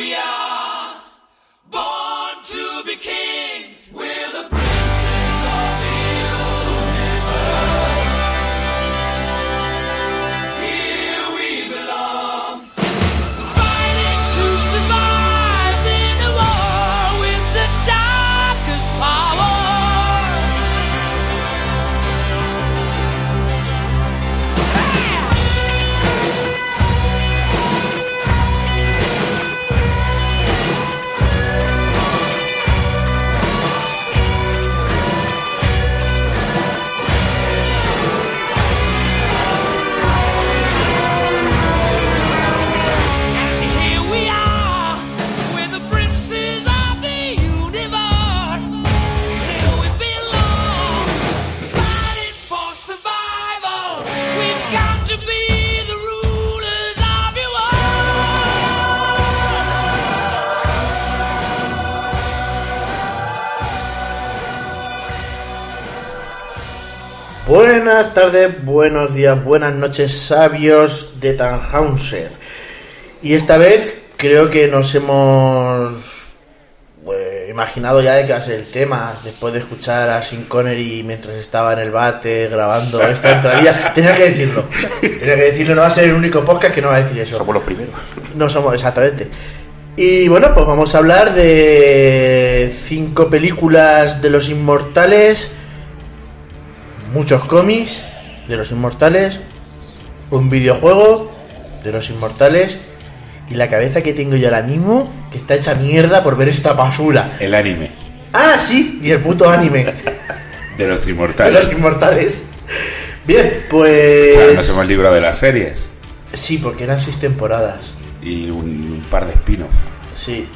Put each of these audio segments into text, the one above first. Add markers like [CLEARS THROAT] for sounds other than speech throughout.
we Buenas tardes, buenos días, buenas noches, sabios de Tannhauser. Y esta vez creo que nos hemos pues, imaginado ya de qué va a ser el tema. Después de escuchar a Sin Connery mientras estaba en el bate grabando esta entradilla, [LAUGHS] tenía que decirlo. Tenía que decirlo, no va a ser el único podcast que no va a decir eso. Somos los primeros. No somos, exactamente. Y bueno, pues vamos a hablar de cinco películas de los inmortales, muchos cómics de los inmortales, un videojuego de los inmortales y la cabeza que tengo yo ahora mismo que está hecha mierda por ver esta basura. El anime Ah, sí, y el puto anime [LAUGHS] de los de inmortales. los inmortales. Bien, O sea, pues... nos hemos librado de las series Sí, porque eran seis temporadas. y un, un par de spin-off. Sí,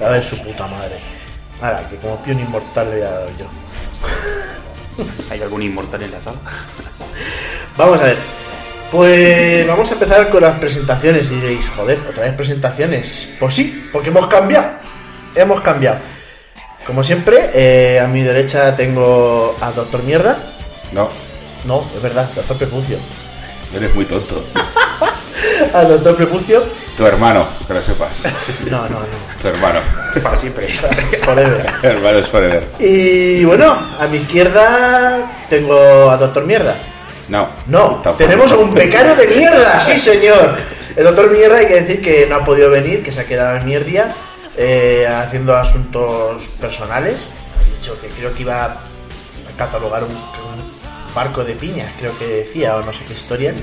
a ver su puta madre. Ahora, que como pion inmortal le a dar yo. [LAUGHS] ¿Hay algún inmortal en la sala? [LAUGHS] Vamos a ver. Pues vamos a empezar con las presentaciones. Diréis, joder, otra vez presentaciones. Pues sí, porque hemos cambiado. Hemos cambiado. Como siempre, eh, a mi derecha tengo a Doctor Mierda. No, No, es verdad, Doctor Prepucio. eres muy tonto. [LAUGHS] [LAUGHS] Al Doctor Prepucio. Tu hermano, que lo sepas. No, no, no. Tu hermano. Para siempre. [LAUGHS] Forever. hermano es forever. Y bueno, a mi izquierda tengo a Doctor Mierda. No. No, Tampoco. tenemos a un becario de mierda, [LAUGHS] sí señor. El doctor Mierda hay que decir que no ha podido venir, que se ha quedado en mierdia eh, haciendo asuntos personales. Ha dicho que creo que iba a catalogar un, un barco de piñas, creo que decía, o no sé qué historias.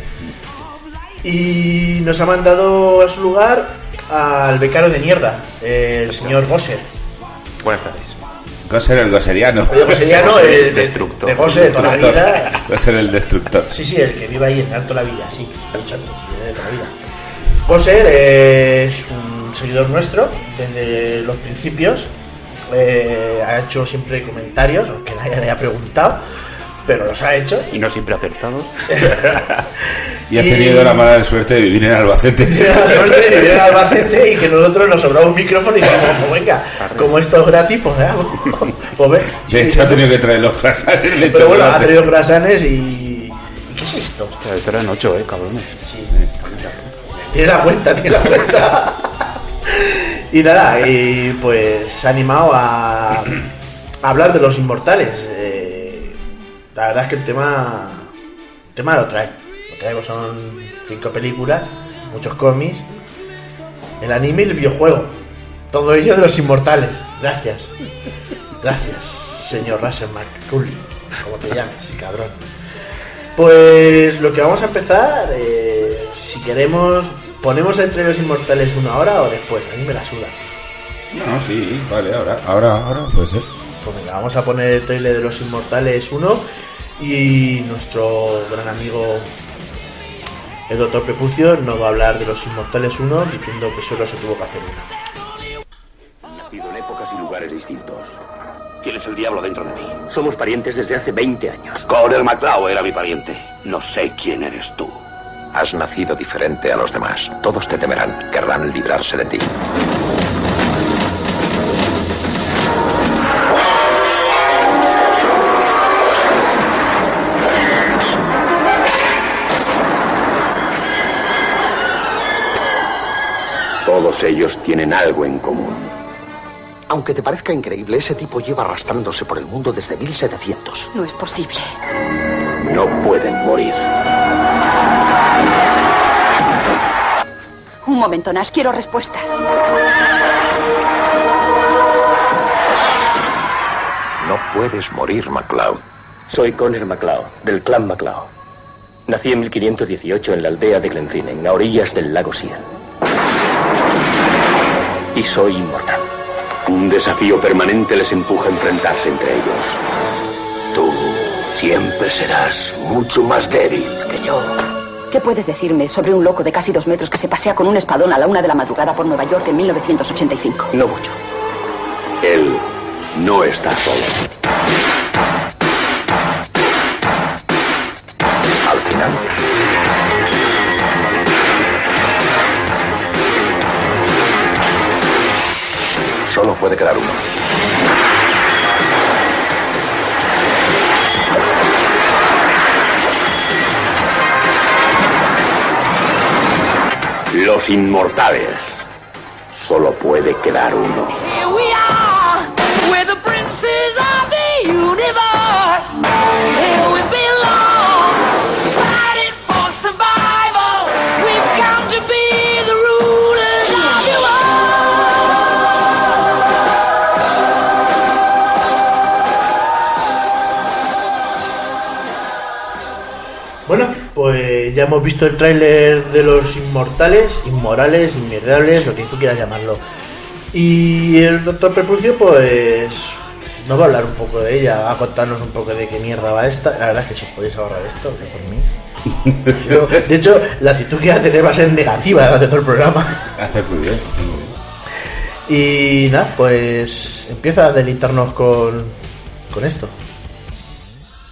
Y nos ha mandado a su lugar al becario de mierda, el señor Gosser. Buenas tardes. Gosser el goseriano. Oye, Gosseriano, el de, Destructor. de Gosser de toda la vida. Gosser el destructor. Sí, sí, el que vive ahí en Alto la Villa, sí, sí, de toda la vida. Goser es un seguidor nuestro desde los principios. eh, ha hecho siempre comentarios, aunque nadie le haya preguntado, pero los ha hecho. Y no siempre acertado. [LAUGHS] Y has Y- tenido la mala suerte de vivir en Albacete. Tiene [LAUGHS] la suerte de vivir en Albacete y que nosotros nos sobraba un micrófono y dijimos, pues venga, como esto es gratis, pues venga, [LAUGHS] pues ve. De hecho, ha tenido que traer los he hecho Pero bueno, ha traído croissants y... ¿y ¿Qué es esto? Hostia, esto eran ocho, eh, cabrones. Sí. Tiene la cuenta, tiene la cuenta. y nada, y pues se ha animado a, a hablar de los inmortales. Eh, la verdad es que el tema, el tema lo trae. Lo traigo, son cinco películas, muchos cómics, el anime y el videojuego. Todo ello de los inmortales. Gracias. Gracias, señor Russell McCulley. Como te llames, [LAUGHS] cabrón. Pues lo que vamos a empezar, eh, si queremos, ponemos entre los inmortales una hora o después, a mí me la suda. No, sí, vale, ahora, ahora, ahora, puede ser. Pues venga, vamos a poner el trailer de los inmortales 1 y nuestro gran amigo el doctor Prepucio nos va a hablar de los inmortales 1 diciendo que solo se tuvo que hacer una. Nacido en épocas y lugares distintos. Tienes el diablo dentro de ti. Somos parientes desde hace 20 años. Connor McCloud era mi pariente. No sé quién eres tú. Has nacido diferente a los demás. Todos te temerán. Querrán librarse de ti. Todos ellos tienen algo en común. Aunque te parezca increíble, ese tipo lleva arrastrándose por el mundo desde 1700. No es posible. No pueden morir. Un momento, Nash, quiero respuestas. No puedes morir, MacLeod. Soy Conner MacLeod, del clan MacLeod. Nací en 1518 en la aldea de Glenfinnan, a orillas del lago Sia. Y soy inmortal. Un desafío permanente les empuja a enfrentarse entre ellos. Tú siempre serás mucho más débil que yo. ¿Qué puedes decirme sobre un loco de casi dos metros que se pasea con un espadón a la una de la madrugada por Nueva York en 1985? No mucho. Él no está solo. Solo puede quedar uno. Los inmortales. Solo puede quedar uno. Ya hemos visto el tráiler de los inmortales, inmorales, inmierdables, lo que tú quieras llamarlo. Y el doctor Prepucio, pues nos va a hablar un poco de ella, va a contarnos un poco de qué mierda va esta. La verdad es que si os podéis ahorrar esto, por mí. [LAUGHS] Yo, de hecho, la actitud que va a tener va a ser negativa durante todo el programa. Hace muy bien. Y nada, pues empieza a deleitarnos con, con esto.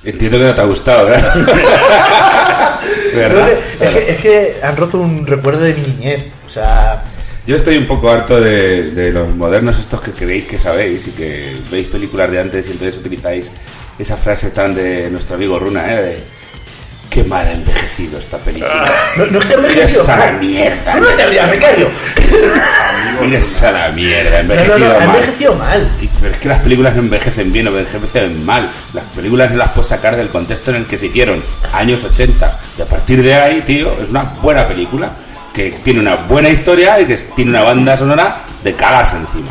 Entiendo que no te ha gustado, ¿verdad? [LAUGHS] ¿Verdad? Es que, es que han roto un recuerdo de mi niñez. O sea, Yo estoy un poco harto de, de los modernos estos que creéis que sabéis y que veis películas de antes y entonces utilizáis esa frase tan de nuestro amigo Runa, ¿eh? De, qué mal ha envejecido esta película. [LAUGHS] no, no es que me Esa mierda. No te rías, becario. [LAUGHS] Esa la mierda, ha No, envejecido no, no, ha mal. envejecido mal. Pero es que las películas no envejecen bien o envejecen mal. Las películas no las puedes sacar del contexto en el que se hicieron, años 80. Y a partir de ahí, tío, es una buena película que tiene una buena historia y que tiene una banda sonora de cagarse encima.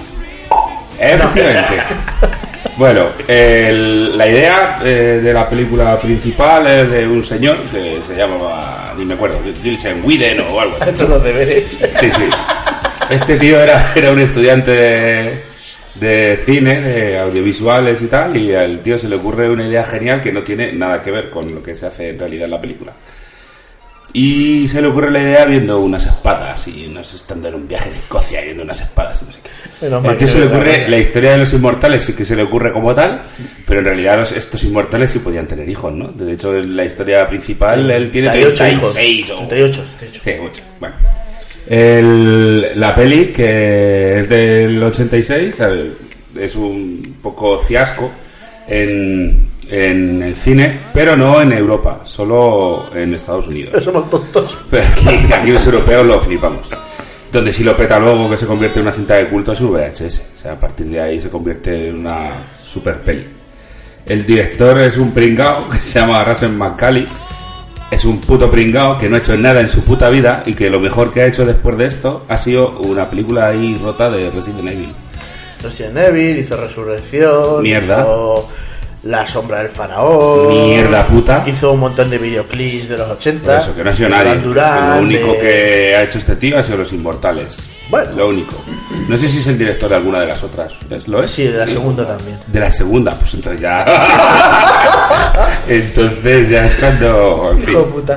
Efectivamente. [LAUGHS] Bueno, el- la idea eh, de la película principal es de un señor que se llama, ni me acuerdo, Gilsen Widen o algo Ha así. [LAUGHS] hecho los deberes. Sí, sí. Este tío era, era un estudiante de, de cine, de audiovisuales y tal, y al tío se le ocurre una idea genial que no tiene nada que ver con lo que se hace en realidad en la película. Y se le ocurre la idea viendo unas espadas y nos estando en un viaje en Escocia viendo unas espadas no sé qué. Se le no ocurre la historia de los inmortales sí que se le ocurre como tal, pero en realidad los- estos inmortales sí podían tener hijos, ¿no? De hecho, en la historia principal él tiene 38 hijos. 36 o 38, 38. Sí, mucho. Bueno. El- la peli, que es del 86, eh, es un poco fiasco en, en el cine, pero no en Europa, solo en Estados Unidos. [LAUGHS] Somos tontos. Pero aquí, aquí los europeos lo flipamos. Donde sí lo peta luego que se convierte en una cinta de culto es VHS. O sea, a partir de ahí se convierte en una super peli. El director es un pringao que se llama Russell McCallie. Es un puto pringao que no ha hecho nada en su puta vida y que lo mejor que ha hecho después de esto ha sido una película ahí rota de Resident Evil. Resident Evil, hizo Resurrección. Mierda. Hizo La Sombra del Faraón. Mierda puta. Hizo un montón de videoclips de los 80. Por eso, que no ha sido nadie. Duran, lo único de- que ha hecho este tío ha sido Los Inmortales. Bueno. Lo único. No sé si es el director de alguna de las otras. ¿Es- ¿Lo es? Sí, de la segunda también. De la segunda, pues entonces ya. [LAUGHS] entonces ya es cuando. En fin. Hijo puta.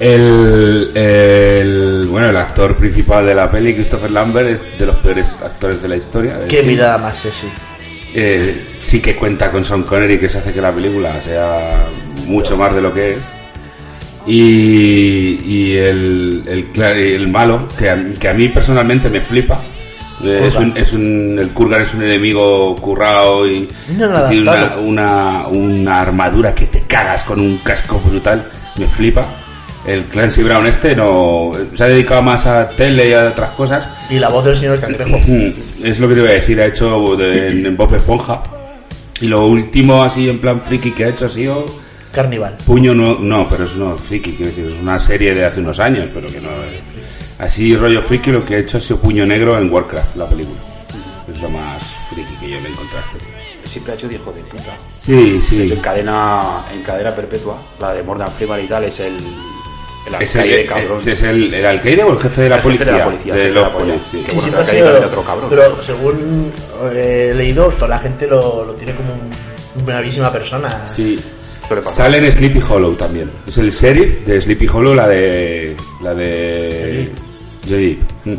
El, el- bueno, el actor principal de la peli, Christopher Lambert, es de los peores actores de la historia. Qué mirada más sexy. Eh, sí que cuenta con Sean Connery, que se hace que la película sea mucho más de lo que es. Y, y el, el, malo, que a, que a mí personalmente me flipa. Eh, es un, es un, el Kurgan es un enemigo currado y No, tiene una, una, una armadura que te cagas con un casco brutal. Me flipa. El Clancy Brown este no se ha dedicado más a tele y a otras cosas. Y la voz del señor Cangrejo. Mm, Es lo que te iba a decir, ha hecho de- en Bob Esponja. Y lo último así en plan friki que ha hecho ha sido Carnival. Puño no, no, pero es no friki, quiero decir, es una serie de hace unos años, pero que no es... Así rollo friki lo que ha hecho ha sido Puño Negro en Warcraft, la película. Es lo más friki que yo le encontraste. Siempre ha hecho de hijo de puta. Sí, De hecho, sí. en cadena, en cadena perpetua, la de Morgan Freeman y tal, es el. El Es el, alcaide cabrón. es, es el, el alcaide o el jefe de la El jefe policía. de la policía, de los la policía. polis, sí. Que Sí, bueno, sido- también otro cabrón. Pero según eh, he leído, toda la gente lo, lo tiene como un- una bravísima persona. Sí. Sale en Sleepy Hollow también. Es el sheriff de Sleepy Hollow, la de. La de. Depp. Mm.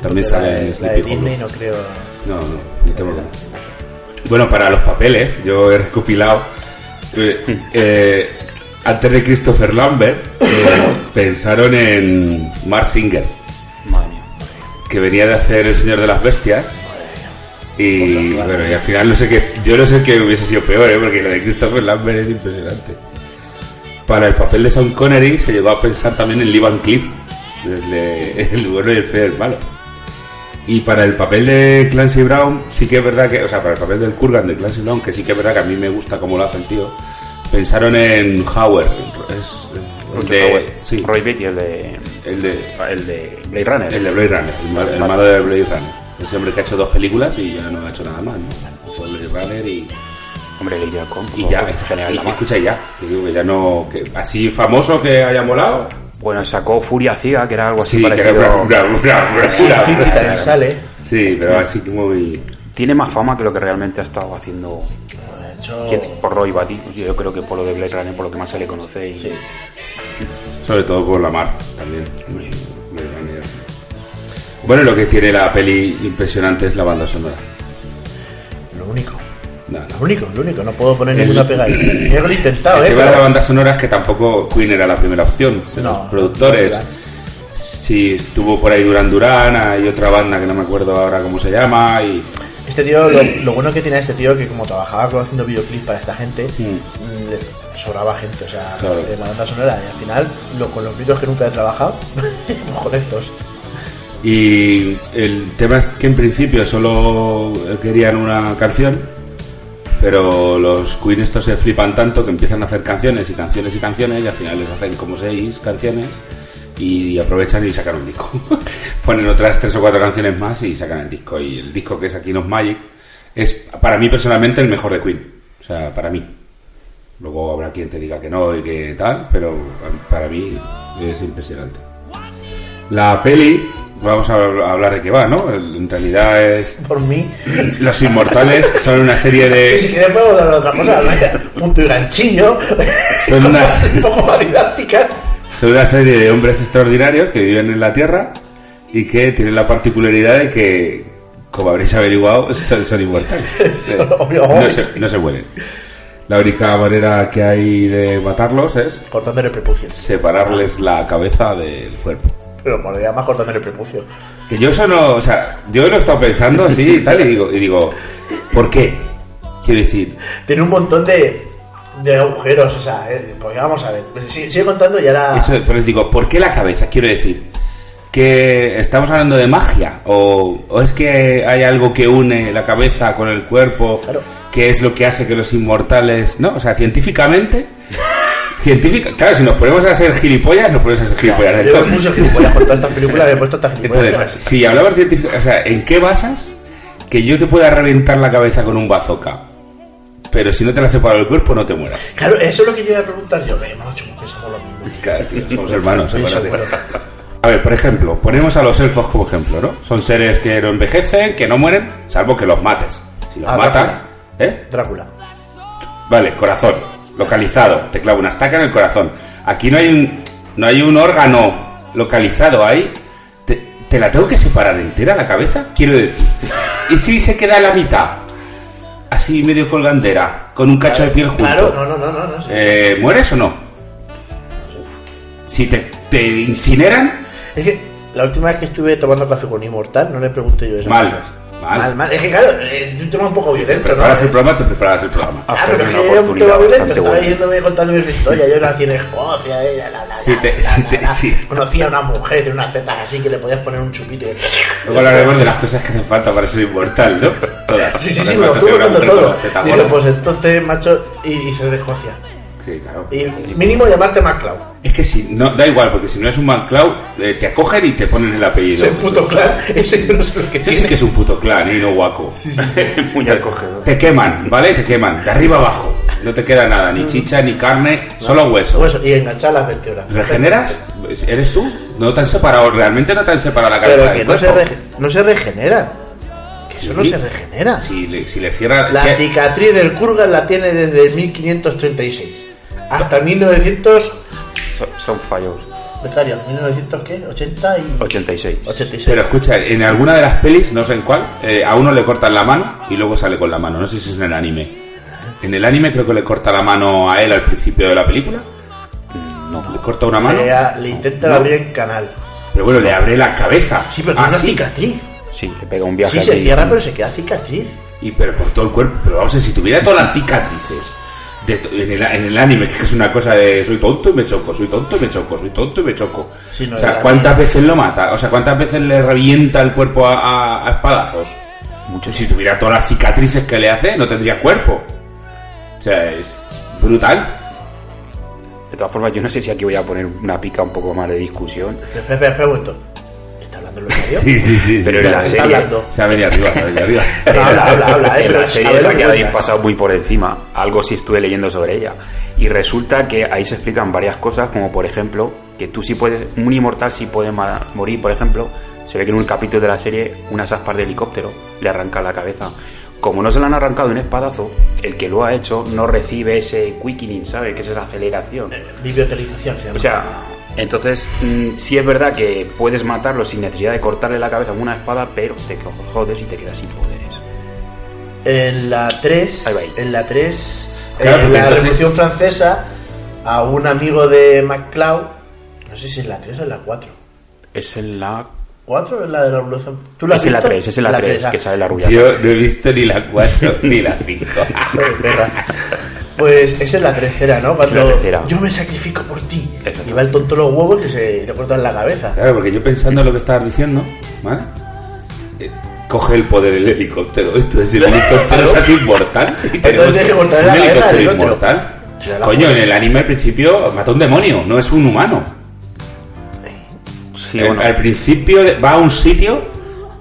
También sale la, en de- la de Sleepy Disney Hollow. no creo. No, no, no tengo que- Bueno, para los papeles, yo he recopilado. eh, eh, antes de Christopher Lambert, eh, [COUGHS] pensaron en Mark Singer, Madre mía. que venía de hacer El Señor de las Bestias. Y bueno, y al final no sé qué. Yo no sé qué hubiese sido peor, ¿eh? porque lo de Christopher Lambert es impresionante. Para el papel de Sean Connery se llegó a pensar también en Lee Van Cleef, desde [LAUGHS] El bueno y el feo y el malo. Y para el papel de Clancy Brown, sí que es verdad que, o sea, para el papel del Kurgan de Clancy Brown, que sí que es verdad que a mí me gusta cómo lo hace el tío, pensaron en Howard, es, el de, sí, Roy Beatty, el de. el de, El de Blade Runner. el de Blade Runner, el, ma- el malo de Blade Runner. Ese hombre que ha hecho dos películas y ya no ha hecho nada más, ¿no? Hizo Blade Runner y, Hombre, Indiana Jones, y ya, genial. y, escucha y ya, que digo que ya no, que así famoso que haya molado. Bueno, sacó Furia Ciega, que era algo así Sí, que parecido. era una- una- una- una- Sí, una- 50 Cent sale. Sí, pero así como muy... Tiene más fama que lo que realmente ha estado haciendo hecho, ¿quién? por Roy Batty. Yo creo que por lo de Blade Runner, por lo que más se le conoce. Y, Sobre todo por la mar también. Runner. Bueno, lo que tiene la peli impresionante es la banda sonora. lo único. No, no. Lo único, lo único. No puedo poner El- ninguna pega ahí. Que lo he intentado, El ¿eh? tema de pero- la banda sonora es que tampoco Queen era la primera opción de No, los productores. no, Sí, estuvo por ahí Duran Duran, hay otra banda que no me acuerdo ahora cómo se llama y Este tío, lo, lo bueno que tiene este tío que como trabajaba haciendo videoclips para esta gente, Mm. mm, le sobraba gente, o sea, Claro. de la banda sonora. Y al final, lo, con los vídeos que nunca he trabajado, [LAUGHS] jodetos. Y el tema es que en principio solo querían una canción, pero los Queen estos se flipan tanto que empiezan a hacer canciones y canciones y canciones y al final les hacen como seis canciones y aprovechan y sacan un disco. [LAUGHS] Ponen otras tres o cuatro canciones más y sacan el disco. Y el disco que es Aquí Nos Magic es para mí personalmente el mejor de Queen. O sea, para mí. Luego habrá quien te diga que no y que tal, pero para mí es impresionante. La peli, vamos a hablar de qué va, ¿no? En realidad es. Por mí. Los Inmortales son una serie Y si de. quieres podemos hablar de otra cosa, [LAUGHS] punto y ganchillo. Son [LAUGHS] unas- un poco más didácticas. Son una serie de hombres extraordinarios que viven en la Tierra y que tienen la particularidad de que, como habréis averiguado, [LAUGHS] son, son inmortales. [LAUGHS] Obvio. No se, no se mueren. La única manera que hay de matarlos es Cortándole el prepucio. separarles la cabeza del cuerpo. Pero molaría más cortándole el prepucio. Que yo eso no, o sea, yo lo he estado pensando así y tal, y digo, y digo, ¿por qué? Quiero decir, Tiene un montón de, de agujeros, o sea, eh, pues vamos a ver. Pues sigue, sigue contando y ahora. eso, pero les digo, ¿por qué la cabeza? Quiero decir, que estamos hablando de magia, o, o es que hay algo que une la cabeza con el cuerpo, Claro. que es lo que hace que los inmortales, ¿no? O sea, científicamente, [LAUGHS] científica, claro, si nos ponemos a ser gilipollas, nos ponemos a ser gilipollas del Yo todo. me puse gilipollas con todas estas películas, he puesto estas gilipollas. Entonces, si hablamos científico, o sea, ¿en qué basas que yo te pueda reventar la cabeza con un bazooka? Pero si no te la separo del cuerpo, no te mueras. Claro, eso es lo que yo iba a preguntar yo. Me macho, pensamos lo mismo. Claro, tío, somos hermanos. A ver, por ejemplo, ponemos a los elfos como ejemplo, ¿no? Son seres que no envejecen, que no mueren, salvo que los mates. Si los Ah, matas, ¿eh? Drácula. Vale, corazón, localizado, te clavo una estaca en el corazón. Aquí no hay un, no hay un órgano localizado ahí. Te, te la tengo que separar entera la cabeza, quiero decir. Y si se queda a la mitad, así medio colgandera, con un cacho de piel junto. Claro, no, no, no, no. no sí. Eh, ¿Mueres o no? Si te, te incineran, Es que la última vez que estuve tomando café con inmortal, no le pregunté yo esas mal. cosas. Mal. Mal, mal. Es que claro, es un tema un poco Te violento, ¿no? preparas el programa, te preparas el programa. Ah, Claro, pero es que era un tema violento. Estaba buena. yéndome contándome su historia. Yo nací en Escocia, eh, la, la, la, Sí, te- la, sí, la, te- sí. Conocía a una mujer de unas tetas así que le podías poner un chupito. y- Luego hablaremos de las cosas que hacen falta para ser inmortal, ¿no? Todas. Sí, sí, sí, me lo una contando todo. gordas. pues entonces, macho, y, y ser de Escocia. Sí, claro. Y mínimo llamarte MacLeod. Es que si, no, da igual, porque si no es un MacLeod, eh, te acogen y te ponen el apellido. Ese puto clan, [LAUGHS] ese no sé lo que Ese sí que es un puto clan, y no guaco. [LAUGHS] Muy acogedor. Te queman, ¿vale? Te queman, de arriba abajo. No te queda nada, ni chicha, ni carne, solo hueso. Hueso, y enganchar las vértebras. ¿Regeneras? ¿Eres tú? ¿No te han separado? ¿Realmente no te han separado la cabeza Pero que no se, rege- no se regeneran. Que eso no Sí. se regenera. Si le, si le cierra... La si- cicatriz del Kurgan la tiene desde 1536 hasta 1900. Son, son fallos. Becario, 1900 qué? 80 y 86. 86. Pero escucha, en alguna de las pelis, no sé en cuál, eh, a uno le cortan la mano y luego sale con la mano. No sé si es en el anime. En el anime creo que le corta la mano a él al principio de la película. No. Le corta una mano. le, le intenta No. abrir el canal. Pero bueno, le abre la cabeza. Sí, pero Ah, tiene una sí. cicatriz. Sí, le pega un viaje Sí, se cierra, pero se queda cicatriz. Y pero por todo el cuerpo. Pero vamos a ver, si tuviera todas las cicatrices de en, el, en el anime, que es una cosa de soy tonto y me choco, soy tonto y me choco, soy tonto y me choco. Sí, no, o sea, ¿cuántas anime- veces lo mata? O sea, ¿cuántas veces le revienta el cuerpo a, a- a espadazos? Mucho Si tuviera todas las cicatrices que le hace, no tendría cuerpo. O sea, es brutal. De todas formas, yo no sé si aquí voy a poner una pica un poco más de discusión. Espera, espera, hablando serio? [LAUGHS] Sí, sí, sí. Pero sí, en la serie- hablando. Se ha venido arriba, se ha venido arriba. [LAUGHS] Habla, habla, habla, eh, en la serie a ver esa que habéis pasado muy por encima, algo sí estuve leyendo sobre ella. Y resulta que ahí se explican varias cosas, como por ejemplo, que tú sí puedes, un inmortal sí puede morir, por ejemplo, se ve que en un capítulo de la serie unas aspas de helicóptero le arrancan la cabeza. Como no se le han arrancado un espadazo, el que lo ha hecho no recibe ese quickening, ¿sabe? Que es esa aceleración. Bibliotelización se llama. O sea, entonces mm, sí es verdad que puedes matarlo sin necesidad de cortarle la cabeza con una espada, pero te jodes y te quedas sin poderes. En la 3, Ahí va ahí. en la 3, Claro, en la entonces- Revolución Francesa, a un amigo de MacLeod, no sé si es la 3 o en la 4. Es en la... 4 o en la de la Revolución. ¿Tú la has Es en la visto? 3, es en la 3, tres, ah. que sale la rubia. Yo no he visto ni la 4 [LAUGHS] ni la 5. [LAUGHS] Pues esa es la tercera, ¿no? Cuando la tercera. yo me sacrifico por ti. Y va el tonto los huevos que se le cortan la cabeza. Claro, porque yo pensando en lo que estabas diciendo, ¿vale? Eh, coge el poder el helicóptero. Entonces el helicóptero [LAUGHS] se hace inmortal. Y tenemos cortarle un la helicóptero inmortal. Coño, en el anime al principio mata a un demonio, no es un humano. Sí, Al- bueno, Al principio va a un sitio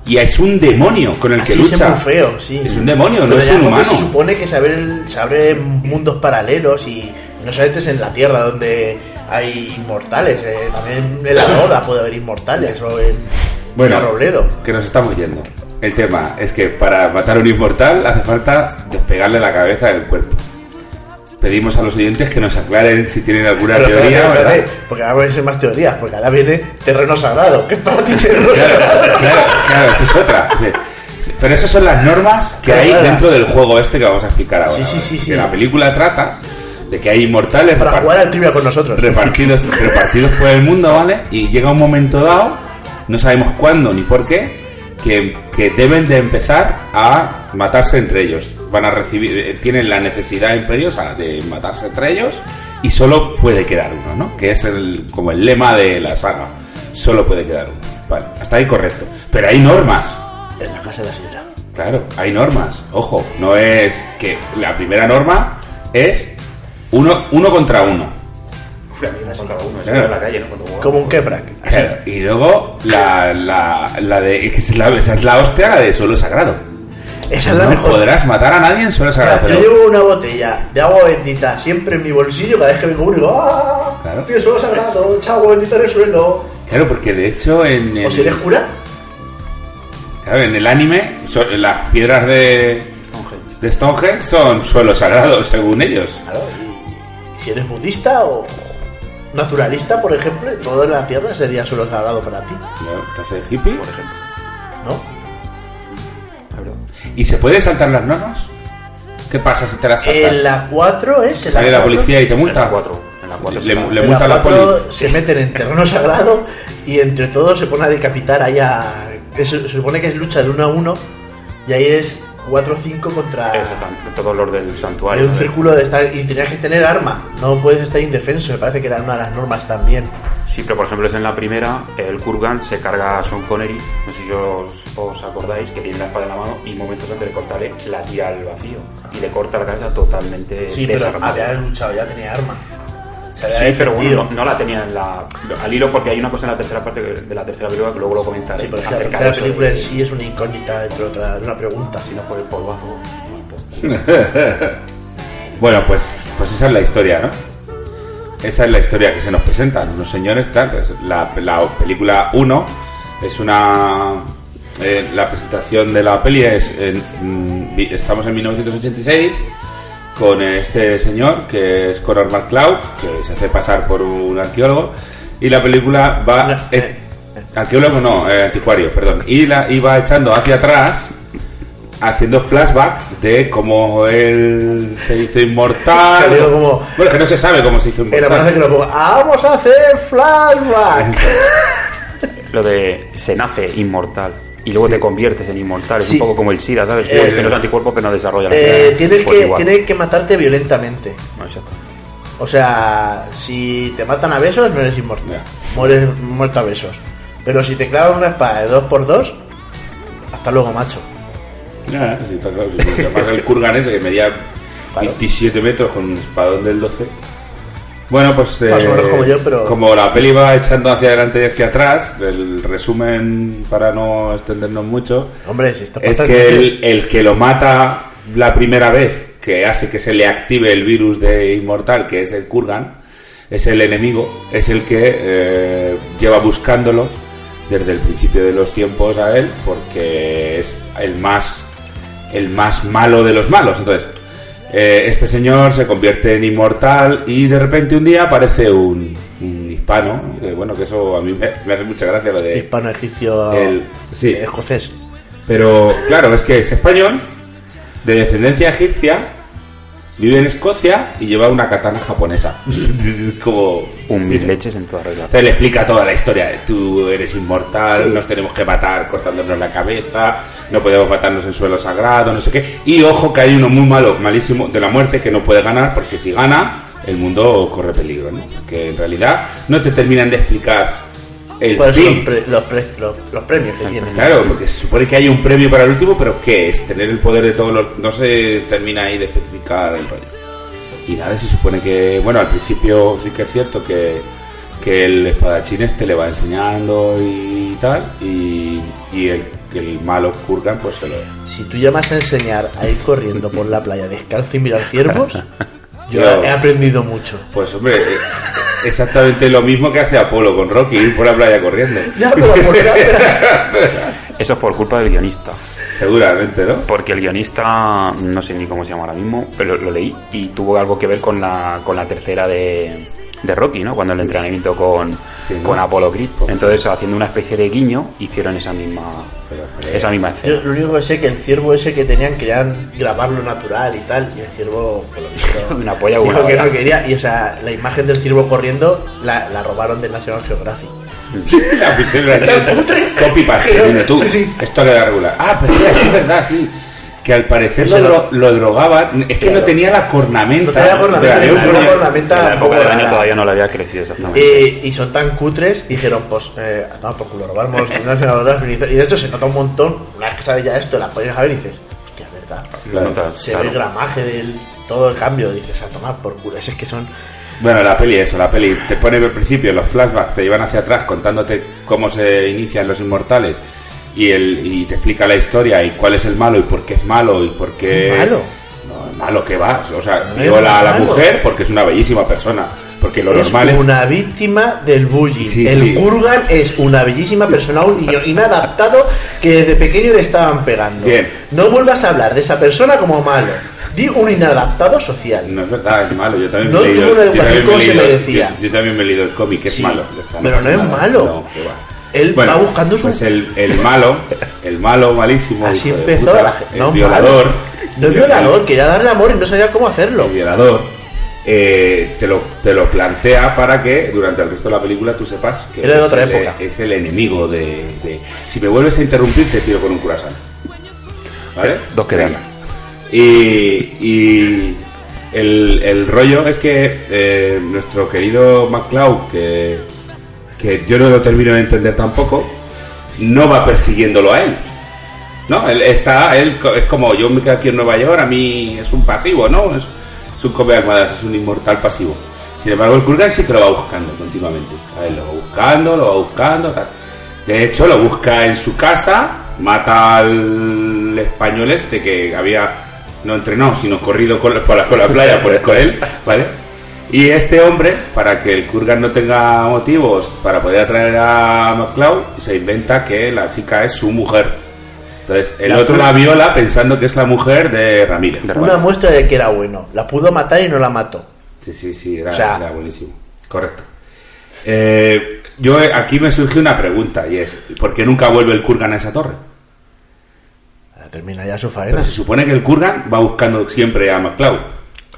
y ha hecho un demonio con el que lucha. es muy feo, sí. Es un demonio, Pero no es un humano. Se supone que se, abre- se abren mundos paralelos y no solamente es en la Tierra donde hay inmortales, eh, también en la Roda puede haber inmortales o en, Bueno, en Robledo. que nos estamos yendo. El tema es que para matar a un inmortal hace falta despegarle la cabeza del cuerpo. Pedimos a los oyentes que nos aclaren si tienen alguna Pero teoría, espérate, porque ahora van a ser más teorías, porque ahora viene terreno sagrado. ¿Qué para ti [LAUGHS] terreno Claro, sagrado? claro, claro, esa es otra. Sí. Pero esas son las normas que hay dentro del juego este que vamos a explicar ahora. Sí, sí, sí, sí. Que la película trata de que hay inmortales Para jugar al trivia con nosotros. repartidos, repartidos por el mundo, ¿vale? Y llega un momento dado, no sabemos cuándo ni por qué, que, que deben de empezar a matarse entre ellos. Van a recibir, eh, tienen la necesidad imperiosa de matarse entre ellos y solo puede quedar uno, ¿no? Que es el, como el lema de la saga. Solo puede quedar uno. Vale, hasta ahí correcto. Pero hay normas. En la casa de la señora. Claro, hay normas. Ojo, no es que la primera norma es uno, uno contra uno. Como un Keprak. Claro, y luego la, la, la de. es que es la, esa es la hostia, la de suelo sagrado. Esa es la no mejor. podrás matar a nadie en suelo sagrado. Mira, pero- Yo llevo una botella de agua bendita siempre en mi bolsillo cada vez que vengo uno y digo ¡Ah! Claro. Tío, solo sagrado, echa agua bendita en el suelo. Claro, porque de hecho en el, O si eres cura, claro, en el anime las piedras de, Stonehenge. de Stonehenge son suelo sagrado, según ellos. claro, y si eres budista o naturalista, por ejemplo, todo en la tierra sería suelo sagrado para ti, ¿No? ¿Te hace hippie? Por ejemplo. ¿no? ¿Y se puede saltar las normas? ¿Qué pasa si te las saltas? En la 4 es. En Sale la cuatro- policía y te En multa. la 4. En la 4 Le- le en la multa la poli. se meten en terreno sagrado y entre todos se pone a decapitar ahí a. que Se, se supone que es lucha de uno a uno Y ahí es 4 o 5 contra... Exactamente, todos los del santuario. un círculo de estar... Y tenías que tener arma. No puedes estar indefenso. Me parece que era una de las normas también. Sí, pero por ejemplo es en la primera, el Kurgan se carga a Sean Connery, no sé si os, os acordáis, que tiene la espada en la mano y momentos antes de cortarle la tira al vacío y le corta la cabeza totalmente Sí, pero desarmada. había luchado, ya tenía arma. Se había Sí, pero bueno, no, no la tenía en la, al hilo porque hay una cosa en la tercera parte de la tercera película que luego lo comentaré. Sí, pero la tercera película de- en sí es una incógnita dentro de, otra, de una pregunta. Si no por el polvazo. no, pues- [LAUGHS] Bueno, pues, pues esa es la historia, ¿no? Esa es la historia que se nos presentan. Unos señores, tal, pues la, la película 1 es una... eh, la presentación de la peli es... en- mm, estamos en 1986 con este señor que es Conor McCloud, que se hace pasar por un arqueólogo, y la película va... No, eh, arqueólogo no, eh, anticuario, perdón. Y la iba echando hacia atrás haciendo flashback de cómo él se hizo inmortal. [LAUGHS] Salió como- Bueno, que no se sabe cómo se hizo Era más inmortal. que lo ponga. ¡Vamos a hacer flashback! Lo de se nace inmortal y luego te conviertes en inmortal. Es Sí. un poco como el SIDA, ¿sabes? Eh, es que no es anticuerpo, pero no desarrolla la Eh, tienes, Pues que, igual. tienes que matarte violentamente. No, exacto. O sea, si te matan a besos, no eres inmortal. Mueres muerto a besos. Pero si te clavas una espada de 2 por 2 hasta luego, macho. Ya, sí, está claro. Si te pasa el Kurgan ese que medía 27 metros con un espadón del 12. Bueno, pues. Más o menos como yo, pero- como la peli va echando hacia adelante y hacia atrás, el resumen para no extendernos mucho. Hombre, si esto es que el que lo mata la primera vez, que hace que se le active el virus de inmortal, que es el Kurgan, es el enemigo, es el que eh, lleva buscándolo desde el principio de los tiempos a él, porque es el más, el más malo de los malos. Entonces, eh, este señor se convierte en inmortal y de repente un día aparece un, un hispano, que bueno, que eso a mí me, me hace mucha gracia lo de... hispano-egipcio El- sí. escocés. Pero claro, es que es español, de descendencia egipcia, vive en Escocia y lleva una katana japonesa. [LAUGHS] es como... Un sí. mil leches en toda regla. Entonces le explica toda la historia. Tú eres inmortal, nos tenemos que matar cortándonos la cabeza, no podemos matarnos en suelo sagrado, no sé qué. Y ojo que hay uno muy malo, malísimo, de la muerte que no puede ganar, porque si gana, el mundo corre peligro, ¿no? Que en realidad no te terminan de explicar el eso fin. los, pre- los, pre- los- los premios que tienen. Claro, porque se supone que hay un premio para el último, pero ¿qué es? Tener el poder de todos los... No se termina ahí de especificar el rollo. Y nada, se supone que, bueno, al principio sí que es cierto que, que el espadachín este le va enseñando y tal, y, y el, que el malo Kurgan pues se lo... Si tú llamas a enseñar a ir corriendo por la playa descalzo y mirar ciervos, [LAUGHS] yo Yo- he aprendido mucho. Pues hombre, eh, exactamente lo mismo que hace Apolo con Rocky, ir por la playa corriendo. Ya, pero ¿por qué apenas- [LAUGHS] Eso es por culpa del guionista. Seguramente, ¿no? Porque el guionista, no sé ni cómo se llama ahora mismo, pero lo leí y tuvo algo que ver con la, con la tercera de, de Rocky, ¿no? Cuando el entrenamiento con, Sí, ¿no? con Apollo Creed. Entonces, haciendo una especie de guiño, hicieron esa misma, Pero, esa misma Yo escena. lo único que sé que el ciervo ese que tenían querían grabarlo natural y tal, y el ciervo, por lo visto, [LAUGHS] Una polla dijo que no quería, y o sea, la imagen del ciervo corriendo la, la robaron de National Geographic. La pusieron. [LAUGHS] Copy paste, dime tú. sí, sí. Esto queda regular. Ah, pero sí, es verdad, sí. Que al parecer lo, no. dro- lo drogaban. Es que Claro. no tenía la cornamenta. No tenía cornamenta, Pero soy- cornamenta En la época poco del año todavía no lo había crecido exactamente. Eh, y son tan cutres, dijeron, pues, eh, a tomar por culo, robamos. [LAUGHS] Y de hecho se nota un montón, una vez que sabes ya esto, la pones a ver y dices, hostia, es verdad. Se claro. ve el gramaje del todo el cambio, dices, a tomar por culo. Ese es que son Bueno, la peli, eso, la peli te pone al principio los flashbacks, te llevan hacia atrás contándote cómo se inician los inmortales y, el, y te explica la historia y cuál es el malo y por qué es malo y por qué. ¿Malo? No, malo que va. O sea, No viola a la malo. mujer porque es una bellísima persona. Porque lo es normal es. una víctima del bullying. Sí, el sí. Kurgan es una bellísima persona, un niño inadaptado que desde pequeño le estaban pegando. Bien. No vuelvas a hablar de esa persona como malo. Di un inadaptado social. No es verdad, es malo. Yo también No me he leído. tuvo una educación como se merecía. Yo, yo también me he leído el cómic, es Sí, malo. está, pero no es nada. malo. No, Él va buscando su- Pues el, el malo, el malo malísimo. Así empezó puta, la gente. el No, violador. malo. No es violador, quería darle amor y no sabía cómo hacerlo. El violador. eh, te, lo, te lo plantea para que durante el resto de la película tú sepas que Era de es, otra el, época. es el enemigo de, de- Si me vuelves a interrumpir, te tiro con un curasán. ¿vale? Dos que. Y, y el, el rollo es que eh, nuestro querido MacLeod, que, que yo no lo termino de entender tampoco, no va persiguiéndolo a él. No, él está, él es como yo me quedo aquí en Nueva York, a mí es un pasivo, ¿no? Es, es un come almohadas, es un inmortal pasivo. Sin embargo, el Kurgan sí que lo va buscando continuamente. A él lo va buscando, lo va buscando, tal. De hecho, lo busca en su casa, mata al español este que había no entrenado, sino corrido con, por, la, por la playa por, con él, ¿vale? Y este hombre, para que el Kurgan no tenga motivos para poder atraer a MacLeod, se inventa que la chica es su mujer. Entonces, el La otro la viola pensando que es la mujer de Ramírez. Una muestra de que era bueno. La pudo matar y no la mató. Sí, sí, sí, era, O sea- era buenísimo. Correcto. Eh, yo eh, aquí me surge una pregunta y es, ¿por qué nunca vuelve el Kurgan a esa torre? Termina ya su faena. Pero se supone que el Kurgan va buscando siempre a MacLeod.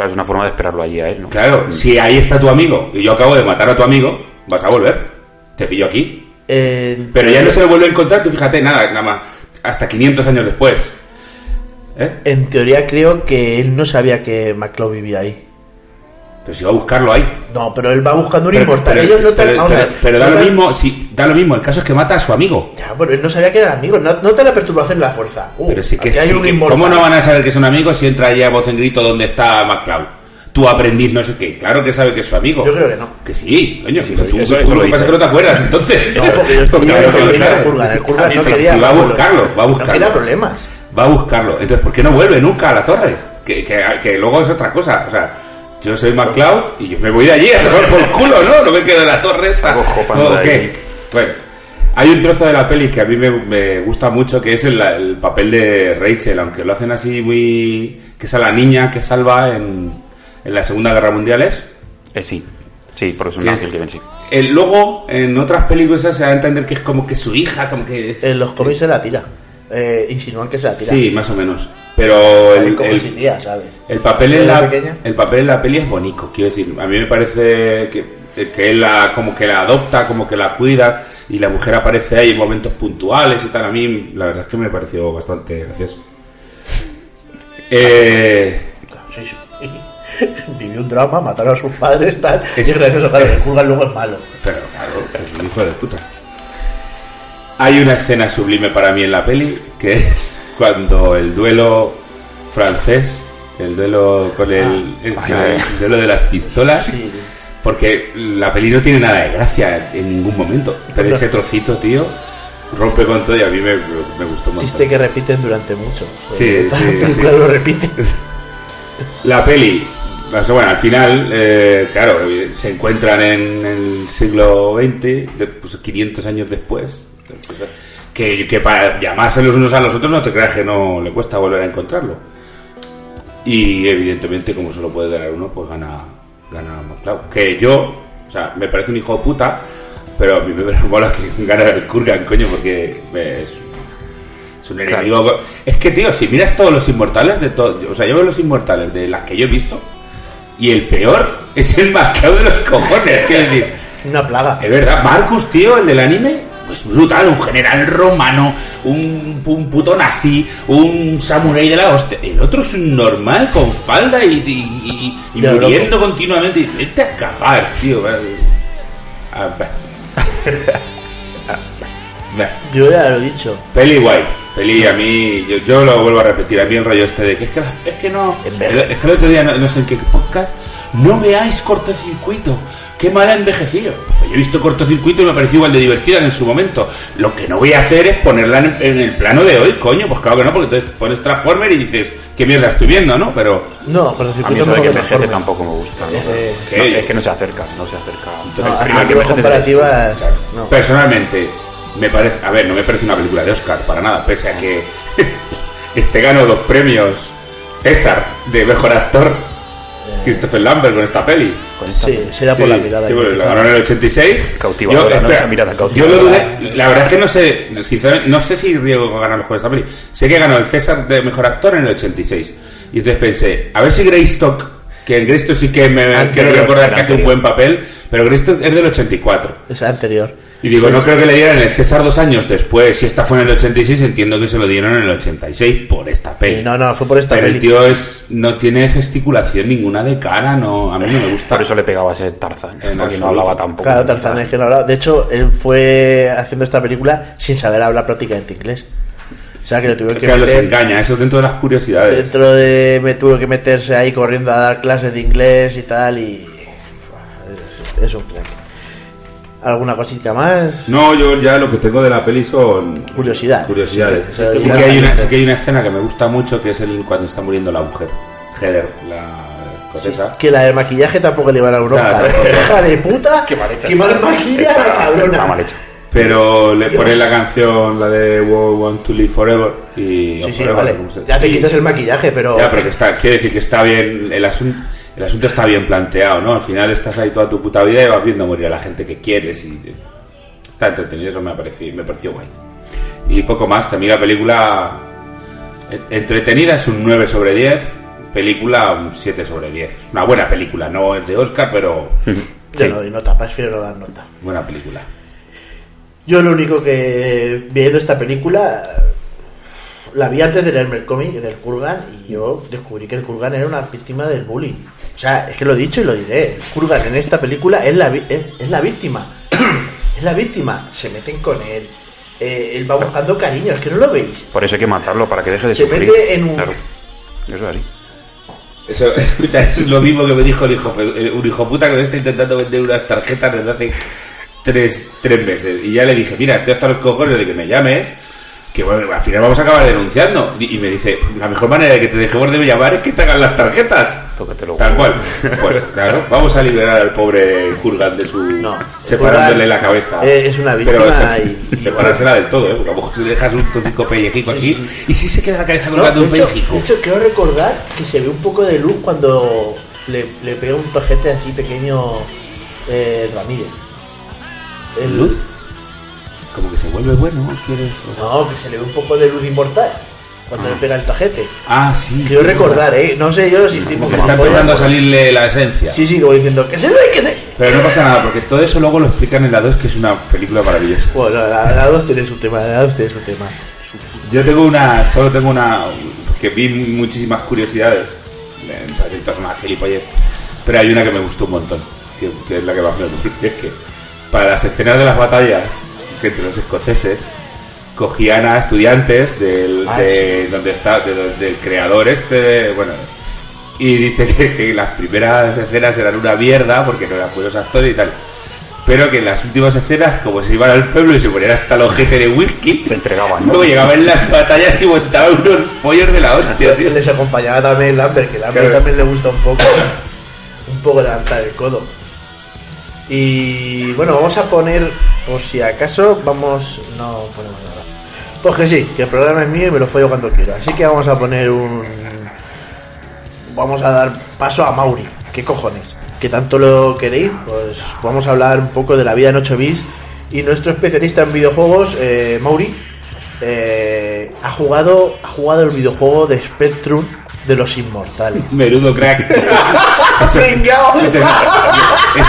Claro, es una forma de esperarlo allí a él, ¿no? Claro, si ahí está tu amigo y yo acabo de matar a tu amigo, vas a volver. Te pillo aquí. Eh, Pero ya no se lo vuelve a encontrar, tú fíjate, nada, nada más, hasta 500 años después. ¿Eh? En teoría creo que él no sabía que McCloud vivía ahí. Pero si va a buscarlo ahí. No, pero él va buscando un Pero, inmortal. pero- Ellos no te, pero- vamos a pero- ver, pero da no lo mismo, sí, da lo mismo, el caso es que mata a su amigo. Ya, pero él no sabía que eran amigos. No, no te la perturbación de la fuerza. Uh, Pero sí que, hay sí un que-. ¿Cómo no van a saber que son amigos si entra ahí a voz en grito donde está MacLeod? Tu aprendiz no sé qué. Claro que sabe que es su amigo. Yo creo que no. Que sí, coño. Sí, tú, tú- eso- tú eso lo lo que pasa es que no te acuerdas, entonces. No, porque yo [LAUGHS] Porque yo no no quería no sí, va a buscarlo, va a No buscarlo. quería problemas. Va a buscarlo. Entonces, ¿por qué no vuelve nunca a la torre? Que, que, que luego es otra cosa. O sea, yo soy MacLeod y yo me voy de allí a tomar por culo, ¿no? No me quedo en la torre esa. Hago jopando ¿O de qué? ahí. Bueno, hay un trozo de la peli que a mí me, me gusta mucho, que es el, el papel de Rachel, aunque lo hacen así muy... que es a la niña que salva en, en la Segunda Guerra Mundial, ¿es? Eh, sí, sí, porque es un ¿Qué ángel es? que ven, sí. El, luego, en otras películas se da a entender que es como que su hija, como que... En los cómics se la tira. Eh, insinúan que se la tira. Sí, más o menos. Pero el, el- si tía, ¿sabes? el papel en ¿Era la pequeña? el papel en la peli es bonito, quiero decir, a mí me parece que, que él la, como que la adopta, como que la cuida y la mujer aparece ahí en momentos puntuales y tal. A mí la verdad es que me pareció bastante gracioso. [LAUGHS] Eh, Sí, sí. [LAUGHS] Vivió un drama, mataron a sus padres, tal. Es- Y es gracioso, claro, el Kurgan luego es malo. Pero claro, es un hijo de puta. Hay una escena sublime para mí en la peli, que es cuando el duelo francés, el duelo con el, el- ay, el ay. duelo de las pistolas, Sí. porque la peli no tiene nada de gracia en ningún momento, pero ese trocito, tío, rompe con todo y a mí me, me gustó mucho. Chiste que repiten durante mucho. Sí, sí, lo repite. [LAUGHS] La peli, bueno, al final, eh, claro, se encuentran en el siglo XX, pues, 500 años después. Que, que para llamarse los unos a los otros no te creas que no le cuesta volver a encontrarlo. Y evidentemente, como solo puede ganar uno, pues gana, gana McCloud. Que yo, o sea, me parece un hijo de puta, pero a mí me [LAUGHS] mola que gana el Kurgan, coño, porque es, es un Claro. enemigo. Es que, tío, si miras todos los inmortales de todo, o sea, yo veo los inmortales de las que yo he visto, y el peor es el McCloud de los cojones, quiero decir. [LAUGHS] Una plaga. Es verdad, Marcus, tío, el del anime, pues brutal, un general romano, un, un puto nazi, un samurái de la hostia. El otro es un normal con falda y, y, y- y muriendo continuamente. Y vete a cagar, tío. Ah, bah. Ah, bah. Bah. Yo ya lo he dicho. Peli guay. Peli a mí, yo, yo lo vuelvo a repetir, a mí el rollo este de que es que, es que no, Es que el otro día no, no sé en qué podcast, no veáis cortocircuito, qué mal ha envejecido. Pues yo he visto cortocircuito y me pareció igual de divertida en su momento. Lo que no voy a hacer es ponerla en, en el plano de hoy, coño, pues claro que no, porque entonces pones Transformer y dices, qué mierda estoy viendo, ¿no? Pero No, el A mí eso de que envejece tampoco me gusta. ¿no? Eh. No, es que no se acerca, no se acerca. Entonces, No, que comparativas, no. Personalmente, me parece, a ver, no me parece una película de Oscar para nada, pese a que [LAUGHS] este ganó dos premios César de mejor actor, Christopher Lambert con esta peli. Con esta Sí, será por Sí, la mirada. sí, bueno, la ganó en el 86. Cautivadora, espera, Esa mirada Yo lo dudé, la verdad es que no sé, sinceramente, no sé si Riego ganó mejor esta peli. Sé que ganó el César de mejor actor en el 86. Y entonces pensé, a ver si Greystock, que en Greystock sí que me quiero recordar que hace un buen papel, pero Greystock es del 84. Esa anterior. Y digo, no creo que le dieran el César dos años después. Si esta fue en el 86, entiendo que se lo dieron en el 86 por esta peli. Sí, no, no, fue por esta Pero peli. el tío es, no tiene gesticulación ninguna de cara, no, a mí no me gusta. Por eso le pegaba a ser Tarzán, porque no hablaba tampoco. Claro, Tarzán es que no hablaba. De hecho, él fue haciendo esta película sin saber hablar prácticamente inglés. O sea, que lo tuvieron que que los engaña, eso dentro de las curiosidades. dentro de... Me tuvo que meterse ahí corriendo a dar clases de inglés y tal y... Es, es un crack. ¿Alguna cosita más? No, yo ya lo que tengo de la peli son Curiosidad. curiosidades. Sí, Sí, que hay una, sí que hay una escena que me gusta mucho que es el cuando está muriendo la mujer. Heather, la escocesa. Que la del maquillaje tampoco le iban a Europa. Claro. Hija de puta. Qué mal hecha. Qué mal maquilla la cabrona. Está mal hecho. Pero le ponen la canción, la de We Want to Live Forever. Y, Sí, sí, Forever, vale. ¿cómo se- Ya te quitas el maquillaje, pero... Ya, pero que está, quiere decir que está bien, el asunto, el asunto está bien planteado, ¿no? Al final estás ahí toda tu puta vida y vas viendo morir a la gente que quieres y está entretenido, eso me ha parecido, me pareció guay. Y poco más, mí la película en- entretenida es un 9 sobre 10, película un 7 sobre 10. Una buena película, no es de Oscar, pero [LAUGHS] Yo sí, no doy nota, prefiero dar nota. buena película. Yo lo único que viendo esta película la vi antes de leerme el cómic en el Kurgan y yo descubrí que el Kurgan era una víctima del bullying. O sea, es que lo he dicho y lo diré. Kurgan en esta película es la, es la víctima. [CLEARS THROAT] es la víctima. Se meten con él. Eh, él va buscando cariño. Es que no lo veis. Por eso hay que matarlo, para que deje de Se sufrir. mete en un- Claro. Eso es así. Eso, [LAUGHS] escucha, es lo mismo que me dijo el hijo, eh, un hijo puta que me está intentando vender unas tarjetas desde hace tres, tres meses. Y ya le dije, mira, estoy hasta los cojones de que me llames, que bueno, al final vamos a acabar denunciando. Y, y me dice, la mejor manera de que te dejemos de llamar es que te hagan las tarjetas. Tócatelo. Tal cual. Pues claro, vamos a liberar al pobre Kurgan de su... No, separándole la cabeza. eh, es una víctima Pero se- y- [LAUGHS] separársela del todo, ¿eh? Porque a lo mejor si le dejas un trocico pellejico aquí sí, y si se queda la cabeza No, colgando de, un hecho, pellejico. de hecho, quiero recordar que se ve un poco de luz cuando le, le pega un tojete así pequeño eh, Ramírez. El- ¿Luz? Como que se vuelve bueno, ¿quieres? No, que se le ve un poco de luz inmortal cuando le pega el tajete. Ah, sí. Quiero recordar, ¿eh? No sé yo si estoy Como que está empezando a salirle la esencia. Sí, sí, como diciendo que se ve, que se... Pero no pasa nada, porque todo eso luego lo explican en la 2, que es una película maravillosa. Bueno, la, la 2 tiene su tema, la 2 tiene su tema. Yo tengo una, solo tengo una, que vi muchísimas curiosidades, todas son una gilipollez, pero hay una que me gustó un montón, que, que es la que más me y [LAUGHS] es que para las escenas de las batallas, que entre los escoceses, cogían a estudiantes del, Ah, de donde está, de- de- del creador este, bueno, y dice que, [LAUGHS] que las primeras escenas eran una mierda porque no eran buenos actores y tal. Pero que en las últimas escenas, como se iban al pueblo y se ponían hasta el ojete de whisky, Se entregaban, ¿no? luego llegaban las batallas y montaban unos pollos de la hostia, tío. Les acompañaba también Lambert, que Lambert Claro. también le gusta un poco, [COUGHS] un poco levantar el codo. Y bueno, vamos a poner, por si acaso, vamos, no ponemos nada. Pues que sí, que el programa es mío y me lo follo cuando quiera. Así que vamos a poner un, vamos a dar paso a Mauri. ¿Qué cojones? Que tanto lo queréis, pues vamos a hablar un poco de la vida en 8 bits. Y nuestro especialista en videojuegos, eh, Mauri, eh, ha jugado ha jugado el videojuego de Spectrum de los Inmortales. Menudo crack. [LAUGHS] eso, es, eso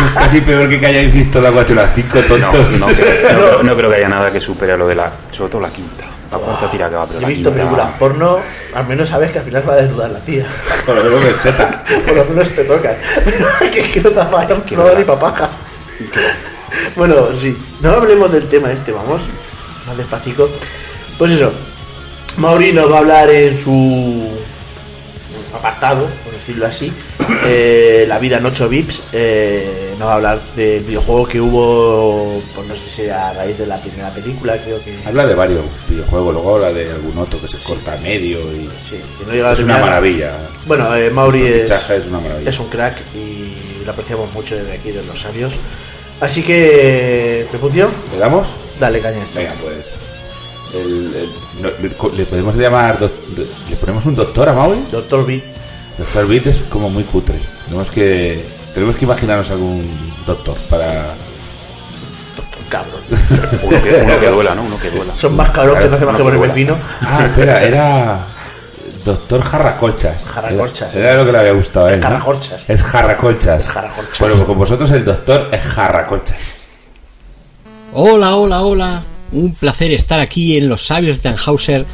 es casi peor que que hayáis visto la 4 las 5 No, tontos. [LAUGHS] no, creo- no creo que haya nada que supere a lo de la. Sobre todo la quinta. La cuarta tira que va, pero He la visto quinta. películas porno, al menos sabes que al final va a desnudar la tía. [LAUGHS] Por lo menos me respeta. Por lo menos te tocan. que es que no te va que no da no ni papaja. Bueno, sí. No hablemos del tema este, vamos. Más despacito. Pues eso. Mauri nos va a hablar en su apartado, por decirlo así, eh, la vida en 8 bips. Eh, nos va a hablar del videojuego que hubo, pues no sé si a raíz de la primera película, creo que. Habla de varios videojuegos, luego habla de algún otro que se corta a medio y Sí, que no llega a es una terminar. maravilla. Bueno, eh, Mauri es, es una maravilla. es un crack y lo apreciamos mucho desde aquí, de los sabios. Así que, ¿prepunción? ¿Le damos? Dale caña. Venga, pues. El- el- no, le- podemos llamar. do- ¿Le ponemos un doctor a Maui? Doctor Beat. Doctor Beat es como muy cutre. Tenemos que. Tenemos que imaginarnos algún doctor para. Doctor cabrón. Uno que, uno que duela, ¿no? Uno que duela. Son más cabros que no hace más que ponerme fino. Ah, espera, era. Doctor Jarracolchas. Jarracolchas. Era, era lo que le había gustado a él. Es ¿no? Jarracolchas. Es Jarracolchas. Es Jarracolchas. Bueno, pues con vosotros el doctor es Jarracolchas. Hola, hola, hola. Un placer estar aquí en Los Sabios de Tannhauser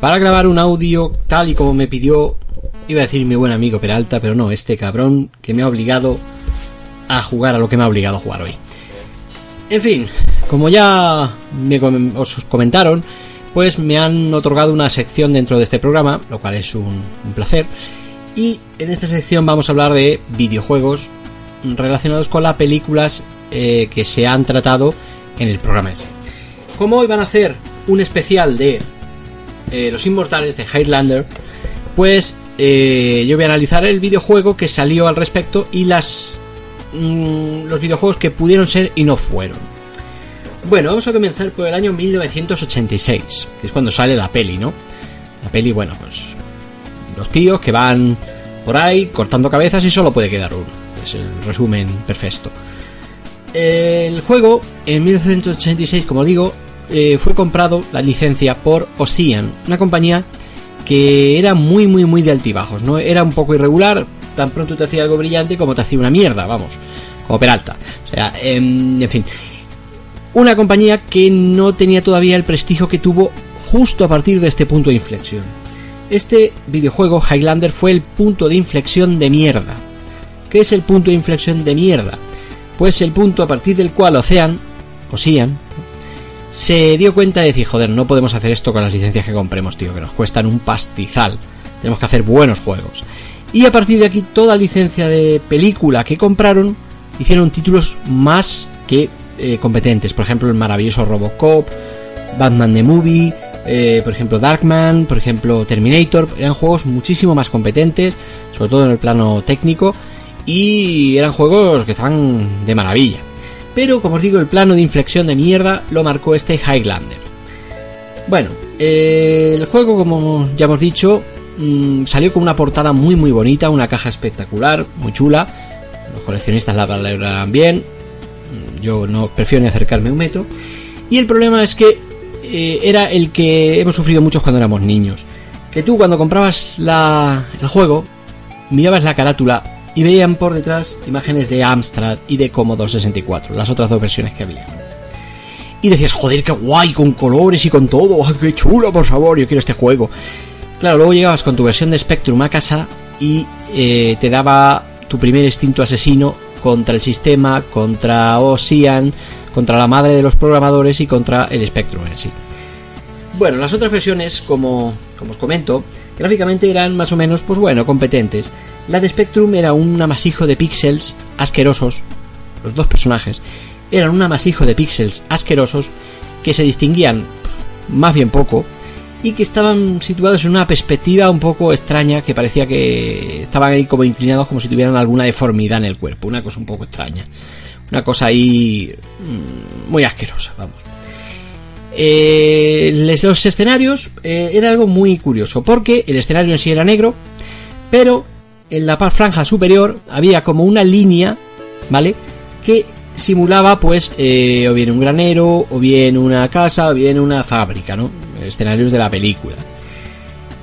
para grabar un audio tal y como me pidió, iba a decir mi buen amigo Peralta, pero no, este cabrón que me ha obligado a jugar a lo que me ha obligado a jugar hoy. En fin, como ya me os comentaron, pues me han otorgado una sección dentro de este programa, lo cual es un, un placer. Y en esta sección vamos a hablar de videojuegos relacionados con las películas eh, que se han tratado en el programa ese. Como van a hacer un especial de eh, Los Inmortales de Highlander, pues eh, yo voy a analizar el videojuego que salió al respecto y las mm, los videojuegos que pudieron ser y no fueron. Bueno, vamos a comenzar por el año 1986, que es cuando sale la peli, ¿no? La peli, bueno, pues los tíos que van por ahí cortando cabezas y solo puede quedar uno. Es el resumen perfecto. El juego, en 1986, como digo, eh, fue comprado la licencia por Ocean, una compañía que era muy, muy, muy de altibajos, ¿no? Era un poco irregular, tan pronto te hacía algo brillante como te hacía una mierda, vamos, como Peralta. O sea, em, en fin, una compañía que no tenía todavía el prestigio que tuvo justo a partir de este punto de inflexión. Este videojuego, Highlander, fue el punto de inflexión de mierda. ¿Qué es el punto de inflexión de mierda? Pues el punto a partir del cual Ocean, Ocean, se dio cuenta de decir, joder, no podemos hacer esto con las licencias que compremos, tío, que nos cuestan un pastizal. Tenemos que hacer buenos juegos. Y a partir de aquí, toda licencia de película que compraron, hicieron títulos más que eh, competentes. Por ejemplo, el maravilloso Robocop, Batman the Movie, eh, por ejemplo, Darkman, por ejemplo, Terminator. Eran juegos muchísimo más competentes, sobre todo en el plano técnico, y eran juegos que estaban de maravilla. Pero, como os digo, el plano de inflexión de mierda lo marcó este Highlander. Bueno, eh, el juego, como ya hemos dicho, mm, salió con una portada muy muy bonita, una caja espectacular, muy chula. Los coleccionistas la valorarán bien. Mm, Yo no prefiero ni acercarme un metro. Y el problema es que eh, era el que hemos sufrido muchos cuando éramos niños. Que tú cuando comprabas la, el juego, mirabas la carátula y veían por detrás imágenes de Amstrad y de Commodore 64, las otras dos versiones que había. Y decías, joder, qué guay, con colores y con todo, ¡ay, qué chulo, por favor, yo quiero este juego. Claro, luego llegabas con tu versión de Spectrum a casa y eh, te daba tu primer instinto asesino contra el sistema, contra Ocean, contra la madre de los programadores y contra el Spectrum en sí. Bueno, las otras versiones, como, como os comento, gráficamente eran más o menos, pues bueno, competentes. La de Spectrum era un amasijo de píxeles asquerosos, los dos personajes eran un amasijo de píxeles asquerosos que se distinguían más bien poco y que estaban situados en una perspectiva un poco extraña que parecía que estaban ahí como inclinados como si tuvieran alguna deformidad en el cuerpo, una cosa un poco extraña, una cosa ahí mm, muy asquerosa, vamos. Eh, los escenarios eh, era algo muy curioso porque el escenario en sí era negro, pero en la franja superior había como una línea, ¿vale? Que simulaba pues eh, o bien un granero, o bien una casa, o bien una fábrica, ¿no? Escenarios de la película.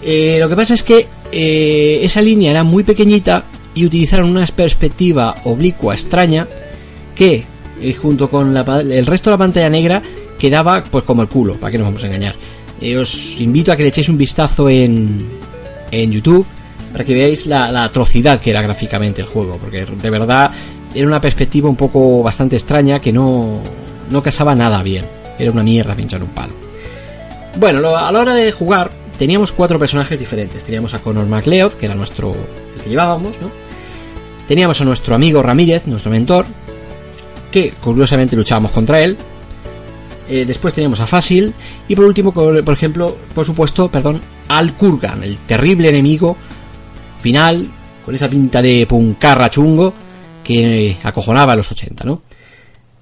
Eh, lo que pasa es que eh, esa línea era muy pequeñita y utilizaron una perspectiva oblicua extraña que junto con la el resto de la pantalla negra quedaba pues como el culo, para que nos vamos a engañar. Os invito a que le echéis un vistazo en, en YouTube para que veáis la, atrocidad que era gráficamente el juego, porque de verdad era una perspectiva un poco bastante extraña que no, no casaba nada bien. Era una mierda pinchar un palo. Bueno, a la hora de jugar teníamos cuatro personajes diferentes. Teníamos a Conor MacLeod, que era nuestro el que llevábamos, ¿no? Teníamos a nuestro amigo Ramírez, nuestro mentor, que curiosamente luchábamos contra él. Eh, después teníamos a Fácil y por último, por ejemplo, por supuesto, perdón, al Kurgan, el terrible enemigo final con esa pinta de puncarra chungo que eh, acojonaba a los 80, ¿no?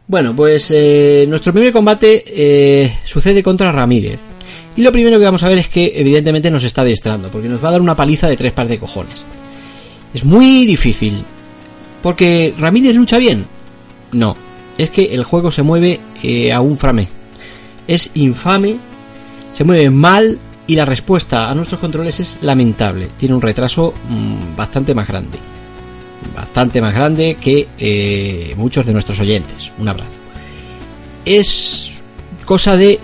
Bueno, pues eh, nuestro primer combate eh, sucede contra Ramírez. Y lo primero que vamos a ver es que evidentemente nos está adiestrando, porque nos va a dar una paliza de tres pares de cojones. Es muy difícil. Porque Ramírez lucha bien. No, es que el juego se mueve a un frame. Es infame, se mueve mal y la respuesta a nuestros controles es lamentable. Tiene un retraso mm, bastante más grande. Bastante más grande que eh, muchos de nuestros oyentes. Un abrazo. es cosa de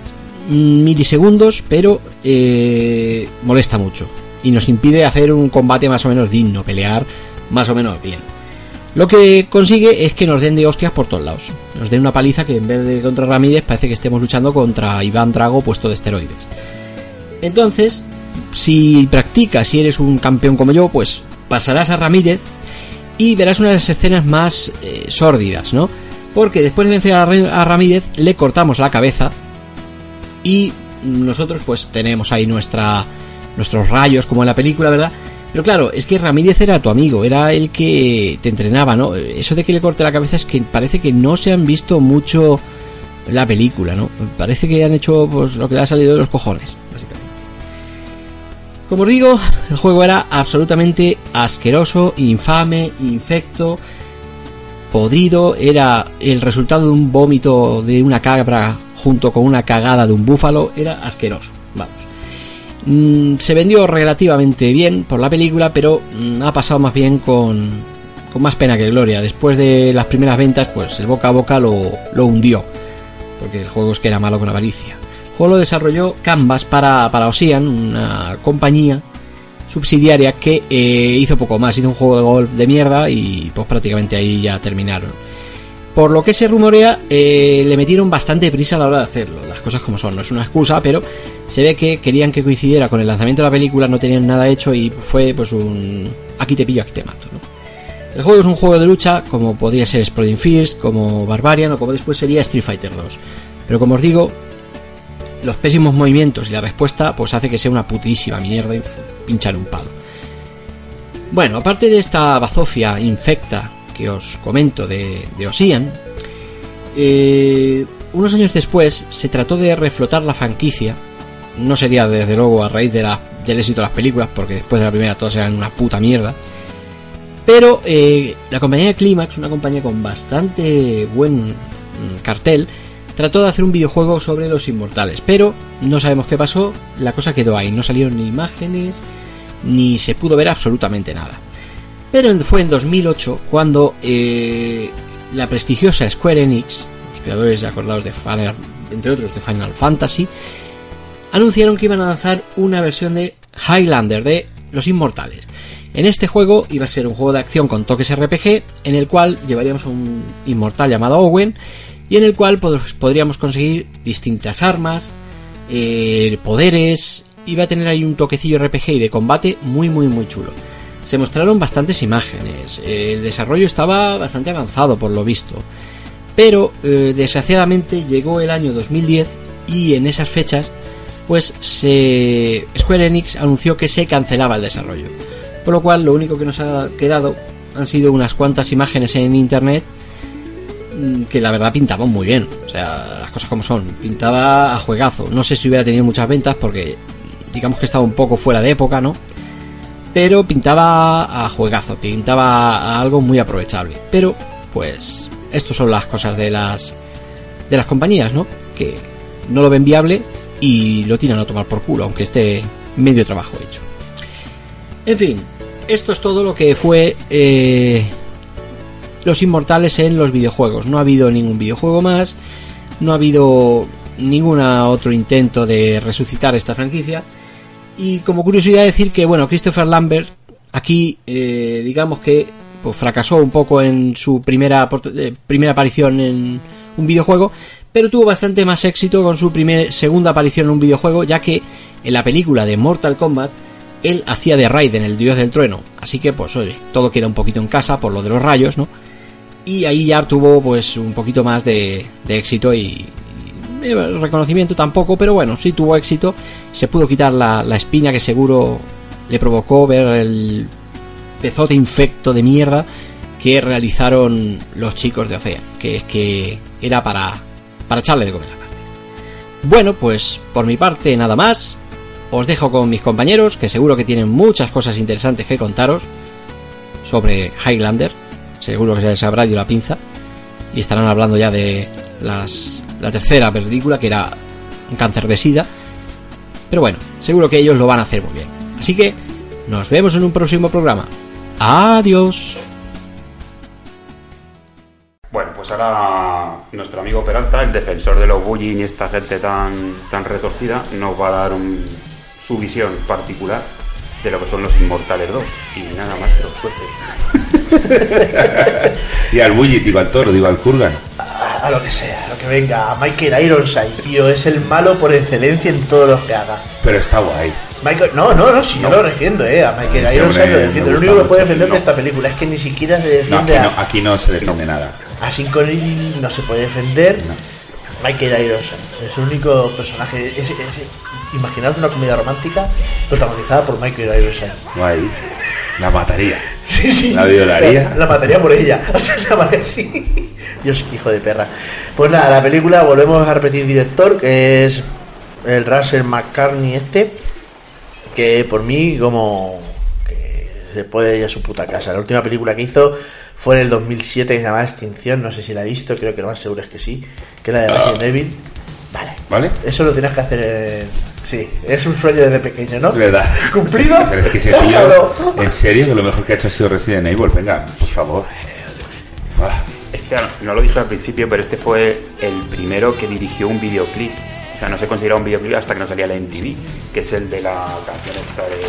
mm, milisegundos, pero eh, molesta mucho y nos impide hacer un combate más o menos digno, pelear más o menos bien. Lo que consigue es que nos den de hostias por todos lados. Nos den una paliza que en vez de contra Ramírez parece que estemos luchando contra Iván Drago puesto de esteroides. Entonces, si practicas y eres un campeón como yo, pues pasarás a Ramírez y verás una de las escenas más eh, sórdidas, ¿no? Porque después de vencer a, a Ramírez le cortamos la cabeza y nosotros pues tenemos ahí nuestra nuestros rayos como en la película, ¿verdad? Pero claro, es que Ramírez era tu amigo, era el que te entrenaba, ¿no? Eso de que le corte la cabeza es que parece que no se han visto mucho la película, ¿no? Parece que han hecho pues lo que le ha salido de los cojones. Como os digo, el juego era absolutamente asqueroso, infame, infecto, podrido, era el resultado de un vómito de una cabra junto con una cagada de un búfalo, era asqueroso, vamos. Mm, se vendió relativamente bien por la película, pero mm, ha pasado más bien con, con más pena que gloria. Después de las primeras ventas, pues el boca a boca lo, lo hundió, porque el juego es que era malo con avaricia. El juego lo desarrolló Canvas para, para Ocean, una compañía subsidiaria que eh, hizo poco más, hizo un juego de golf de mierda y pues prácticamente ahí ya terminaron. Por lo que se rumorea, eh, le metieron bastante prisa a la hora de hacerlo, las cosas como son, no es una excusa, pero se ve que querían que coincidiera con el lanzamiento de la película, no tenían nada hecho y fue pues un aquí te pillo, aquí te mato. El juego es un juego de lucha, como podría ser Exploding First, como Barbarian o como después sería Street Fighter 2. Pero como os digo, los pésimos movimientos y la respuesta pues hace que sea una putísima mierda y pinchar un palo. Bueno, aparte de esta bazofia infecta que os comento de, de eh, unos años después se trató de reflotar la franquicia. No sería desde luego a raíz de la- del éxito de las películas, porque después de la primera todas eran una puta mierda. Pero eh, la compañía Climax, una compañía con bastante buen mm, cartel, trató de hacer un videojuego sobre los inmortales. Pero no sabemos qué pasó, la cosa quedó ahí. No salieron ni imágenes, ni se pudo ver absolutamente nada. Pero fue en 2008 cuando eh, la prestigiosa Square Enix, los creadores acordados de Final, entre otros de Final Fantasy, anunciaron que iban a lanzar una versión de Highlander de Los Inmortales. En este juego iba a ser un juego de acción con toques RPG, en el cual llevaríamos a un inmortal llamado Owen y en el cual pod- podríamos conseguir distintas armas, eh, poderes, iba a tener ahí un toquecillo RPG y de combate muy muy muy chulo. Se mostraron bastantes imágenes, eh, el desarrollo estaba bastante avanzado por lo visto, pero eh, desgraciadamente llegó el año 2010 y en esas fechas pues se Square Enix anunció que se cancelaba el desarrollo. Por lo cual lo único que nos ha quedado han sido unas cuantas imágenes en internet que la verdad pintaban muy bien. O sea, las cosas como son. Pintaba a juegazo. No sé si hubiera tenido muchas ventas porque digamos que estaba un poco fuera de época, ¿no? Pero pintaba a juegazo, pintaba algo muy aprovechable. Pero, pues, estas son las cosas de las de las compañías, ¿no? Que no lo ven viable y lo tiran a tomar por culo, aunque esté medio trabajo hecho. En fin, esto es todo lo que fue eh, los inmortales en los videojuegos. No ha habido ningún videojuego más, no ha habido ningún otro intento de resucitar esta franquicia. Y como curiosidad decir que, bueno, Christopher Lambert aquí, eh, digamos que pues, fracasó un poco en su primera, eh, primera aparición en un videojuego, pero tuvo bastante más éxito con su primer, segunda aparición en un videojuego, ya que en la película de Mortal Kombat él hacía de Raiden, el dios del trueno. Así que, pues, oye, todo queda un poquito en casa por lo de los rayos, ¿no? Y ahí ya tuvo, pues, un poquito más de, de éxito y, eh, reconocimiento tampoco, pero bueno, sí tuvo éxito. Se pudo quitar la, la espina que seguro le provocó ver el pezote infecto de mierda que realizaron los chicos de Ocean, que es que era para, para echarle de comer. Bueno, pues por mi parte nada más. Os dejo con mis compañeros, que seguro que tienen muchas cosas interesantes que contaros sobre Highlander. Seguro que se les habrá ido la pinza. Y estarán hablando ya de las, la tercera película, que era cáncer de sida. Pero bueno, seguro que ellos lo van a hacer muy bien. Así que nos vemos en un próximo programa. Adiós. Bueno, pues ahora nuestro amigo Peralta, el defensor de los bullying y esta gente tan, tan retorcida, nos va a dar su visión particular de lo que son los Inmortales 2. Y nada, maestro, suerte. [LAUGHS] Y al Bully, digo al toro, digo al Kurgan. A, a lo que sea, a lo que venga. A Michael Ironside, tío, es el malo por excelencia en todo lo que haga. Pero está guay. Michael, no, no, no, si yo lo defiendo, eh. A Michael Ironside lo defiendo. Lo único que puede defender no. de esta película es que ni siquiera se No, defiende aquí a, no, aquí no se defiende nada. a Connery, no se puede defender. Michael Ironside es el único personaje. Es, es- imaginaos una comedia romántica protagonizada por Michael Ironside. Guay. La mataría. [LAUGHS] Sí, sí. La violaría. La, la mataría por ella. [LAUGHS] O sea, se así. Dios, hijo de perra. Pues nada, la película volvemos a repetir director, que es el Russell McCartney este, que por mí como que se puede ir a su puta casa. La última película que hizo fue en el 2007 que se llamaba Extinción, no sé si la he visto, creo que lo más seguro es que sí, que es la de Resident Evil. Vale. ¿Vale? Eso lo tienes que hacer en... Sí, es un sueño desde pequeño, ¿no? ¿Verdad? ¿Cumplido? Pero es que ese tío, en serio, que lo mejor que ha hecho ha sido Resident Evil. Venga, por favor. Ah, Este no lo dije al principio, pero este fue el primero que dirigió un videoclip. O sea, no se considera un videoclip hasta que no salía la MTV, que es el de la canción esta de.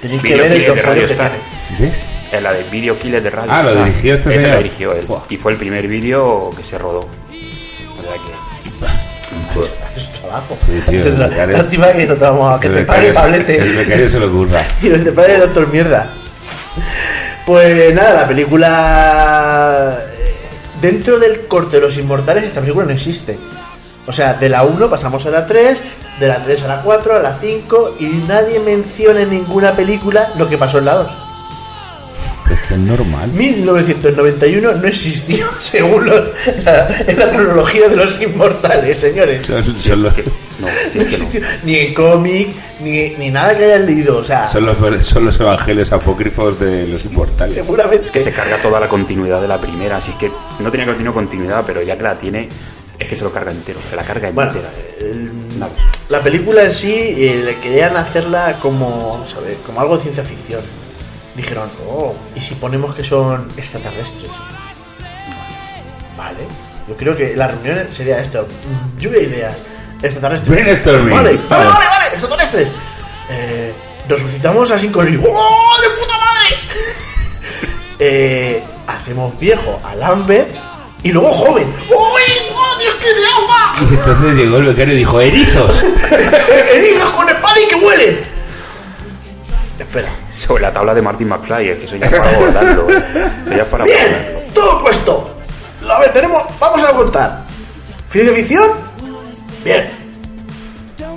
Tenéis que ver el Videoclip de Radio que Star. ¿de? Es la de Video Killer de Radio Ah, lo Star. dirigió este señor. lo dirigió él. Buah. Y fue el primer vídeo que se rodó. O sea que. Haces tu trabajo. Sí, tío, el tra- becario- Lástima que no te vamos a... Que el te pague becario- Pablete. El becario se lo ocurra. Y que [LAUGHS] te pague doctor mierda. Pues nada, la película... eh, Dentro del corte de los inmortales esta película no existe. O sea, de la 1 pasamos a la 3, de la 3 a la 4, a la 5 y nadie menciona en ninguna película lo que pasó en la 2. Es que es normal. 1991 no existió [LAUGHS] según los- la, en la cronología de los inmortales, señores. Son, son los, No, No es que no. existió ni en cómic, ni, ni nada que hayan leído. O sea, son los, son los evangelios apócrifos de los inmortales. seguramente. Es que se carga toda la continuidad de la primera, así es que no tenía que continuidad, pero ya que la tiene, es que se lo carga entero, se la carga Bueno, entera. el- la película en sí eh, le querían hacerla como, ver, como algo de ciencia ficción. Dijeron, oh, ¿y si ponemos que son extraterrestres? Vale. Yo creo que la reunión sería esto. Lluvia de ideas. Extraterrestres. Brainstorming. Vale, vale, Vale. vale, vale, extraterrestres. Eh, resucitamos a Connery. ¡Oh, de puta madre! [LAUGHS] eh, hacemos viejo a Lambert y luego joven. ¡Uy, oh, Dios, qué de agua! Y entonces llegó el becario y dijo, erizos. [LAUGHS] ¡Erizos con espada y que huelen! Espera. Sobre la tabla de Martin McFly, es que eso ya es para abordarlo. Eso ya es para Bien, abordarlo. todo puesto. A ver, tenemos. Vamos a contar. ¿Ciencia ficción? Bien.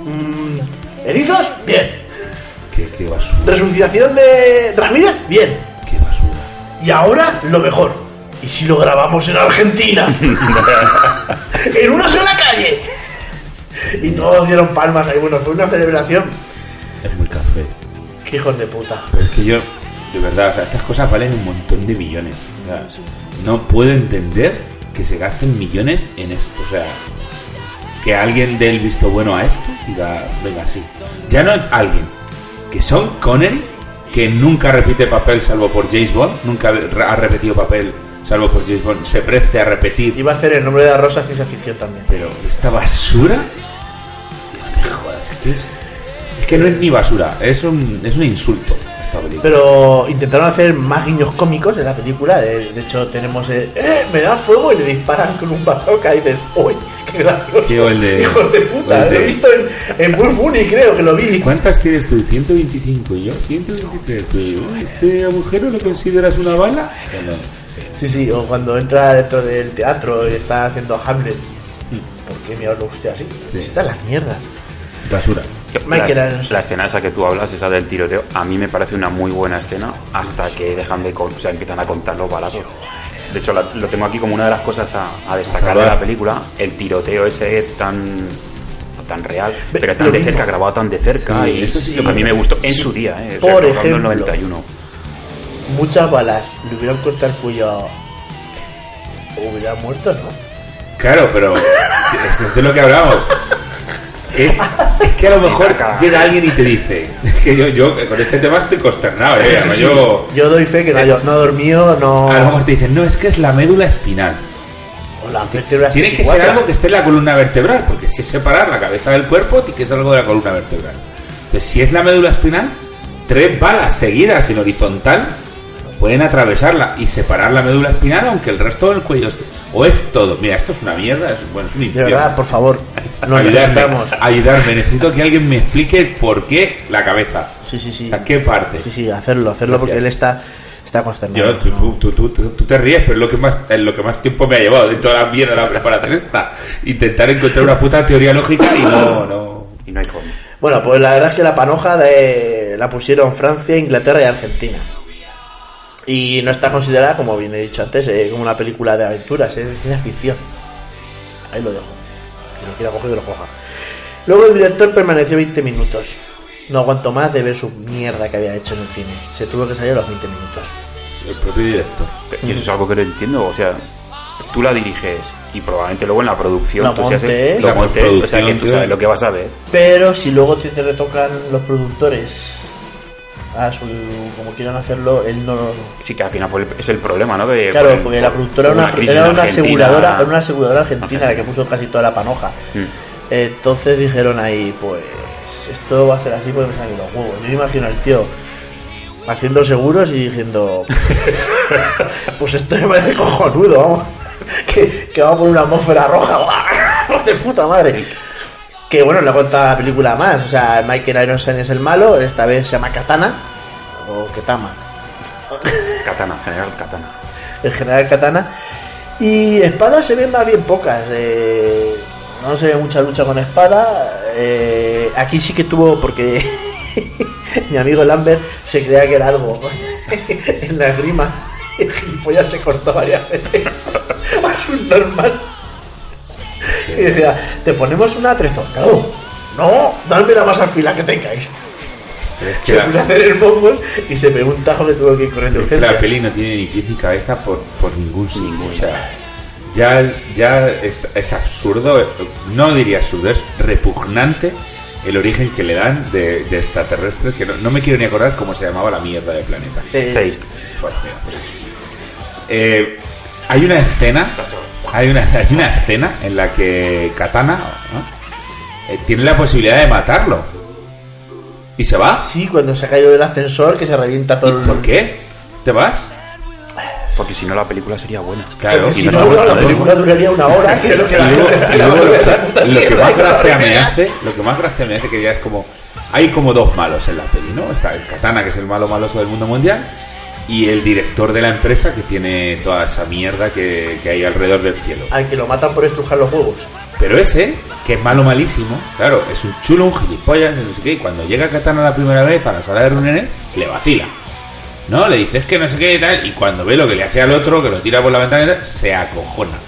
Mm, ¿Erizos? Bien. qué, qué basura, ¿Resucitación de Ramírez? Bien. qué basura. Y ahora lo mejor. ¿Y si lo grabamos en Argentina? [LAUGHS] en una sola calle. Y todos dieron palmas ahí. Bueno, fue una celebración. Qué hijos de puta. Pero es que yo, de verdad, o sea, estas cosas valen un montón de millones. O sea, no puedo entender que se gasten millones en esto. O sea, que alguien dé el visto bueno a esto y diga, venga, sí. Ya no alguien, que son Connery, que nunca repite papel salvo por James Bond, nunca ha repetido papel salvo por James Bond, se preste a repetir. Iba a hacer el nombre de la rosa ciencia ficción también. Pero esta basura, no me jodas, es que es, es que no es ni basura, es un, es un insulto esta película. Pero intentaron hacer más guiños cómicos en la película. De, de hecho, tenemos el, ¡Eh! Me da fuego y le disparan con un bazooka y dices, ¡Uy! ¡Qué gracioso! Sí, el de- ¡Hijos de puta! el de- Lo he visto en, en Bull Bunny, creo que lo vi. ¿Cuántas tienes tú? 125 y yo 123. Tú, ¿Este agujero lo consideras una bala? No. Sí, sí, o cuando entra dentro del teatro y está haciendo Hamlet. ¿Por qué me habla usted así? Sí. Está la mierda. Basura. Michael la, Irons. la escena esa que tú hablas, esa del tiroteo, a mí me parece una muy buena escena hasta que dejan de con- o sea, empiezan a contar los balazos. De hecho, la- lo tengo aquí como una de las cosas a, a destacar de la película, el tiroteo ese tan tan real, pero tan lo de mismo. cerca, grabado tan de cerca, Sí, y eso sí. a mí me gustó en Sí. su día, ¿eh? O sea, Por ejemplo. del 91. Muchas balas le hubieran cortado el cuello. Hubiera muerto, ¿no? Claro, pero [LAUGHS] es de lo que hablamos. Es, es que a lo mejor llega alguien y te dice que yo, yo con este tema estoy consternado, ¿eh? Yo, Yo doy fe que no, ha- no ha dormido, no. a lo mejor te dicen, no, es que es la médula espinal. o vértebras Tiene que ser algo que esté en la columna vertebral, porque si es separar la cabeza del cuerpo, tiene que ser algo de la columna vertebral. Entonces, si es la médula espinal, tres balas seguidas en horizontal pueden atravesarla y separar la médula espinal, aunque el resto del cuello esté. O es todo. Mira, esto es una mierda, es, bueno, es un De infierno. verdad, por favor. [LAUGHS] Nos ayudarme, ayudarme, necesito que alguien me explique por qué la cabeza. Sí, sí, sí. O sea, ¿qué parte? Sí, sí, hacerlo, hacerlo porque él está, está consternado. Yo, tú, tú, tú, tú- tú te ríes, pero es lo que más es lo que más tiempo me ha llevado de toda la mierda de la preparación esta. Intentar encontrar una puta teoría lógica y no, no. Y no hay forma. Bueno, pues la verdad es que la panoja de- la pusieron Francia, Inglaterra y Argentina. Y no está considerada, como bien he dicho antes, eh, como una película de aventuras, es ciencia ficción. Ahí lo dejo. Quien lo quiera coger, que lo coja. Luego el director permaneció 20 minutos. No aguanto más de ver su mierda que había hecho en el cine. Se tuvo que salir a los 20 minutos. El propio director. Y eso es algo que no entiendo, o sea, tú la diriges y probablemente luego en la producción La tú seas montes. lo La montes, o sea que tú sabes lo que vas a ver. Pero si luego te retocan los productores a su como quieran hacerlo, él no Sí, que al final fue el- es el problema, ¿no? Claro, por porque la por productora era una, era una aseguradora, era una aseguradora argentina la que puso casi toda la panoja. Mm. Entonces dijeron ahí, pues esto va a ser así porque me salen los huevos. Yo me imagino al tío haciendo seguros y diciendo, [LAUGHS] pues esto me parece cojonudo, vamos, [LAUGHS] que, que vamos a poner una atmósfera roja, [LAUGHS] de puta madre. Que bueno, le cuenta la película más, o sea, Michael Ironside es el malo, esta vez se llama Katana, o Ketama, Katana, general Katana. el general Katana. Y espadas se ven más bien pocas. eh, no se ve mucha lucha con espada. eh, aquí sí que tuvo, porque [LAUGHS] mi amigo Lambert se creía que era algo [LAUGHS] en la grima. [LAUGHS] El gilipollas se cortó varias veces. Es un normal. Y decía, te ponemos una trezón. No, no, dame la más afilada que tengáis. Pero es que Se puso a hacer el bombos y se pegó un tajo que tuvo que ir corriendo es que la peli no tiene ni pies ni cabeza por, por ningún sitio. O sea, ya, ya es, es absurdo, no diría absurdo, es repugnante el origen que le dan de, de extraterrestres, que no, no me quiero ni acordar cómo se llamaba la mierda de planeta. Eh, Feist. Bueno, mira, pues eso. Eh, hay una escena, hay una, hay una escena en la que Katana ¿no? Eh, tiene la posibilidad de matarlo y se va. Sí, cuando se ha caído del ascensor que se revienta todo el... ¿Por qué? ¿Te vas? Porque si no la película sería buena. Claro, si no la película duraría una hora, [LAUGHS] que es lo que más gracia me hace, lo que más gracia me hace que ya es como hay como dos malos en la peli, ¿no? Está el Katana que es el malo maloso del mundo mundial y el director de la empresa que tiene toda esa mierda que, que hay alrededor del cielo. Al que lo matan por estrujar los huevos. Pero ese, que es malo malísimo, claro, es un chulo, un gilipollas, no sé qué, y cuando llega Katana la primera vez a la sala de reuniones, le vacila. ¿No? Le dices que no sé qué y tal, y cuando ve lo que le hace al otro, que lo tira por la ventana, y tal, se acojona.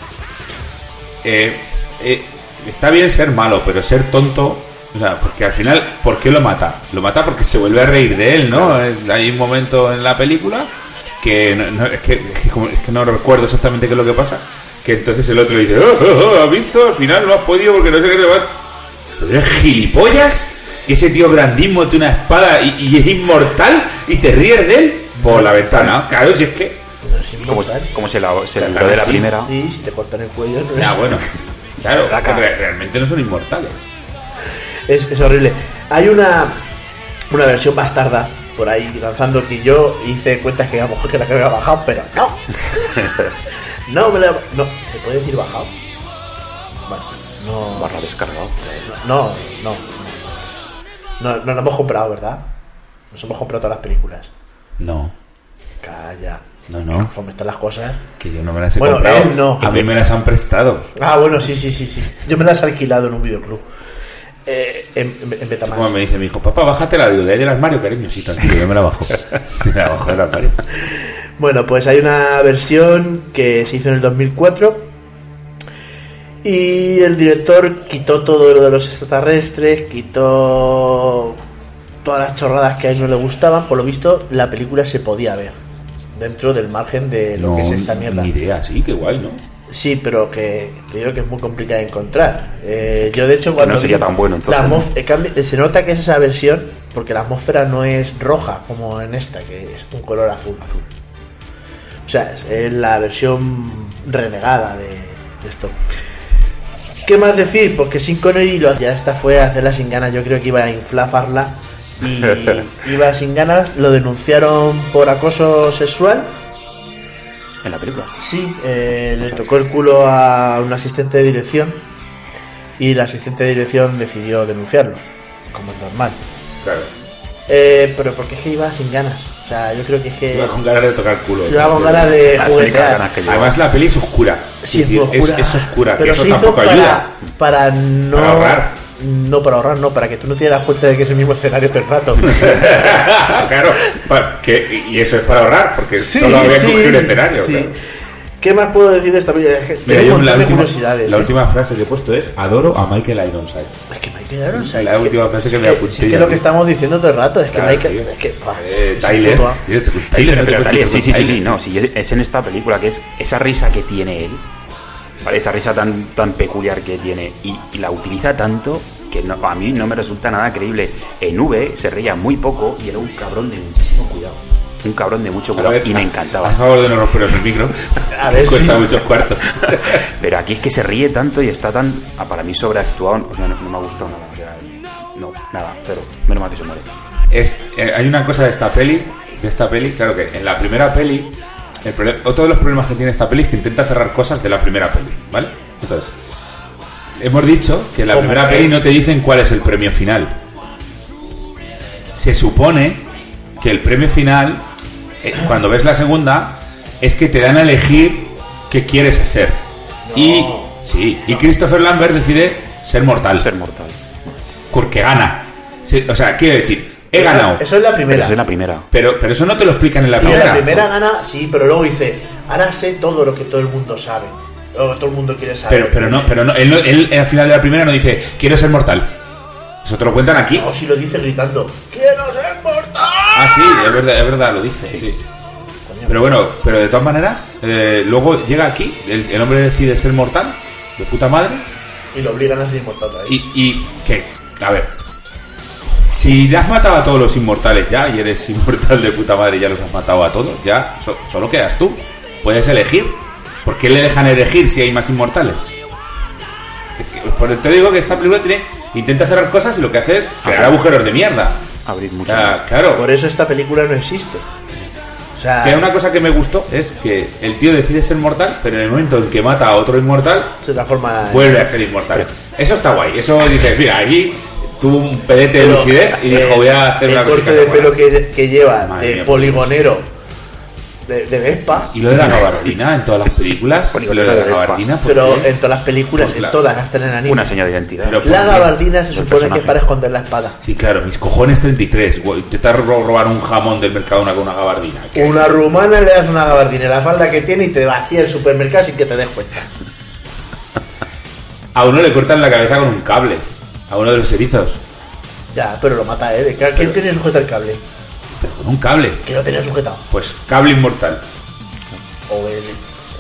Eh, eh, está bien ser malo, pero ser tonto, o sea, porque al final, ¿por qué lo mata? Lo mata porque se vuelve a reír de él, ¿no? Es, hay un momento en la película que, no, no, es, que, es, que como- es que no recuerdo exactamente qué es lo que pasa, que entonces el otro le dice, oh, oh, oh, ¿has visto? Al final no has podido porque no sé qué te va... Pero es gilipollas, que ese tío grandísimo tiene una espada y, y es inmortal y te ríes de él por la ventana. Claro, si es que... Como, como se la, se la Katana libró de la sí. primera. Sí, si te cortan el cuello no [LAUGHS] es, Ya, bueno, claro, realmente no son inmortales. Es, es horrible. Hay una, una versión bastarda por ahí lanzando que yo hice cuentas que a lo mejor que la que había bajado, pero no. [LAUGHS] no, me la, no. ¿Se puede decir bajado? Bueno, no. Barra descargado. No, no. No, no lo hemos comprado, ¿verdad? Nos hemos comprado todas las películas. No, Calla. No, no. Conforme están las cosas. que yo no me las he Bueno, comprado. él no. A mí me las han prestado. Ah, bueno, sí, sí, sí, sí. Yo me las he alquilado en un videoclub. Eh, en, en, Betamax. Como me dice mi hijo, papá, bájate la de ahí del armario, cariño. Sí, tranquilo, yo me la bajo. [LAUGHS] me la bajo del armario. Bueno, pues hay una versión que se hizo en el 2004 y el director quitó todo lo de los extraterrestres, quitó todas las chorradas que a él no le gustaban. Por lo visto, la película se podía ver dentro del margen de lo no, que es esta mierda. Ni idea, sí, qué guay, ¿no? Sí, pero que te digo que es muy complicada de encontrar. Eh, yo, de hecho, cuando. no sería tan bueno, entonces, la ¿no? atmósfera- cambia- se nota que es esa versión, porque la atmósfera no es roja como en esta, que es un color azul. azul. O sea, es, la versión renegada de, de esto. ¿Qué más decir? Porque sin Connery lo ya esta fue a hacerla sin ganas. Yo creo que iba a inflafarla y [LAUGHS] iba sin ganas. Lo denunciaron por acoso sexual. En la película. Sí, eh, le tocó el culo a un asistente de dirección y el asistente de dirección decidió denunciarlo, como es normal. Claro. Eh, pero porque es que iba sin ganas. O sea, yo creo que es que Iba con ganas de tocar el culo. iba con ganas de juguetear. Además, la peli es oscura. Sí, es, decir, oscura. es- es oscura, que Pero eso tampoco para, ayuda. para no Para ahorrar. No para ahorrar, no, para que tú no te dieras cuenta de que es el mismo escenario todo el rato. [LAUGHS] claro, que, y eso es para ahorrar, porque Sí, solo había sí, cogido un escenario. sí. claro. ¿Qué más puedo decir de esta película? Es que Mira, yo la última, curiosidades. la ¿eh? última frase que he puesto es adoro a Michael Ironside. Es que Michael Ironside. La última frase que es me apunté sí, que es lo que estamos diciendo todo el rato. Es que Claro, Michael. tío. Es que. Eh, es Tyler, tío, Pero, Tyler, no te pero, puedes Talia, quitar sí, sí, sí, Tyler. sí, no, sí, es, es en esta película que es esa risa que tiene él, esa risa tan, tan peculiar que tiene y, y la utiliza tanto que no- a mí no me resulta nada creíble. En V se reía muy poco y era un cabrón de muchísimo cuidado. Un cabrón de mucho cuidado ver, y me encantaba. A favor de no romperos el micro. [LAUGHS] A ver, Cuesta sí. muchos cuartos. [LAUGHS] Pero aquí es que se ríe tanto y está tan, ah, para mí, sobreactuado. O sea, no, no me ha gustado nada. o sea, no, nada, pero menos mal que se muere. Es- eh, hay una cosa de esta peli, de esta peli, claro que en la primera peli, el problema, otro de los problemas que tiene esta peli es que intenta cerrar cosas de la primera peli, ¿vale? Entonces, hemos dicho que en la ¿Cómo primera peli no te dicen cuál es el premio final. Se supone que el premio final, eh, [CLEARS THROAT] cuando ves la segunda, es que te dan a elegir qué quieres hacer. Y sí, y Christopher Lambert decide ser mortal, Ser mortal. porque gana. O sea, quiero decir, he ganado. Eso es la primera. eso es la primera. Pero, pero eso no te lo explican en la Y en primera. la primera gana, sí, pero luego dice, ahora sé todo lo que todo el mundo sabe. O todo el mundo quiere saber. Pero, pero no, pero no, él, no- él al final de la primera no dice, quiero ser mortal. Eso te lo cuentan aquí. O si lo dice gritando, ¡Quiero ser mortal! Ah, sí, es verdad, es verdad, lo dice. sí. Pero bueno, pero de todas maneras, eh, luego llega aquí, el, el hombre decide ser mortal, de puta madre, Y lo obligan a ser inmortal y, y que, a ver, si ya has matado a todos los inmortales ya, y eres inmortal de puta madre y ya los has matado a todos, ya so- solo quedas tú. Puedes elegir. ¿Por qué le dejan elegir si hay más inmortales? Es que, por te digo que esta película tiene, intenta cerrar cosas y lo que hace es crear agujeros de mierda. Abrir O mucho. sea, claro. Por eso esta película no existe. O sea, Que una cosa que me gustó es que el tío decide ser mortal, pero en el momento en que mata a otro inmortal, se transforma. vuelve a ser inmortal. Eso está guay. Eso dices, mira, allí tuvo un pedete de lucidez y dijo, eh, voy a hacer el una corte de que pelo mola". que, que lleva Madre de mía, poligonero de, de Vespa. Y lo de la gabardina en todas las películas. lo de la Vespa. gabardina. ¿por Pero qué? en todas las películas, Pues en la- todas, hasta en el anime. Una señal de identidad. Pero ¿por La gabardina se supone que personaje. es para esconder la espada. Sí, claro, mis cojones 33. güey, Intentar ro- robar un jamón del mercadona con una gabardina. ¿Qué? Una rumana le das una gabardina en la falda que tiene y te vacía el supermercado sin que te des cuenta. A uno le cortan la cabeza con un cable. A uno de los erizos. Ya, pero lo mata él. ¿Quién Pero- tenía sujetado el cable? Pero con un cable. Que lo tenía sujetado. Pues cable inmortal. O el...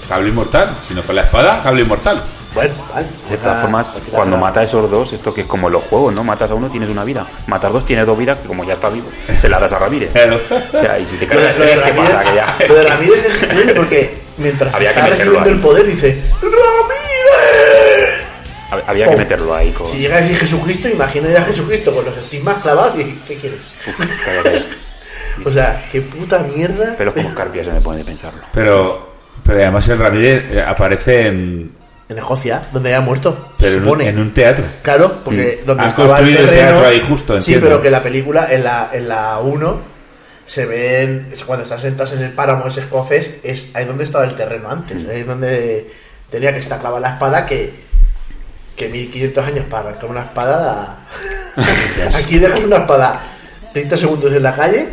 Cable inmortal. Si no con la espada, cable inmortal. Bueno, vale. De todas formas, cuando mata a esos dos, esto que es como los juegos, ¿no? Matas a uno, tienes una vida. Matas dos, tienes dos vidas, que como ya está vivo, se la das a Ramírez. Claro. O sea, y si te tres, ¿qué Ramírez, pasa? Que ya... lo de Ramírez es increíble porque mientras Había que está meterlo recibiendo ahí. el poder dice ¡Ramírez! Hab- Había que Pum. meterlo ahí con... Si llega a decir Jesucristo, imagina ya a Jesucristo con los estigmas clavados y ¿qué quieres? Cállate. [LAUGHS] O sea, qué puta mierda. Pelos como escarpias se me pone de pensarlo. Pero, pero además el Ramírez eh, aparece en, En Escocia, donde ya ha muerto. pero se en, un, supone. en un teatro. Claro, porque Mm. donde Han estaba construido el terreno- teatro ahí justo, Sí, entiendo. pero que la película, en la, en la 1, se ven, es cuando están sentados en el páramo ese escocés, es ahí donde estaba el terreno antes, Mm. ahí donde tenía que estar clavada la espada que, que 1500 años para arrancar una espada. da- Aquí dejas una espada 30 segundos en la calle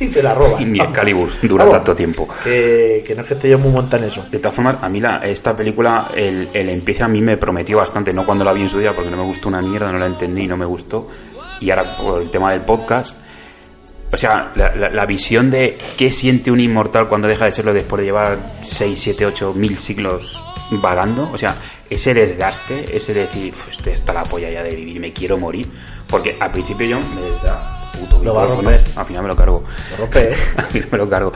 y te la roban. Y ni. Excalibur dura Vamos. tanto tiempo. Que, que no es que esté yo muy montado en eso. De todas formas, a mí la, esta película, el, el empiece a mí me prometió bastante, no cuando la vi en su día, porque no me gustó una mierda, no la entendí, no me gustó. Y ahora, por el tema del podcast, o sea, la, la- la visión de qué siente un inmortal cuando deja de serlo después de llevar 6, 7, 8 mil siglos vagando, o sea, ese desgaste, ese decir, pues estoy hasta la polla ya de vivir, me quiero morir, porque al principio yo me decía, puto Lo va a romper. al final me lo cargo. Lo rompe, ¿eh? [LAUGHS] Al final me lo cargo.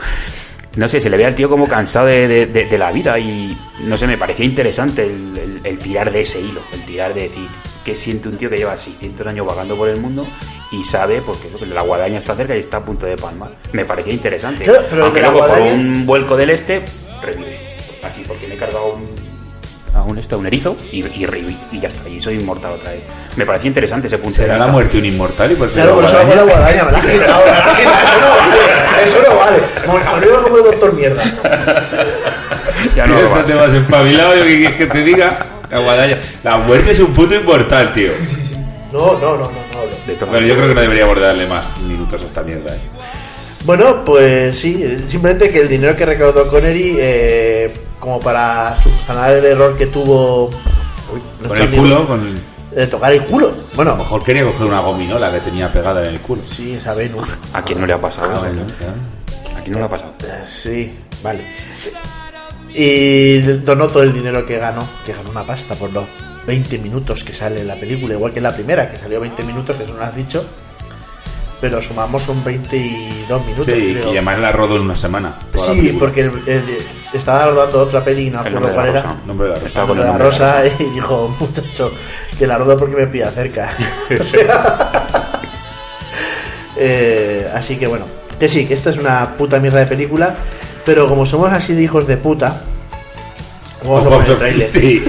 No sé, se le ve al tío como cansado de, de- de- de la vida y no sé, me parecía interesante el, el- el tirar de ese hilo, el tirar de decir qué siente un tío que lleva 600 años vagando por el mundo y sabe pues, que la guadaña está cerca y está a punto de palmar. Me parecía interesante. Claro, pero Aunque luego por guadaña- un vuelco del este, revive. Así, porque me he cargado un, a un, esto, a un erizo y, y y ya está, y soy inmortal otra vez. Me parecía interesante ese punto de Será la vista. muerte un inmortal y por eso Claro, por la eso la guadaña. me la quitado, la. Eso no vale, no vale. Como el doctor mierda. [LAUGHS] Ya no vas. este te vas espabilado, yo que quieres que te diga. La guadaña. La muerte es un puto inmortal, tío. No, no, no, no, no. De todas Bueno, yo creo que no deberíamos darle más minutos a esta mierda. eh. Bueno, pues sí, simplemente que el dinero que recaudó Connery, eh, como para subsanar el error que tuvo uy, Con el amigo, culo, con el... de tocar el culo. A lo Bueno, mejor quería coger una gominola que tenía pegada en el culo. sí, esa Venus. ¿A quién no le ha pasado? Ah, eso? bueno. ¿A quién no le ha pasado? Eh, Sí, vale. Y donó todo el dinero que ganó, que ganó una pasta por los 20 minutos que sale en la película, igual que en la primera, que salió 20 minutos, que eso no lo has dicho. Pero sumamos son 22 minutos. Sí, creo. y además la rodó en una semana. Sí, porque el- el- estaba rodando otra peli, no acuerdo cuál era. Nombre de la rosa. El nombre de la rosa [LAUGHS] y dijo, muchacho, que la rodo porque me pilla cerca. [LAUGHS] [LAUGHS] Eh, así que bueno, que sí, que esta es una puta mierda de película, pero como somos así de hijos de puta, vamos a poner el trailer. Sí,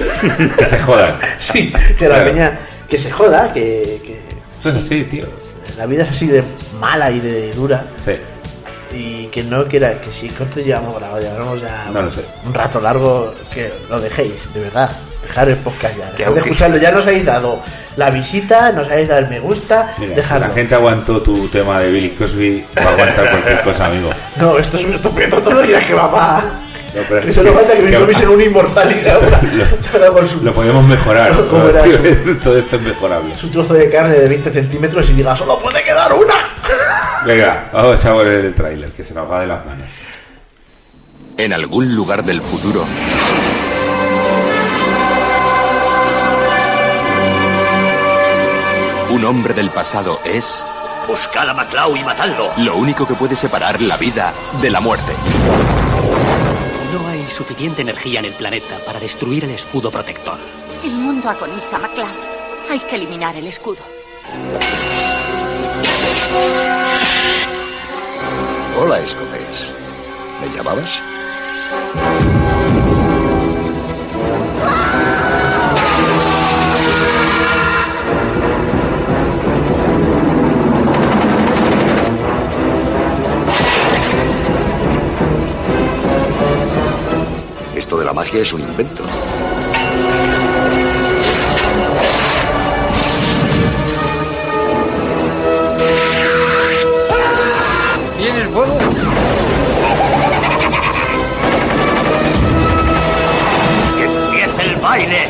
que se jodan. Sí, que la Claro. peña, que se joda, que, que tío. La vida es así de mala y de dura. Sí. Y que no quiera, que si cuánto llevamos grabado, llevamos ya No lo sé. un rato largo, que lo dejéis, de verdad. Dejar el podcast ya. Que de escucharlo, ya nos habéis dado la visita, nos habéis dado el me gusta, Mira, dejadlo. la gente aguantó tu tema de Billy Cosby, va a aguantar cualquier cosa, amigo. No, esto es un estupendo todo, mira que mamá. No, pero es [LAUGHS] Que solo falta que me que- comisen un inmortal y haga, [LAUGHS] Lo- con su, Lo podemos mejorar. [LAUGHS] ¿Cómo era eso? Todo esto es mejorable. su trozo de carne de 20 centímetros y diga, solo puede quedar una. Venga, vamos a ver el tráiler, que se nos va de las manos. En algún lugar del futuro, un hombre del pasado es Buscad a Maclau y matadlo. lo único que puede separar la vida de la muerte. No hay suficiente energía en el planeta para destruir el escudo protector. El mundo agoniza, MacLeod. Hay que eliminar el escudo. Hola, escocés. ¿Me llamabas? Esto de la magia es un invento. ¿Tienes fuego? ¡Que empiece el baile!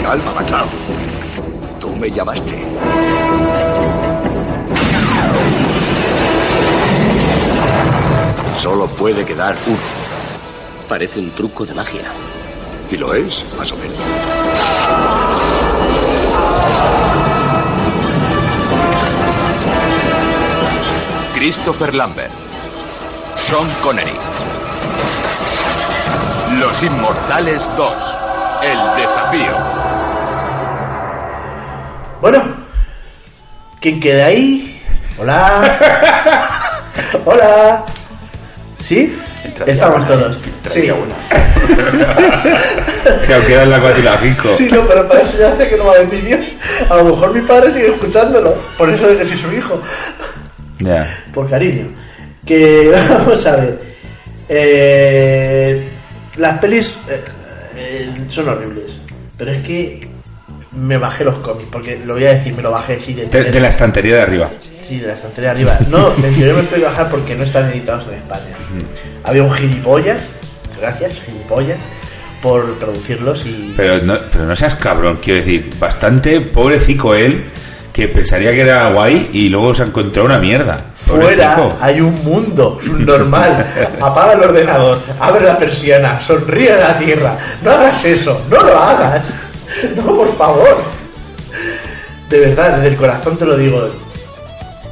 Calma, Maclau. Tú me llamaste. Solo puede quedar uno. Parece un truco de magia. Y lo es, más o menos. Christopher Lambert, Sean Connery. Los Inmortales 2. El desafío. Bueno, ¿quién queda ahí? Hola. [LAUGHS] Hola. ¿Sí? Entraría Estamos una, todos. Sí. una. Se ha quedado en la 4 y la 5. Sí, no, pero para eso ya hace que no va a haber vídeos. A lo mejor mi padre sigue escuchándolo. Por eso de que soy su hijo. Ya. Por cariño. Que [LAUGHS] vamos a ver. Eh, las pelis eh, eh, son horribles. Pero es que me bajé los cómics. Porque lo voy a decir, me lo bajé sí de, De, de la estantería de arriba. Sí, de la estantería de arriba. No, me yo me pude bajar porque no están editados en España. Había un gilipollas, gracias, gilipollas, por traducirlos y. Pero no, pero no seas cabrón, quiero decir, bastante pobrecico él que pensaría que era guay y luego se ha encontrado una mierda. Fuera hay un mundo subnormal. [LAUGHS] Apaga el ordenador, abre la persiana, sonríe a la tierra. No hagas eso, no lo hagas. [LAUGHS] No, por favor. De verdad, desde el corazón te lo digo.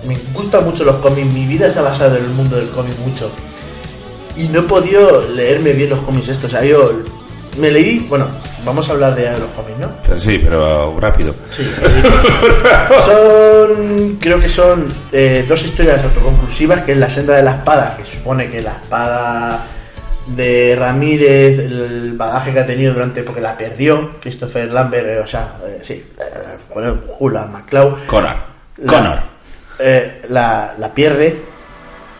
Me gustan mucho los cómics, mi vida se ha basado en el mundo del cómic mucho. Y no he podido leerme bien los cómics estos. O sea, yo me leí, bueno, vamos a hablar de los cómics, ¿no? Pero Sí, pero rápido. Sí. [LAUGHS] son, creo que son eh, dos historias autoconclusivas, que es la senda de la espada, que supone que la espada de Ramírez, el bagaje que ha tenido durante, porque la perdió, Christopher Lambert, eh, o sea, eh, sí, eh, bueno, Hula McCloud. Connor. La- Connor. eh, la, la pierde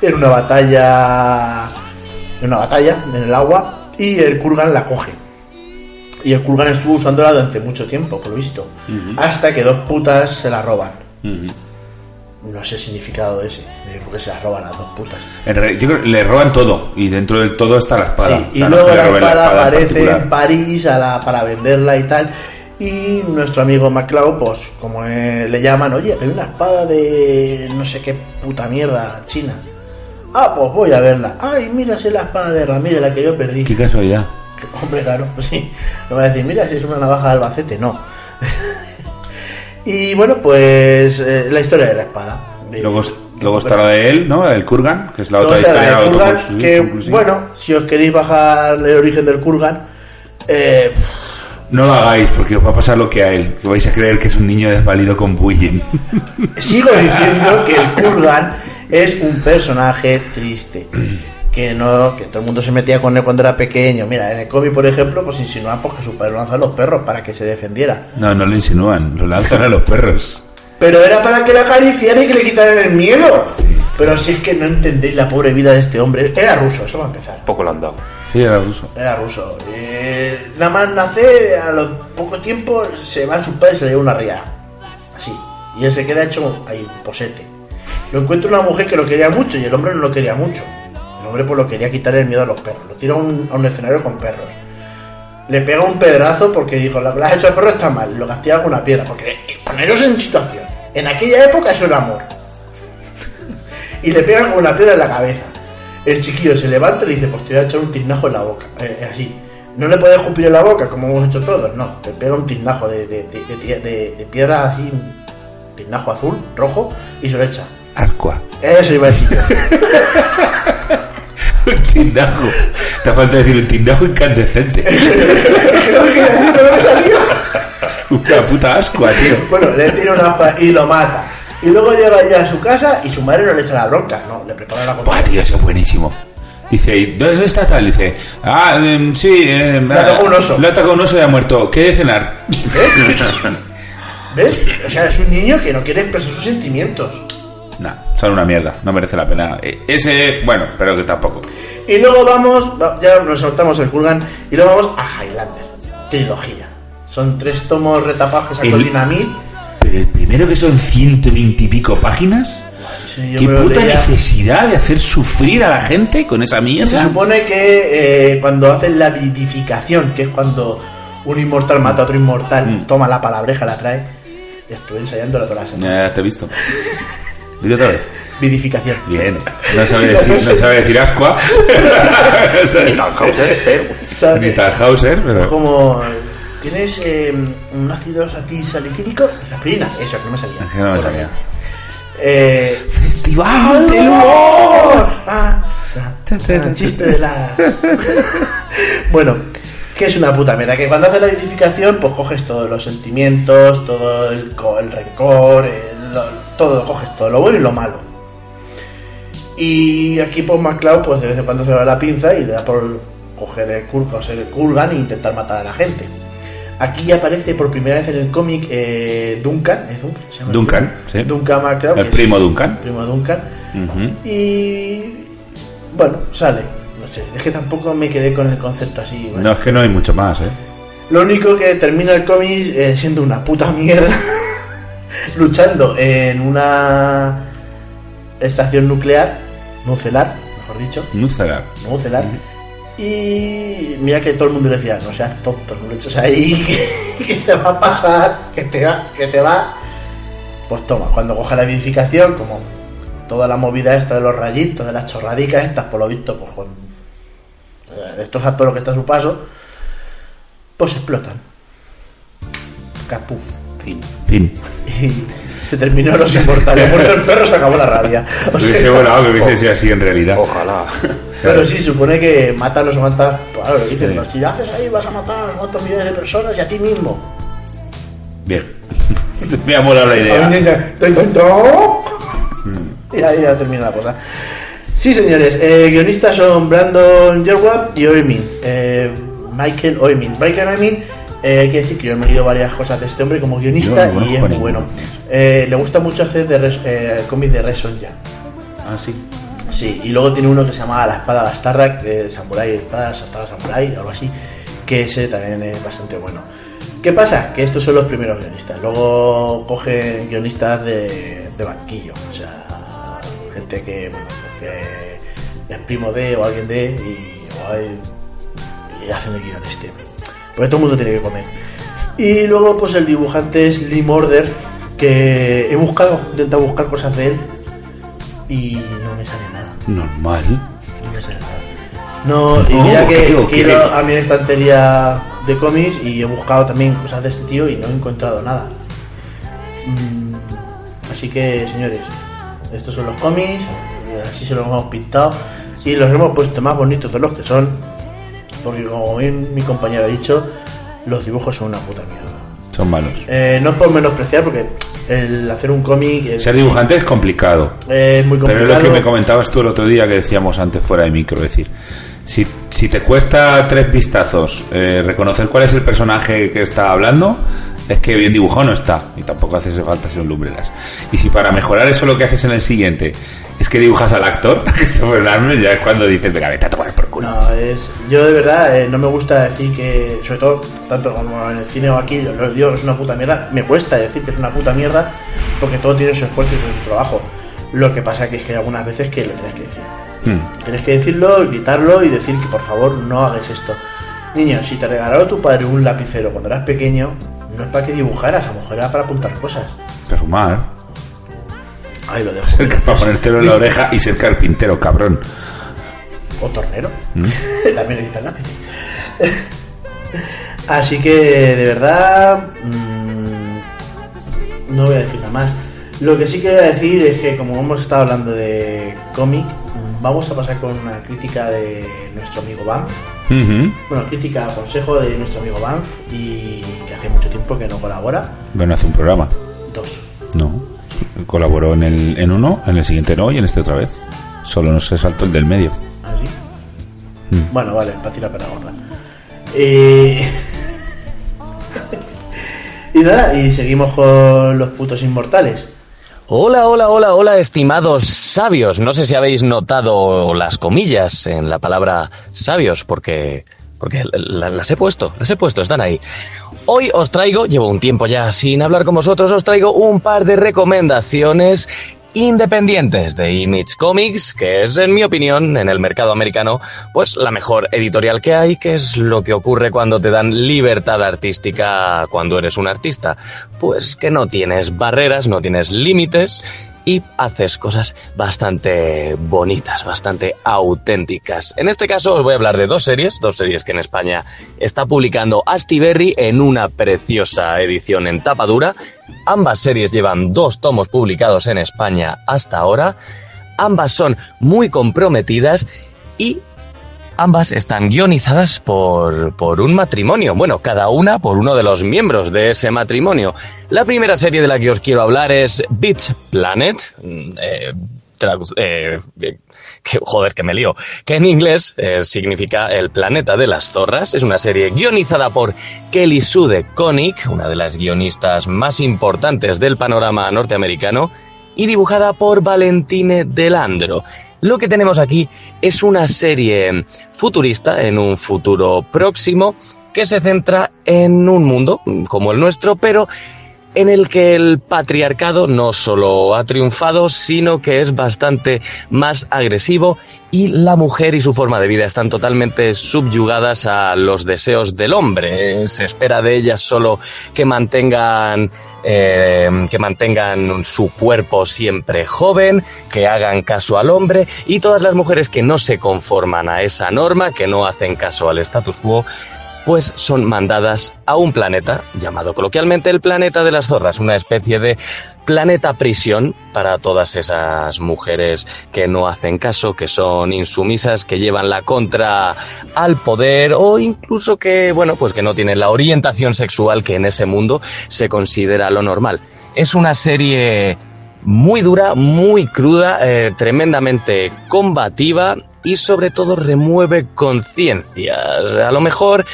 en una batalla en una batalla en el agua y el Kurgan la coge y el Kurgan estuvo usándola durante mucho tiempo por lo visto hasta que dos putas se la roban no sé el significado de ese que se la roban a dos putas En yo creo que le roban todo y dentro del todo está la espada. Sí, O y no luego es que le la espada aparece en París a la- para venderla y tal. Y nuestro amigo MacLeod, pues como eh, le llaman, oye, hay una espada de no sé qué puta mierda china. Ah, pues voy a verla. Ay, mira, es la espada de Ramírez, la que yo perdí. Qué casualidad. [LAUGHS] Hombre, claro, pues [LAUGHS] sí. No va a decir, mira, si es una navaja de Albacete, no. Y bueno, pues eh, la historia de la espada. Luego, luego está la de él, ¿no? El Kurgan, que es la Luego otra está la historia de Kurgan, que, conclusiva. bueno, si os queréis bajar el origen del Kurgan, eh, No lo hagáis porque os va a pasar lo que a él. Que vais a creer que es un niño desvalido con bullying. sigo diciendo que el Kurgan es un personaje triste. [CLEARS THROAT] Que no, que todo el mundo se metía con él cuando era pequeño. Mira, en el cómic, por ejemplo, pues insinúan pues, que su padre lanzó a los perros para que se defendiera. No, no lo insinúan, lo lanzan a los perros. Pero era para que le acariciaran y que le quitaran el miedo. Pero si es que no entendéis la pobre vida de este hombre. Era ruso, eso va a empezar. Poco lo han dado. Sí, era ruso. Era ruso. Eh, nada más nace, a los poco tiempo se va a sus padres y se le lleva una ría. Así. Y él se queda hecho ahí, posete. Lo encuentra una mujer que lo quería mucho y el hombre no lo quería mucho. Hombre pues lo quería quitar el miedo a los perros. Lo tira a un, a un escenario con perros. Le pega un pedrazo porque dijo, lo que le has hecho al perro está mal. Lo castiga con una piedra. Porque eh, poneros en situación. En aquella época eso era amor. [LAUGHS] y le pega con una piedra en la cabeza. El chiquillo se levanta y le dice, pues te voy a echar un tiznajo en la boca. Eh, así. No le puedes escupir en la boca, como hemos hecho todos, no. Le pega un tiznajo de, de, de, de- de- de piedra así, un tiznajo azul, rojo, y se lo echa. Arcua. Eso iba a decir yo. [LAUGHS] [LAUGHS] Un tindajo. Te falta decir un tindajo incandescente. [LAUGHS] [LAUGHS] Una puta ascua, tío. Bueno, le tira una hoja y lo mata. Y luego llega ya a su casa y su madre no le echa la bronca, no, le prepara la comida. Buah, tío, eso es buenísimo. Dice, ¿y ¿dónde está tal? Dice, ah, em, sí, eh, Le ha tocado un oso. Le ha tocado un oso y ha muerto. ¿Qué de cenar? ¿Ves? O sea, es un niño que no quiere expresar sus sentimientos. Nah, son una mierda, no merece la pena. Eh, Ese, bueno, pero que tampoco. Y luego vamos, va- ya nos saltamos el Kurgan, y luego vamos a Highlander, trilogía. Son tres tomos sacó El- Dinamit. Pero el primero que son ciento veinte y pico páginas. Sí, yo ¿Qué puta leía. necesidad de hacer sufrir a la gente con esa Se mierda? supone que eh, cuando hacen la vidificación, que es cuando un inmortal mata a otro inmortal, Mm. toma la palabreja, la trae. Estuve ensayándola toda la semana. Ya te he visto. [LAUGHS] Dile otra vez. Vidificación. Bien. No [LAUGHS] sabe decir, no sabe decir ascua. [LAUGHS] Ni Tannhauser. ¿Sabes? Ni Tannhauser, pero. Como tienes eh, un ácido salicílico, aspirina, eso que no me salía. Es que no me salía. Eh, Festival del humor. Ah, ah, chiste de la. [LAUGHS] bueno, que es una puta mierda. Que cuando haces la identificación, pues coges todos los sentimientos, todo el, el rencor, el- todo, coges todo, lo bueno y lo malo. Y aquí, pues MacLeod, pues de vez en cuando se da la pinza y le da por coger el Kurgan, e intentar matar a la gente. Aquí aparece por primera vez en el cómic eh, Duncan, ¿es Duncan? ¿Se llama el Duncan, primo? sí. Duncan MacLeod. El es- primo Duncan. primo Duncan. Y bueno, sale. No sé, es que tampoco me quedé con el concepto así. ¿vale? No, es que no hay mucho más, ¿eh? Lo único que termina el cómic eh, siendo una puta mierda. [LAUGHS] luchando en una estación nuclear, nucelar, mejor dicho, Nucelar. nucelar. Y mira que todo el mundo le decía, no seas tonto, no lo eches ahí, [LAUGHS] que, que te va a pasar, que te va, que te va. Pues toma, cuando coge la edificación, como toda la movida esta de los rayitos, de las chorradicas estas, por lo visto, pues con eh, destroza todo lo que está a su paso, pues explotan. Capuf. Fin. Fin. Y [LAUGHS] se terminó los inmortales. Muerto el perro, se acabó la rabia. O sea, Hubiese volado que hubiese sido así en realidad. Ojalá. [LAUGHS] Pero sí, supone que matarlos o matar. Claro, lo dicen, Sí. "No, si haces ahí vas a matar a otros millones de personas y a ti mismo. Bien. [LAUGHS] Me ha molado la A idea. "Estoy tonto". Y ahí ya termina la cosa. Sí, señores, eh, guionistas son Brandon Yerwap y Oemin. Eh, Michael Oemin. Michael Oemin, eh, hay que decir que yo he leído varias cosas de este hombre como guionista no y es muy bueno. Eh, le gusta mucho hacer de res- eh, cómics de Red Sonja. Ah, sí. Sí, y luego tiene uno que se llama La Espada Bastarda, de Samurai, Espada Bastarda Samurai, algo así, que ese también es bastante bueno. ¿Qué pasa? Que estos son los primeros guionistas. Luego cogen guionistas de, de banquillo, o sea, gente que, bueno, que es primo de o alguien de y, o hay- y hacen el guion este. Porque todo el mundo tiene que comer. Y luego, pues el dibujante es Lee Morder, que he buscado, he intentado buscar cosas de él y no me sale nada. Normal. No me sale nada. No, y mira ¿qué, que, he ido a mi estantería de cómics y he buscado también cosas de este tío y no he encontrado nada. Mm, así que, señores, estos son los cómics, así se los hemos pintado y los hemos puesto más bonitos de los que son, porque como bien mi compañero ha dicho, los dibujos son una puta mierda. Son malos. Eh, no es por menospreciar, porque el hacer un cómic Ser dibujante es complicado. es muy Pero complicado. es lo que me comentabas tú el otro día que decíamos antes fuera de micro, es decir, si, si te cuesta tres vistazos eh, reconocer cuál es el personaje que está hablando, es que bien dibujado no está, y tampoco hace falta ser un lumbreras. Y si para mejorar eso lo que haces en el siguiente es que dibujas al actor, [LAUGHS] Christopher Lambert, ya es cuando dices, venga, vete a tomar por culo. No, es, yo de verdad eh, no me gusta decir que, sobre todo, tanto como en el cine o aquí, lo digo que es una puta mierda. Me cuesta decir que es una puta mierda porque todo tiene su esfuerzo y su trabajo. Lo que pasa que es que hay algunas veces que lo tienes que decir. Hmm. Tienes que decirlo, gritarlo y decir que por favor no hagas esto. Niño, si te regaló tu padre un lapicero cuando eras pequeño, no es para que dibujaras, a lo mejor era para apuntar cosas. Para sumar, Ahí lo dejo. [LAUGHS] para ponértelo en la oreja y ser carpintero, cabrón. O tornero. ¿Mm? [LAUGHS] También necesitan lápiz. [LAUGHS] Así que, de verdad, mm, no voy a decir nada más. Lo que sí que voy a decir es que, como hemos estado hablando de cómic, vamos a pasar con una crítica de nuestro amigo Banff. Bueno, crítica, consejo de nuestro amigo Banff y que hace mucho tiempo que no colabora. Bueno, hace un programa. Dos. No. Colaboró en, el, en uno, en el siguiente no y en este otra vez. Solo no se saltó el del medio. ¿Así? Mm. Bueno, vale, para tirar para gorda. [LAUGHS] Eh, [LAUGHS] y nada, y seguimos con los putos inmortales. Hola, hola, hola, hola, estimados sabios. No sé si habéis notado las comillas en la palabra sabios, porque, porque la- las he puesto, las he puesto, están ahí. Hoy os traigo, llevo un tiempo ya sin hablar con vosotros, os traigo un par de recomendaciones independientes de Image Comics, que es, en mi opinión, en el mercado americano, pues la mejor editorial que hay, que es lo que ocurre cuando te dan libertad artística cuando eres un artista. Pues que no tienes barreras, no tienes límites y haces cosas bastante bonitas, bastante auténticas. En este caso os voy a hablar de dos series, dos series que en España está publicando Astiberri en una preciosa edición en tapa dura. Ambas series llevan dos tomos publicados en España hasta ahora. Ambas son muy comprometidas y Ambas están guionizadas por, por un matrimonio, bueno, cada una por uno de los miembros de ese matrimonio. La primera serie de la que os quiero hablar es Beach Planet, mm, eh, eh, que, joder, que me lío, que en inglés eh, significa El planeta de las zorras. Es una serie guionizada por Kelly Sue DeConnick, una de las guionistas más importantes del panorama norteamericano, y dibujada por Valentine Delandro. Lo que tenemos aquí es una serie futurista en un futuro próximo que se centra en un mundo como el nuestro, pero en el que el patriarcado no solo ha triunfado, sino que es bastante más agresivo y la mujer y su forma de vida están totalmente subyugadas a los deseos del hombre. Se espera de ellas solo que mantengan eh, que mantengan su cuerpo siempre joven, que hagan caso al hombre y todas las mujeres que no se conforman a esa norma, que no hacen caso al status quo, pues son mandadas a un planeta, llamado coloquialmente el planeta de las zorras, una especie de planeta prisión para todas esas mujeres que no hacen caso, que son insumisas, que llevan la contra al poder o incluso que, bueno, pues que no tienen la orientación sexual que en ese mundo se considera lo normal. Es una serie muy dura, muy cruda, eh, tremendamente combativa y sobre todo remueve conciencias. A lo mejor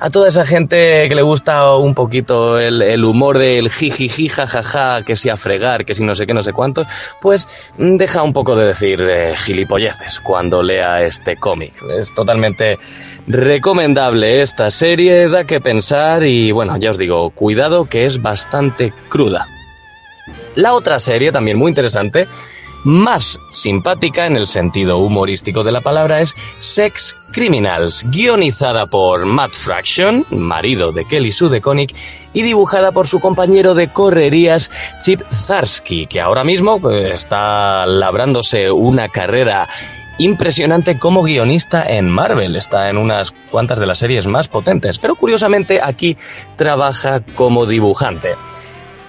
a toda esa gente que le gusta un poquito el, el humor del jijiji, jajaja, que si a fregar, que si no sé qué, no sé cuánto, pues mm, deja un poco de decir eh, gilipolleces cuando lea este cómic. Es totalmente recomendable esta serie, da que pensar y bueno, ya os digo, cuidado que es bastante cruda. La otra serie, también muy interesante, más simpática en el sentido humorístico de la palabra, es Sex Criminals, guionizada por Matt Fraction, marido de Kelly Sue DeConnick, y dibujada por su compañero de correrías Chip Zarsky, que ahora mismo pues, está labrándose una carrera impresionante como guionista en Marvel. Está en unas cuantas de las series más potentes, pero curiosamente aquí trabaja como dibujante.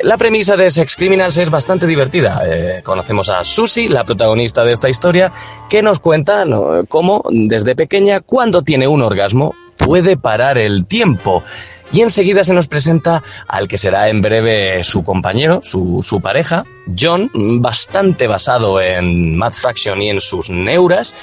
La premisa de Sex Criminals es bastante divertida. Eh, conocemos a Susie, la protagonista de esta historia, que nos cuenta cómo desde pequeña, cuando tiene un orgasmo, puede parar el tiempo. Y enseguida se nos presenta al que será en breve su compañero, su, su pareja, John, bastante basado en Matt Fraction y en sus neuras,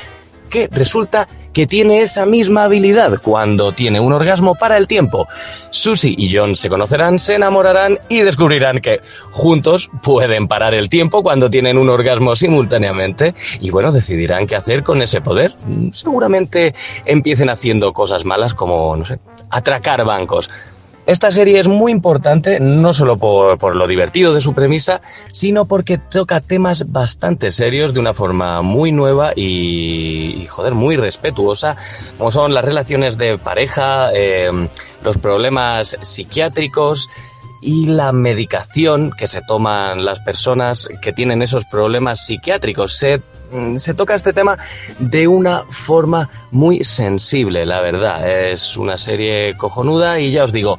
que resulta que tiene esa misma habilidad cuando tiene un orgasmo para el tiempo. Susie y John se conocerán, se enamorarán y descubrirán que juntos pueden parar el tiempo cuando tienen un orgasmo simultáneamente y bueno, decidirán qué hacer con ese poder. Seguramente empiecen haciendo cosas malas como, no sé, atracar bancos. Esta serie es muy importante no solo por, por, lo divertido de su premisa, sino porque toca temas bastante serios de una forma muy nueva y, y joder, muy respetuosa, como son las relaciones de pareja, eh, los problemas psiquiátricos, y la medicación que se toman las personas que tienen esos problemas psiquiátricos. Se, se, toca este tema de una forma muy sensible, la verdad. Es una serie cojonuda y ya os digo,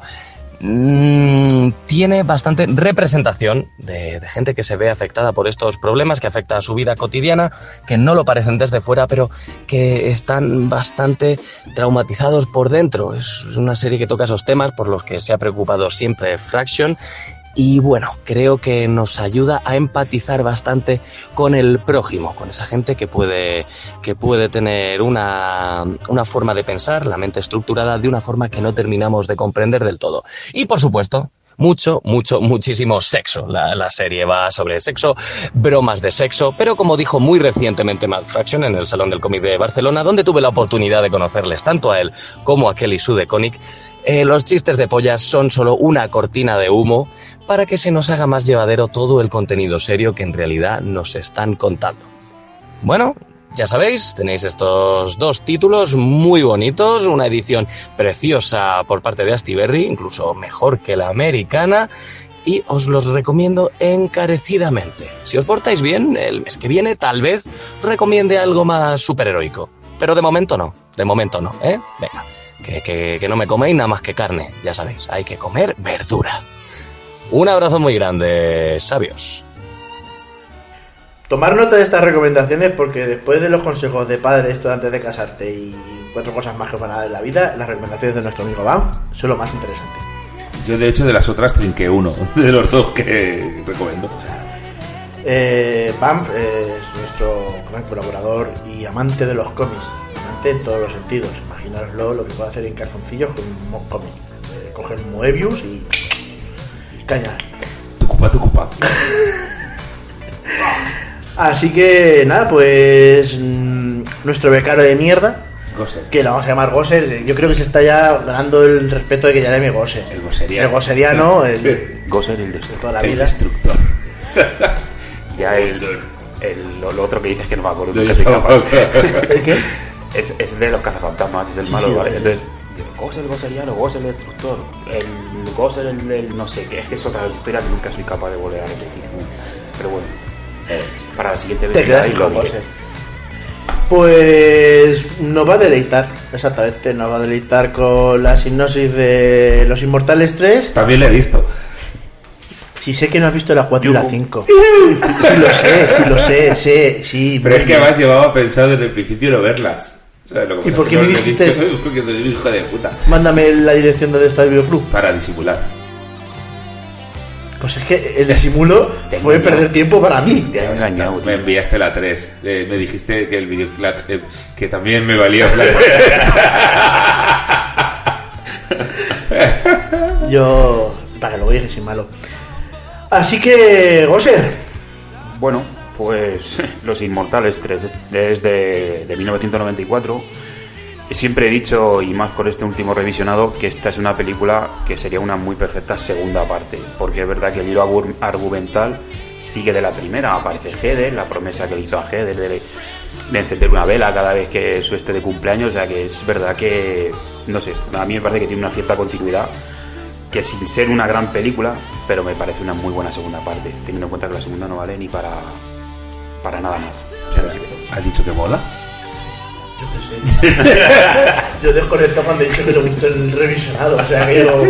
mmm, tiene bastante representación de, de, gente que se ve afectada por estos problemas, que afecta a su vida cotidiana, que no lo parecen desde fuera, pero que están bastante traumatizados por dentro. Es una serie que toca esos temas por los que se ha preocupado siempre Fraction y bueno, creo que nos ayuda a empatizar bastante con el prójimo, con esa gente que puede, que puede tener una, una forma de pensar, la mente estructurada de una forma que no terminamos de comprender del todo. Y por supuesto, mucho, mucho, muchísimo sexo. La, la, serie va sobre sexo, bromas de sexo, pero como dijo muy recientemente Matt Fraction en el Salón del Cómic de Barcelona, donde tuve la oportunidad de conocerles tanto a él como a Kelly Sue de Conic, eh, los chistes de pollas son solo una cortina de humo para que se nos haga más llevadero todo el contenido serio que en realidad nos están contando. Bueno, ya sabéis, tenéis estos dos títulos muy bonitos, una edición preciosa por parte de Astiberri, incluso mejor que la americana, y os los recomiendo encarecidamente. Si os portáis bien, el mes que viene tal vez recomiende algo más superheroico. Pero de momento no, de momento no, ¿eh? Venga, que, que, que no me coméis nada más que carne, ya sabéis, hay que comer verdura. Un abrazo muy grande, sabios. Tomar nota de estas recomendaciones porque después de los consejos de padre esto antes de casarte y cuatro cosas más que van a dar en la vida, las recomendaciones de nuestro amigo Banff son lo más interesante. Yo de hecho de las otras trinqué uno, [LAUGHS] de los dos que recomiendo. Eh, Banff es nuestro gran colaborador y amante de los cómics, amante en todos los sentidos. Imaginaroslo lo que puede hacer en calzoncillos con un cómic. Eh, coger Moebius y caña. Tu culpa, tu culpa. [LAUGHS] Así que nada, pues mmm, nuestro becario de mierda, Gosser. Que la vamos a llamar Gosser. Yo creo que se está ya ganando el respeto de que ya llame Gosser. El gosseriano. El gosseriano, [LAUGHS] el Gosser el de destructor. toda la El vida. destructor. [LAUGHS] Ya el, el- lo, lo otro que dices que no me acuerdo. Lo nunca soy. ¿El qué? Es, es de los cazafantasmas, es el Sí, malo, sí, ¿vale? sí. Entonces, el Gosseriano, Gosser el destructor, el Gosser el, el no sé qué, es que es otra historia que nunca soy capaz de volver a repetir. Pero bueno, eh, para la siguiente vez Te que quedas con. Gosser. Pues nos va a deleitar, exactamente, nos va a deleitar con la sinopsis de Los Inmortales 3. También lo he visto. Si sé que no has visto la 4 y la Yuhu. 5. Sí lo sé, sí lo sé, sé, sí. Pero es que bien. además llevaba pensado desde el principio no verlas. Sea, lo que ¿Y por qué me dijiste dicho [LAUGHS] eso? Porque soy un hijo de puta. Mándame la dirección de Star Video Club. Para disimular. Pues es que el disimulo [LAUGHS] Te fue engañó. perder tiempo para mí. Te engañado, Me tío. enviaste la 3. Eh, me dijiste que el video la- eh, que también me valió la [LAUGHS] Yo. Para que lo dije sin malo. Así que, Gosser, Bueno, pues Los Inmortales 3 es es de, de 1994. Y Siempre he dicho, y más con este último revisionado, que esta es una película que sería una muy perfecta segunda parte. Porque es verdad que el hilo argu- argumental sigue de la primera. Aparece Heather, la promesa que le hizo a Heather de, de encender una vela cada vez que su este de cumpleaños. O sea que es verdad que, no sé, a mí me parece que tiene una cierta continuidad que sin ser una gran película, pero me parece una muy buena segunda parte, teniendo en cuenta que la segunda no vale ni para para nada más. O sea, que- ¿Has dicho que mola? yo desconecto cuando he dicho que lo he visto en el revisionado. O sea que yo.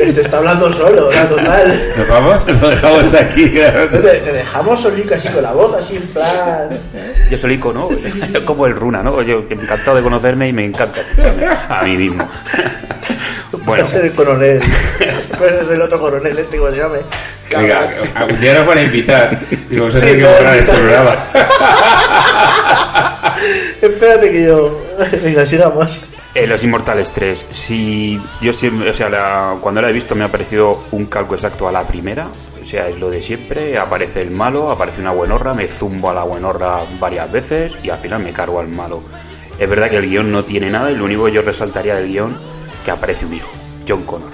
Este está hablando solo, la total. ¿Nos vamos? Lo dejamos aquí. [LAUGHS] Te, te dejamos solico así con la voz, así en plan. yo soy ico, ¿no? Como el Runa, ¿no? Yo encantado de conocerme y me encanta escucharme a mí mismo. Bueno. Ser el coronel. Puede ser el otro coronel, este, como se llame. Venga, algún día nos van a invitar. Y vamos a Sí, tener que no, borrar este programa. [LAUGHS] [LAUGHS] Espérate que yo. [LAUGHS] Venga, sigamos. Eh, Los Inmortales 3, si yo siempre, o sea, la- cuando la he visto me ha parecido un calco exacto a la primera, o sea, es lo de siempre, aparece el malo, aparece una buenorra, me zumbo a la buenorra varias veces y al final me cargo al malo. Es verdad que el guion no tiene nada y lo único que yo resaltaría del guion que aparece un hijo, John Connor.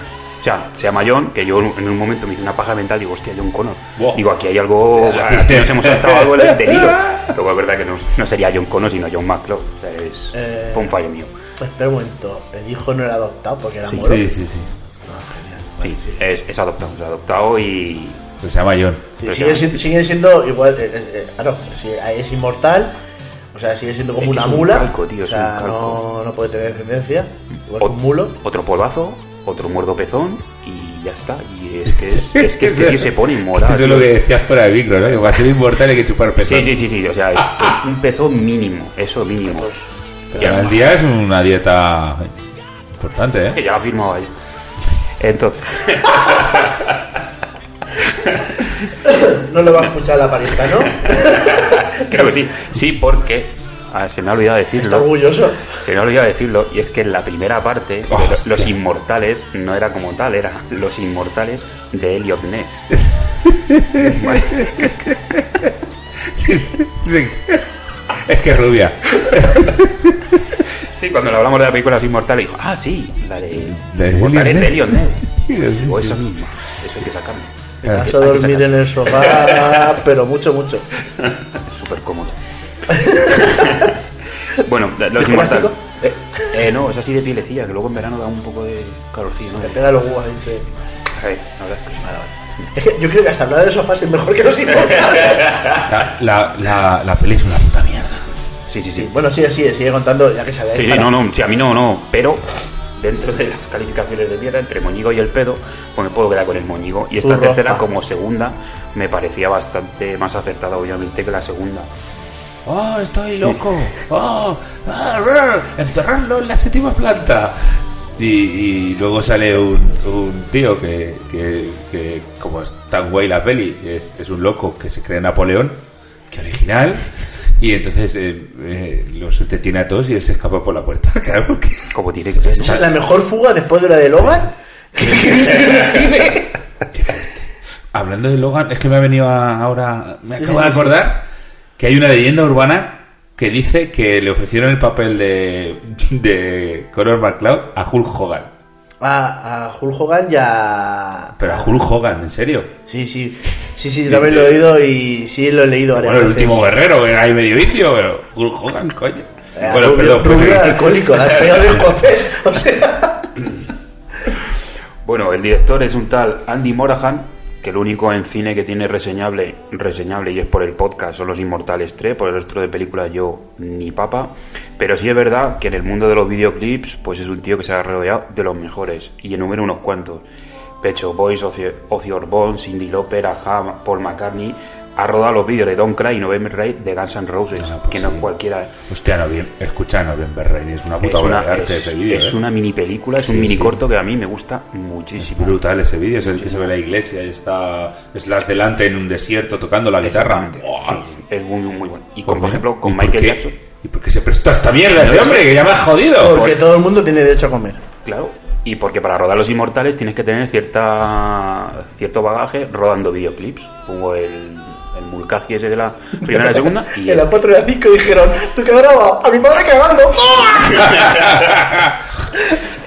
Sea, se llama John, que yo en un momento me hice una paja mental, digo, hostia, John Connor. Buah. Digo, aquí hay algo, aquí nos hemos saltado algo del deliro. [LAUGHS] Luego es verdad que no, no sería John Connor, sino John McClure. O sea, es, Eh, fue un fallo mío. Espera un momento. El hijo no era adoptado porque era Sí, moro. Sí, sí, sí. Sí, es, es adoptado, es adoptado y... Pues se llama John. Sí, Pero sigue, siendo igual. eh, eh, eh, claro, si es inmortal. O sea, sigue siendo como Es que una es un mula. calco, tío, o es sea, un calco. no, no puede tener descendencia. Igual que un mulo. Otro polvazo, otro muerdo pezón y ya está. Y es que, es, es que este tío se pone inmoral. Eso es lo que decías fuera de micro, ¿no? Que para ser inmortal hay que chupar pezón. Sí, sí, sí, sí, o sea, es [LAUGHS] un pezón mínimo, eso mínimo. Pero al día es una dieta importante, ¿eh? Que [LAUGHS] ya lo ha firmado ahí. Entonces, [LAUGHS] No lo va a escuchar la parista, ¿no? creo que sí. Sí, porque ah, se me ha olvidado Está decirlo. orgulloso. Se me ha olvidado decirlo, y es que en la primera parte, Oh, los, inmortales no era como tal, era los inmortales de Elliot Ness. [LAUGHS] Sí. Es que es rubia. Sí, cuando le hablamos de la película Los Inmortales, dijo, ah, sí, la de, De Inmortales Elliot de Ness. Elliot Ness. [LAUGHS] Sí, sí, O esa misma, eso hay que sacarlo. Vas a dormir en el sofá, pero mucho, mucho. Es [LAUGHS] súper cómodo. [LAUGHS] bueno, los ¿Es Inmortales... Eh, eh, no, es así de pielecilla, que luego en verano da un poco de calorcillo. ¿no? Te pega los huevos ahí. te- la verdad es que sí. Es que yo creo que hasta hablar de sofás es mejor que los [LAUGHS] inmortales. La, la, la, la peli es una puta mierda. Sí, sí, sí. bueno, sigue, sigue, sigue contando, ya que sabéis. Sí, para- no, no, sí, a mí no, no, pero dentro de las calificaciones de mierda, entre Moñigo y el pedo, pues me puedo quedar con el Moñigo. Y esta Zurro, tercera, como segunda, me parecía bastante más acertada, obviamente, que la segunda. ¡Oh, estoy loco! ¡Oh! ah, ¡Encerrarlo en la séptima planta! Y, y luego sale un, un tío que, que, que, como es tan guay la peli, es, es un loco que se cree Napoleón, que original, y entonces eh, eh, los detiene a todos y él se escapa por la puerta. [LAUGHS] Claro, porque Como tiene que ser. La mejor fuga después de la de Logan. que el cine. Hablando de Logan, es que me ha venido a- ahora, me acabo sí, de sí, acordar que hay una leyenda urbana que dice que le ofrecieron el papel de, de Conor McCloud a Hulk Hogan. A, a Hulk Hogan ya. Pero a Hulk Hogan, ¿en serio? Sí, sí. Sí, sí, [LAUGHS] también lo he oído y sí lo he leído Bueno, el veces. último guerrero, que era ahí medio vicio, pero Hulk Hogan, coño. Eh, Bueno, rubio- perdón, pues, rubio alcohólico, de [LAUGHS] escocés. O sea. Bueno, el director es un tal Andy Morahan, que único en cine que tiene reseñable, reseñable y es por el podcast son Los Inmortales 3, por el resto de películas yo ni papa. Pero sí es verdad que en el mundo de los videoclips, pues es un tío que se ha rodeado de los mejores. Y enumero unos cuantos. Pecho Boys, Ozzy, Osbourne, Cindy Lauper, Ahá, Paul McCartney. Ha rodado los vídeos de Don't Cry y November Rain de Guns N' Roses, que no es cualquiera. Hostia, no, bien. Escucha November Rain, es una puta Es obra una, de arte es- ese vídeo. es ¿eh? una mini película, es Sí, un mini sí. corto que a mí me gusta muchísimo. Brutal ese vídeo, es el que se ve la iglesia y está Slash delante en un desierto tocando la guitarra. Sí, es muy, muy bueno. Y ¿Por con, qué? por ejemplo, con ¿Y por Michael qué? Jackson. ¿Y por qué se prestó a esta mierda ese hombre? Que ya me ha jodido. Porque todo el mundo tiene derecho a comer. Claro. Y porque para rodar Los Inmortales tienes que tener cierta cierto bagaje rodando videoclips. Como el, el Mulcahy ese de la primera y la segunda. [LAUGHS] Y en la 4 y la 5 dijeron: ¿Tú qué grabado? ¡A mi padre cagando! [LAUGHS]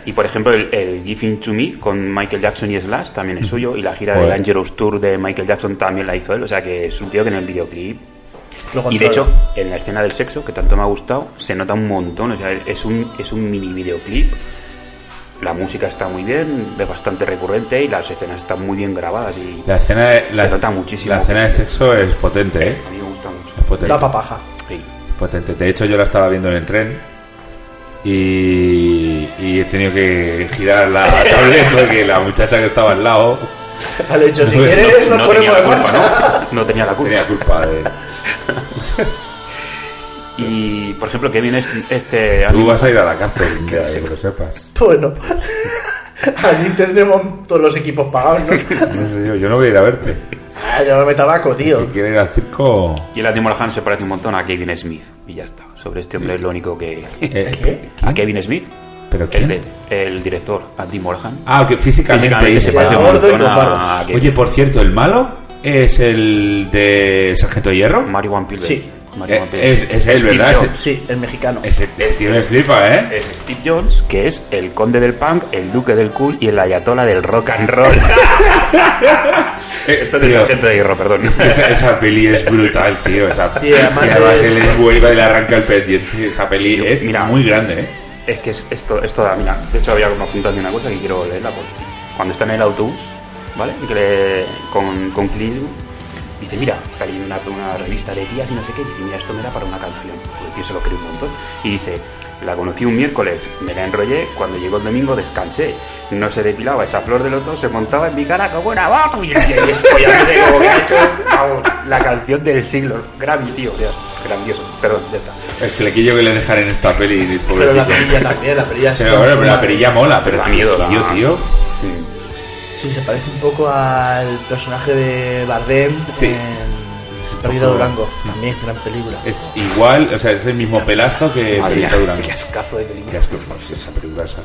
Y por ejemplo, el, el Giving to Me con Michael Jackson y Slash también es suyo. Y la gira Joder. del Angelus Tour de Michael Jackson también la hizo él. O sea que es un tío que en el videoclip. Y de hecho, en la escena del sexo, que tanto me ha gustado, se nota un montón. O sea, es un, es un mini videoclip. La música está muy bien, es bastante recurrente y las escenas están muy bien grabadas. Y La escena de, se, la, se nota muchísimo. La escena de sexo es potente, ¿eh? A mí me gusta mucho. Es potente. La papaja. Sí. Potente. De hecho, yo la estaba viendo en el tren y, y he tenido que girar la [LAUGHS] tablet porque la muchacha que estaba al lado Vale, hecho, si [LAUGHS] No, quieres, no nos tenía ponemos la en culpa, marcha. ¿no? No tenía la culpa. tenía culpa de... [LAUGHS] Y, por ejemplo, que viene este... este Tú vas a ir a la cárcel, mira, [LAUGHS] que lo sepas. Bueno, [LAUGHS] allí tendremos todos los equipos pagados, ¿no? [LAUGHS] No sé yo, yo no voy a ir a verte. Ah, yo no me tabaco, tío. Si quieres ir al circo... Y el Andy Morahan se parece un montón a Kevin Smith. Y ya está. Sobre este hombre es lo único que... Eh, a Kevin Smith. ¿Pero el, quién? de- el director, Andy Morahan. Ah, que físicamente, Físicamente se parece un montón a. Oye, por cierto, ¿el malo es el de Sargento Hierro? Mario Van. Sí. Mario Eh, es, es él, Steve ¿verdad? Jobs. Ese, Sí, el mexicano. ese, ese tío me flipa, ¿eh? Es Steve Jones, que es el conde del punk, el duque del cool y el ayatola del rock and roll. [LAUGHS] Esto es del Tío. sargento de hierro, perdón. Esa, esa peli es brutal, tío. Esa, Sí, además y además es- él es vuelva y le arranca el pendiente. Esa peli Tío, es mira. muy grande, ¿eh? Es que es- esto, esto da, mira, de hecho había como apuntado aquí una cosa que quiero leerla porque cuando está en el autobús, ¿vale? Que le- con, con Clint dice, mira, está ahí una, una revista de tías y no sé qué, dice, mira, esto me da para una canción. Pues el tío se lo cree un montón. Y dice, la conocí un miércoles, me la enrollé, cuando llegó el domingo descansé. No se depilaba esa flor de loto, se montaba en mi cara como una vaca y el tío ahí espollándose como que ha hecho vamos, la canción del siglo. Grammy, tío, grandioso. Perdón, ya está. El flequillo que le dejan en esta peli, Pero la perilla también, la perilla Pero bueno, pero la perilla mola, pero Da el flequillo, da- tío. Sí, se parece un poco al personaje de Bardem Sí. en Perdido poco- Durango. También, gran película. Es igual, o sea, es el mismo pelazo que Perito Durango. qué ascazo de película. Qué asco, pues, esa película esa.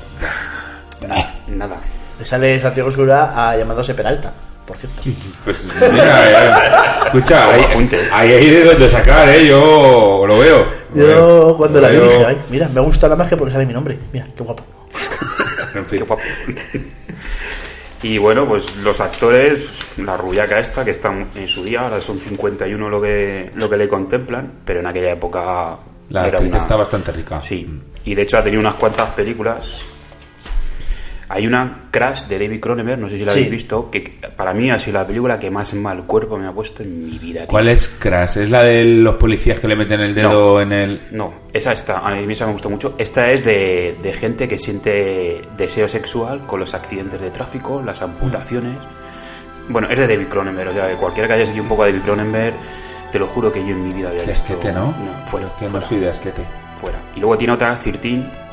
Nada. Le sale Santiago Segura a llamándose Peralta, por cierto. Pues mira, eh, escucha, hay, hay ahí de donde sacar, ¿eh? Yo lo veo. Yo cuando la vi dije, ay, mira, me gusta la magia porque sale mi nombre. Mira, qué guapo. En fin. Qué guapo. [LAUGHS] Y bueno, pues los actores, la rubiaca esta, que están en su día, ahora son 51 lo que, lo que le contemplan, pero en aquella época La era actriz una... está bastante rica. Sí, y de hecho ha tenido unas cuantas películas. Hay una Crash de David Cronenberg, no sé si la Sí. habéis visto, que para mí ha sido la película que más mal cuerpo me ha puesto en mi vida. tío. ¿Cuál es Crash? ¿Es la de los policías que le meten el dedo No. en el...? No, esa está, a mí esa me gustó mucho. Esta es de, de gente que siente deseo sexual con los accidentes de tráfico, las amputaciones. Bueno, es de David Cronenberg, o sea, que cualquiera que haya seguido un poco a David Cronenberg, te lo juro que yo en mi vida había visto... asquete, ¿no? fuera, Que no fuera, soy de asquete. fuera. Y luego tiene otra, 13,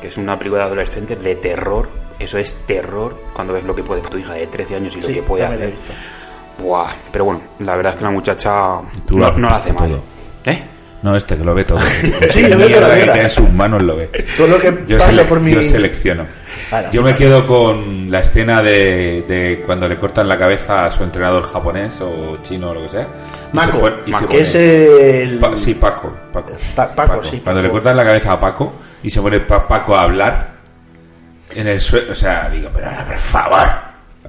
que es una película de adolescentes de terror. Eso es terror cuando ves lo que puede tu hija de 13 años y lo Sí, que puede hacer. visto. Buah, pero bueno, la verdad es que la muchacha Tú no, lo la hace mal. todo. ¿Eh? No, este que lo ve todo. [LAUGHS] Sí, yo veo toda la Mierda que tiene en sus manos lo ve. Todo lo que Yo, pasa sele- por mi... yo selecciono. Ahora, Yo sí, me quedo con la escena de, de cuando le cortan la cabeza a su entrenador japonés o chino o lo que sea. Mako, y se Mako, pone- es el... Pa- sí, Paco. Paco. Pa- Paco, sí, Cuando Paco. le cortan la cabeza a Paco y se pone Pa- Paco a hablar en el suelo. O sea, digo, pero por favor,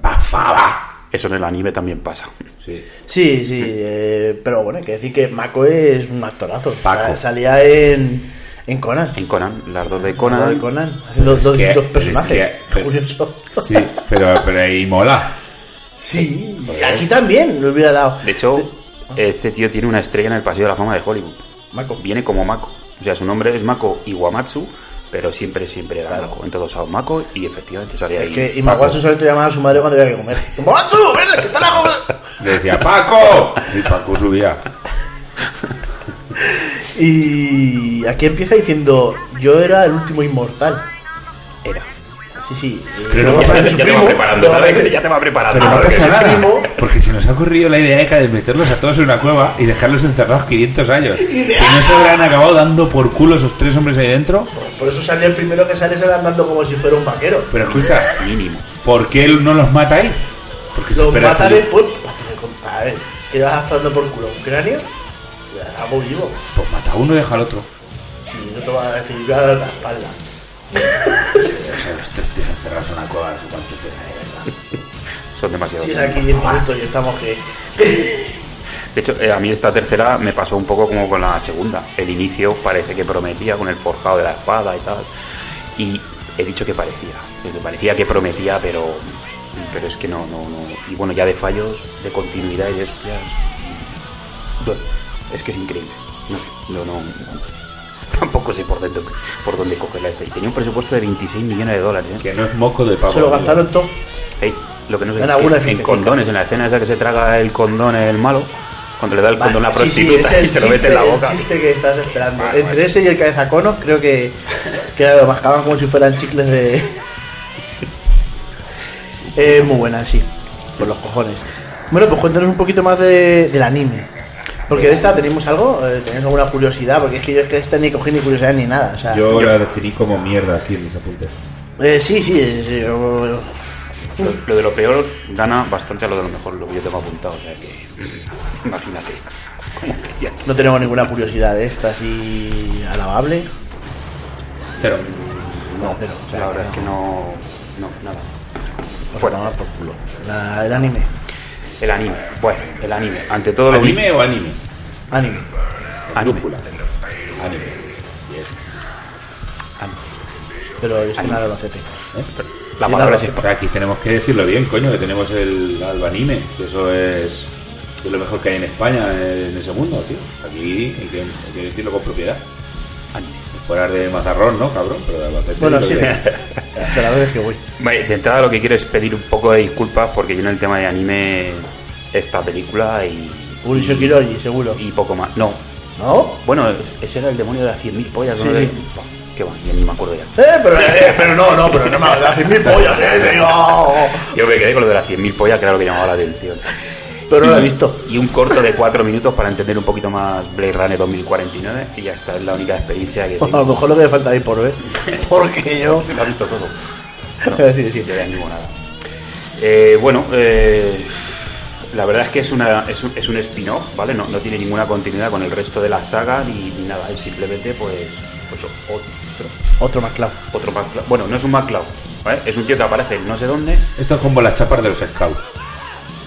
por favor. Eso en el anime también pasa. Sí. Sí, sí, eh, pero bueno, hay que decir que Mako es un actorazo. Paco. Salía en, en Conan. En Conan, las dos de Conan. de Conan, haciendo dos, que- dos es personajes. que- [LAUGHS] pero- Curioso. Sí, pero, pero ahí mola. Sí, y aquí también lo hubiera dado. De hecho, este tío tiene una estrella en el Paseo de la Fama de Hollywood. Mako. Viene como Mako. O sea, su nombre es Mako Iwamatsu, pero siempre, siempre era Mako. En todos lados Mako y efectivamente salía ahí. Que Mako. Imaguasu solamente llamaba a su madre cuando había que comer. [LAUGHS] ¡Imaguasu! ¡Ven, que está la! Le decía, ¡Paco! Y Paco subía. Y aquí empieza diciendo, yo era el último inmortal. Era. Sí, sí. Pero no pasa- su ya te va preparando, ¿sabes? Ya te va preparando. Pero no pasa nada, primo. porque se nos ha ocurrido la idea de meterlos a todos en una cueva y dejarlos encerrados 500 años. Que no se habrán acabado dando por culo esos tres hombres ahí dentro. Por eso salió el primero que sale, sale andando como si fuera un vaquero. Pero escucha, Mínimo. ¿por qué él no los mata ahí? Porque se Los espera mata después contra él. Que vas gastando por culo un cráneo, ya vivo. Pues mata a uno y deja al otro. Si no te va a decir, voy a dar la espalda. [LAUGHS] O sea, los tres tíos encerrados en una cueva, no sé cuántos tienen ahí, ¿verdad? [LAUGHS] Son demasiados. Si es aquí 10 minutos y estamos que. De hecho, eh, a mí esta tercera me pasó un poco como con la segunda. El inicio parece que prometía con el forjado de la espada y tal. Y he dicho que parecía. Que parecía que prometía, pero pero es que no, no, no. Y bueno, ya de fallos, de continuidad y de hostias. Es que es increíble. No, no, no. Tampoco sé por dónde, por dónde cogerla esta. Y tenía un presupuesto de 26 millones de dólares. ¿eh? Que no es moco de pavo. Se lo gastaron todo. Ey, lo que no sé En es alguna que en condones, en la escena esa que se traga el condón el malo, cuando le da el Vale, condón a la sí, sí, prostituta y se lo mete en la boca. El chiste que estás esperando. Vale, Entre vale. ese y el cabezaconos, creo que, que lo mascaban como si fueran chicles de. [LAUGHS] Es muy buena, sí. Por los cojones. Bueno, pues cuéntanos un poquito más de, del anime. Porque de esta tenemos algo, eh, tenéis alguna curiosidad, porque es que yo es que de esta ni cogí ni curiosidad ni nada. O sea, Yo la definí como mierda aquí en mis apuntes. eh, sí, sí, sí, yo- Lo, lo de lo peor gana bastante a lo de lo mejor, lo que yo tengo apuntado, o sea que [LAUGHS] imagínate. ¿Cómo quería que- no tenemos ninguna curiosidad de esta así alabable. Cero. No, pero, o sea, la verdad es que no, no, nada. Pues Bueno. por culo. La- el anime. El anime, bueno, el anime. Ante todo lo ¿Anime o anime? Anime. Anime. Anime. Anime. Pero esto Anime. no lo acepte. La Sí, palabra sea, aquí tenemos que decirlo bien, coño, que tenemos el alba anime, que eso es, es lo mejor que hay en España en ese mundo, tío. Aquí hay que, hay que decirlo con propiedad. anime. Fuera de Mazarrón, ¿no, cabrón? Pero de Albacete. Bueno, sí, que- [LAUGHS] de la vez que voy. Vale, de entrada lo que quiero es pedir un poco de disculpas porque yo en el tema de anime esta película y, Uri Sekirori, seguro. y poco más. No, ¿No? bueno, ese era el demonio de las 100.000 pollas. Sí, ¿no? sí. De- Buah, Qué va, ya ni me acuerdo ya. Eh, pero, eh, pero no, no, pero no me hagas mil pollas, eh, tío. Yo me quedé con lo de las 100.000 pollas, que era lo que llamaba la atención. Pero no lo he visto. Y un corto de 4 minutos para entender un poquito más Blade Runner 2049 y ya está, es la única experiencia que A lo tengo. mejor lo que me falta ahí por ver. [LAUGHS] Porque yo. Tú lo has visto todo. [LAUGHS] Sí, sí. Yo de animo nada. Eh, bueno, eh, la verdad es que es, una, es un, es un spin-off, ¿vale? No, no tiene ninguna continuidad con el resto de la saga ni, ni nada. Es simplemente, pues, pues otro, Otro más claro. otro MacLeod. Bueno, no es un MacLeod, ¿vale? Es un tío que aparece no sé dónde. Esto es como las chapas de los scouts.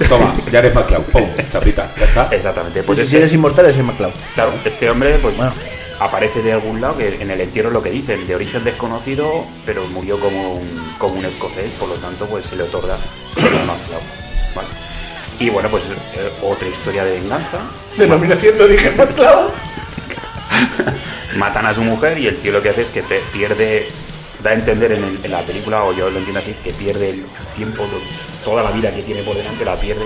Toma, ya eres MacLeod. Pum, chapita, ya está. Exactamente. Pues si este- eres inmortal, eres McCloud. Claro, este hombre pues Bueno. aparece de algún lado, que en el entierro es lo que dicen, de origen desconocido, pero murió como un, como un escocés, por lo tanto pues se le otorga ser ¿vale? Y bueno, pues eh, otra historia de venganza. Denominación de origen McCloud. Matan a su mujer y el tío lo que hace es que te pierde, da a entender en, el- en la película, o yo lo entiendo así, que pierde el tiempo, toda la vida que tiene por delante la pierde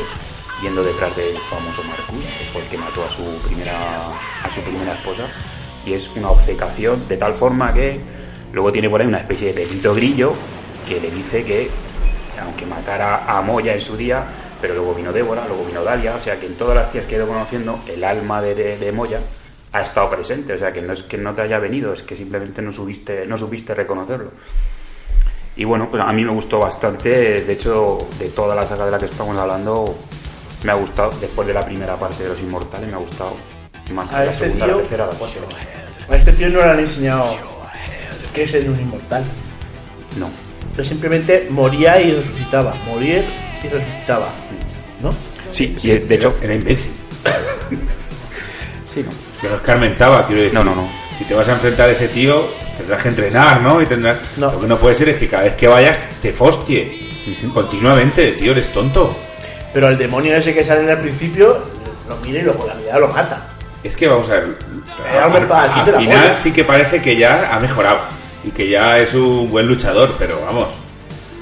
yendo detrás del famoso Marcus, que fue el que mató a su primera, a su primera esposa, y es una obcecación de tal forma que luego tiene por ahí una especie de pelito grillo que le dice que aunque matara a Moya en su día, pero luego vino Débora, luego vino Dalia, o sea que en todas las tías que he ido conociendo, el alma de, de- de Moya ha estado presente. O sea, que no es que no te haya venido, es que simplemente no, subiste, no supiste reconocerlo. Y bueno, pues a mí me gustó bastante. De hecho, de toda la saga de la que estamos hablando, me ha gustado. Después de la primera parte de Los Inmortales, me ha gustado más que A la este segunda, la tío- tercera, la cuarta. A este tío no le han enseñado qué es ser un inmortal. No. Él simplemente moría y resucitaba. Morir y resucitaba. ¿No? Sí, y de hecho. Era imbécil. [LAUGHS] Sí, ¿no? Es que no escarmentaba, quiero decir. No, no, no. Si te vas a enfrentar a ese tío, pues tendrás que entrenar, ¿no? Y tendrás... Lo que no puede ser es que cada vez que vayas te fostie. Continuamente, tío, eres tonto. Pero el demonio ese que sale en el principio, lo mira y lo, con la mirada lo mata. Es que vamos a ver. Era un al, final polla. sí que parece que ya ha mejorado y que ya es un buen luchador, pero vamos.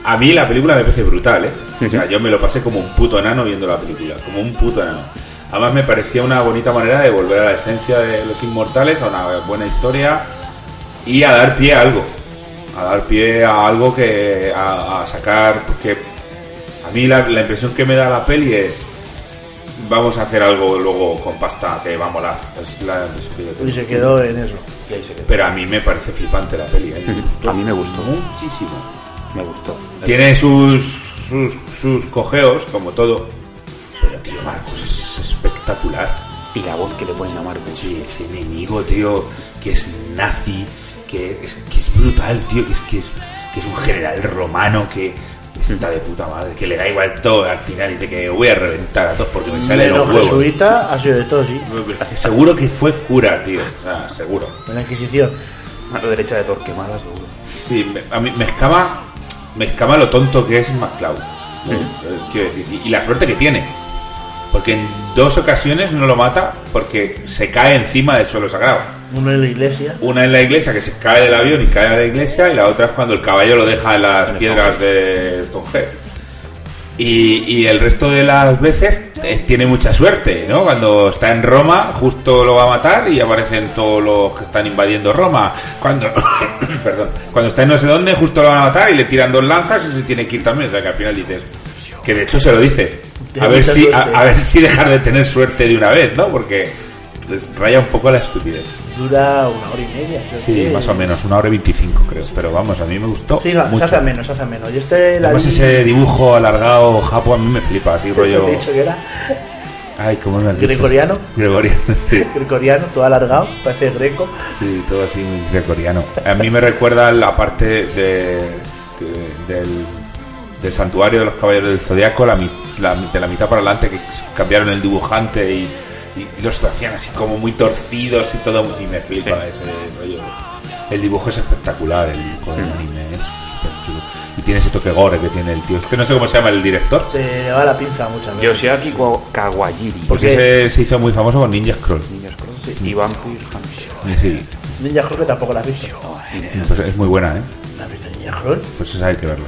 A mí la película me parece brutal, ¿eh? O sea, yo me lo pasé como un puto enano viendo la película, como un puto enano. Además me parecía una bonita manera de volver a la esencia de los inmortales, a una buena historia y a dar pie a algo. A dar pie a algo que. a, a sacar. Porque a mí la, la impresión que me da la peli es. Vamos a hacer algo luego con pasta que va a molar. Es la impresión que yo tengo. Y se quedó en eso. Pero a mí me parece flipante la peli. ¿eh? [LAUGHS] A mí me gustó. muchísimo. Me gustó. Tiene sus, sus, sus cojeos, como todo. Tío, Marcos es espectacular. Y la voz que le ponen a Marcos. Sí, ese enemigo, tío, que es nazi, que es, que es brutal, tío, que es, que es, que es un general romano que está de puta madre, que le da igual todo al final y dice que voy a reventar a todos porque me sale Menos los huevos. jesuita ha sido de todo, sí. Seguro que fue cura, tío. O sea, seguro. En la Inquisición. Mano derecha de Torquemada, seguro. Sí, me- a mí me escama, me escama lo tonto que es McCloud. Eh, quiero decir, y, y la suerte que tiene. Porque en dos ocasiones no lo mata porque se cae encima del suelo sagrado. Uno en la iglesia. Una en la iglesia que se cae del avión y cae a la iglesia y la otra es cuando el caballo lo deja en las piedras de Stonehenge. Y, y el resto de las veces eh, tiene mucha suerte, ¿no? Cuando está en Roma, justo lo va a matar y aparecen todos los que están invadiendo Roma. Cuando, [COUGHS] perdón, cuando está en no sé dónde, justo lo van a matar y le tiran dos lanzas y se tiene que ir también. O sea que al final dices, que de hecho se lo dice. A ver si, a, a ver si dejar de tener suerte de una vez, ¿no? Porque les raya un poco la estupidez. Dura una hora y media. creo Sí, que. más o menos, una hora y veinticinco creo. Pero vamos, a mí me gustó Sí, mucho. hace menos, hace menos. Yo este la Además vi- ese dibujo alargado japo a mí me flipa, así rollo... Te he dicho que era Ay, ¿cómo lo has dicho? Gregoriano. Gregoriano, [LAUGHS] sí. gregoriano, todo alargado, parece greco. Sí, todo así muy gregoriano. A mí me recuerda la parte de, que- del, del santuario de los caballeros del zodiaco, la, mi- la- de la mitad para adelante, que cambiaron el dibujante y, y los hacían así como muy torcidos y todo. Y me flipa ese rollo. El dibujo es espectacular, el dibujo del anime es súper chulo. Y tiene ese toque gore que tiene el tío. Es que no sé cómo se llama el director. Se le va la pinza muchas veces. Yoshiaki Kawajiri. Porque se hizo muy famoso con Ninja Scroll. Ninja Scroll, sí. Y Vampire Hunter. Sí, Ninja Scroll que tampoco la has visto. pues es muy buena, ¿eh? ¿La has visto Ninja Scroll? Pues esa hay que verla.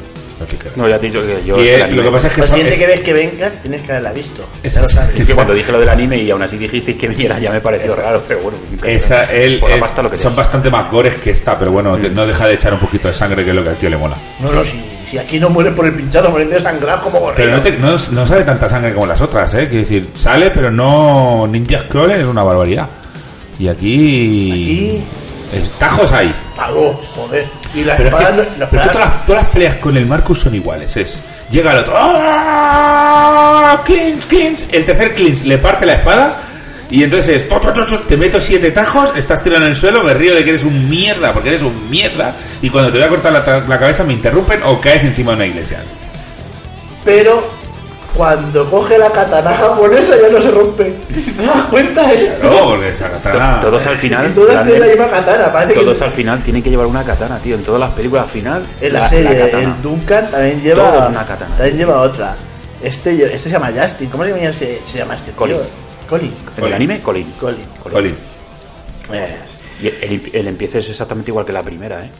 No, ya te he dicho que yo. Y, el anime- lo que pasa es que La siguiente es- que ves que vengas tienes que haberla visto. Esa-. Es que cuando dije lo del anime y aún así dijisteis que viniera, ya me pareció raro, pero bueno. Esa, él, Por la es- pasta lo que son bastante más gores que esta, pero bueno, te- no deja de echar un poquito de sangre, que es lo que al tío le mola. No, no, si, si aquí no mueren por el pinchado, mueren desangrados como gorrinos. Pero no, te- no, no sale tanta sangre como las otras, ¿eh? Quiero decir, sale, pero no. Ninja Scroll es una barbaridad. Y aquí. Tajos hay. Algo, joder. Y la Pero es que, espada pero es que todas, las, todas las peleas con el Marcus son iguales. Es. Llega el otro. ¡Ah! Clinch, clinch. El tercer clinch le parte la espada. Y entonces es, te meto siete tajos, estás tirado en el suelo, me río de que eres un mierda, porque eres un mierda. Y cuando te voy a cortar la, ta- la cabeza me interrumpen o caes encima de una iglesia. Pero cuando coge la katana japonesa ya no se rompe. ¿Te das cuenta? Es... No, porque esa katana. To- Todos al final. Todas tienen la realmente, misma katana. Parece todos que al final tienen que llevar una katana, tío. En todas las películas al final. en la, serie katana. el Duncan también lleva Todos una katana. también lleva otra. Este, este se llama Justin. ¿Cómo se llama, ese- se llama este? Colin. Colin. En el anime, Colin. Colin. Colin. Eh, Y el, el empiece es exactamente igual que la primera, ¿eh?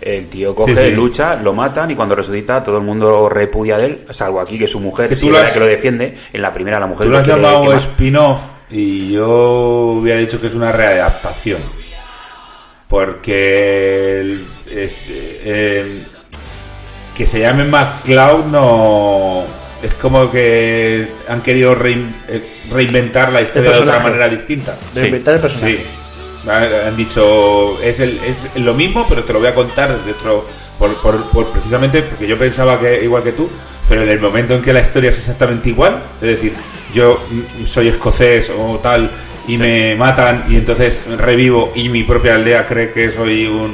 El tío coge, Sí, sí. lucha, lo matan y cuando resucita todo el mundo repudia de él, salvo aquí que su mujer, Que sí, tú es lo la has- que lo defiende. En la primera la mujer Tú lo has quiere llamado spin-off y yo hubiera dicho que es una readaptación. Porque el- es- eh, que se llame McCloud no, es como que han querido rein- eh, reinventar la historia de otra manera distinta. Reinventar el personaje. Ha- Han dicho, es, el, es lo mismo, pero te lo voy a contar de otro. Por, por- por- precisamente porque yo pensaba que igual que tú, pero en el momento en que la historia es exactamente igual, es decir, yo mm, soy escocés o tal y me matan y entonces revivo y mi propia aldea cree que soy un,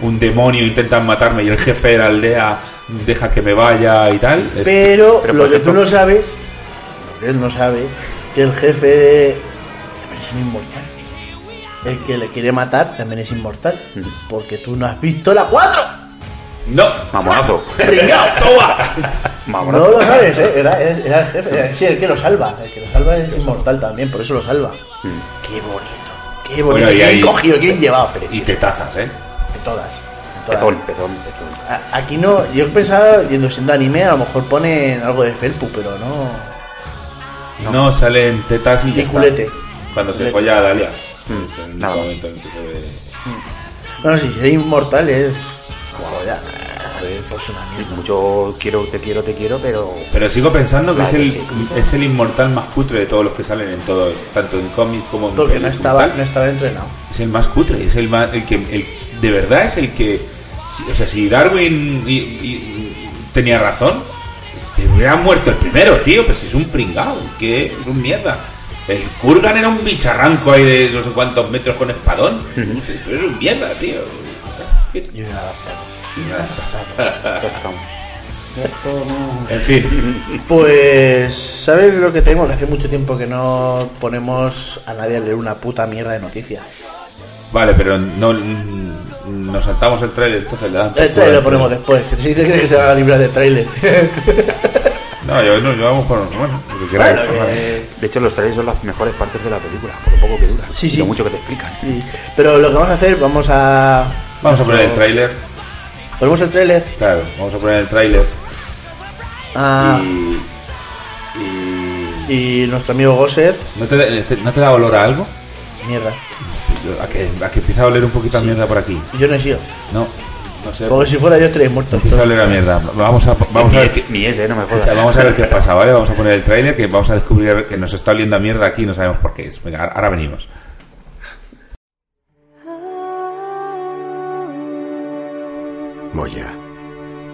un demonio, intentan matarme y el jefe de la aldea deja que me vaya y tal. Pero, lo que tú no sabes, lo que él no sabe, que el jefe de... es inmortal. El que le quiere matar también es inmortal. Porque tú no has visto la 4. No. Mamonazo. [LAUGHS] Pringao, toma. [LAUGHS] Mamonazo. No lo sabes, ¿eh? Era, era el jefe. era- Sí, el que lo salva. El que lo salva es inmortal también, por eso lo salva. Qué bonito. Qué bonito. Bueno, y ¿Quién ahí- cogido? ¿Quién llevado? Pero Y te tazas, ¿eh? de todas. de todas. Pezón, pezón, pezón. A- Aquí no, yo pensaba, yendo siendo anime, a lo mejor ponen algo de Felpu, pero no. No, salen tetas y ya Y está. culete. Cuando se Culete. folla a Dalia. Mm. Es el Nada más. momento en que se ve. Bueno, si soy inmortal es. Pues una mierda. Mucho quiero, te quiero, te quiero, pero. Pero sigo pensando que es el, sí. es el inmortal más cutre de todos los que salen en todos, tanto en cómics como en Porque no estaba, no estaba entrenado. Es el más cutre, es el más, el que, el, de verdad es el que, si- o sea, si Darwin y- y- tenía razón, este, hubiera muerto el primero, tío, pues es un pringao, que es un mierda. El Kurgan era un bicharranco ahí de no sé cuántos metros con espadón, pero es un mierda, tío. Y un adaptado. En fin, Pues, ¿sabes lo que tengo? Que hace mucho tiempo que no ponemos a nadie a leer una puta mierda de noticias. vale, pero no nos saltamos el trailer, entonces le dan El trailer lo ponemos después, que si te crees que se va a librar de trailer. No, yo no, yo vamos por bueno, lo que queráis. Bueno, eh, De hecho, los trailers son las mejores partes de la película, por lo poco que dura. Sí, y sí. lo mucho que te explican. sí. Pero lo que vamos a hacer, vamos a. Vamos a poner el tráiler, Ponemos el trailer. claro, vamos a poner el tráiler Ah, y, y y nuestro amigo Gosser. ¿no te, este- ¿no te da olor a algo? Mierda. A que, a que empieza a oler un poquito a mierda por aquí. Yo no he sido. No, no sé. Porque si fuera yo estaréis muertos. Empieza a oler a mierda. Vamos a, vamos a ver qué, Ni, ni ese, no me o sea, jodas. vamos a ver qué pasa, ¿vale? Vamos a poner el tráiler que vamos a descubrir que nos está oliendo a mierda aquí y no sabemos por qué es. Venga, ahora venimos. Moya,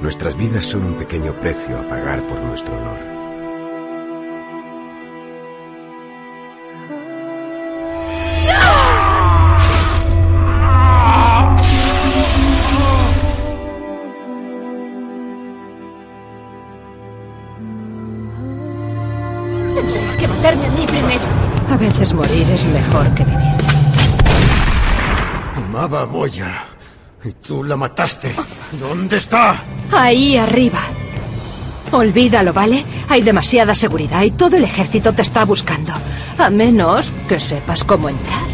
nuestras vidas son un pequeño precio a pagar por nuestro honor. Veces morir es mejor que vivir. Amaba a Moya. Y tú la mataste. ¿Dónde está? Ahí arriba. Olvídalo, ¿vale? Hay demasiada seguridad y todo el ejército te está buscando. A menos que sepas cómo entrar.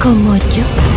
Como yo.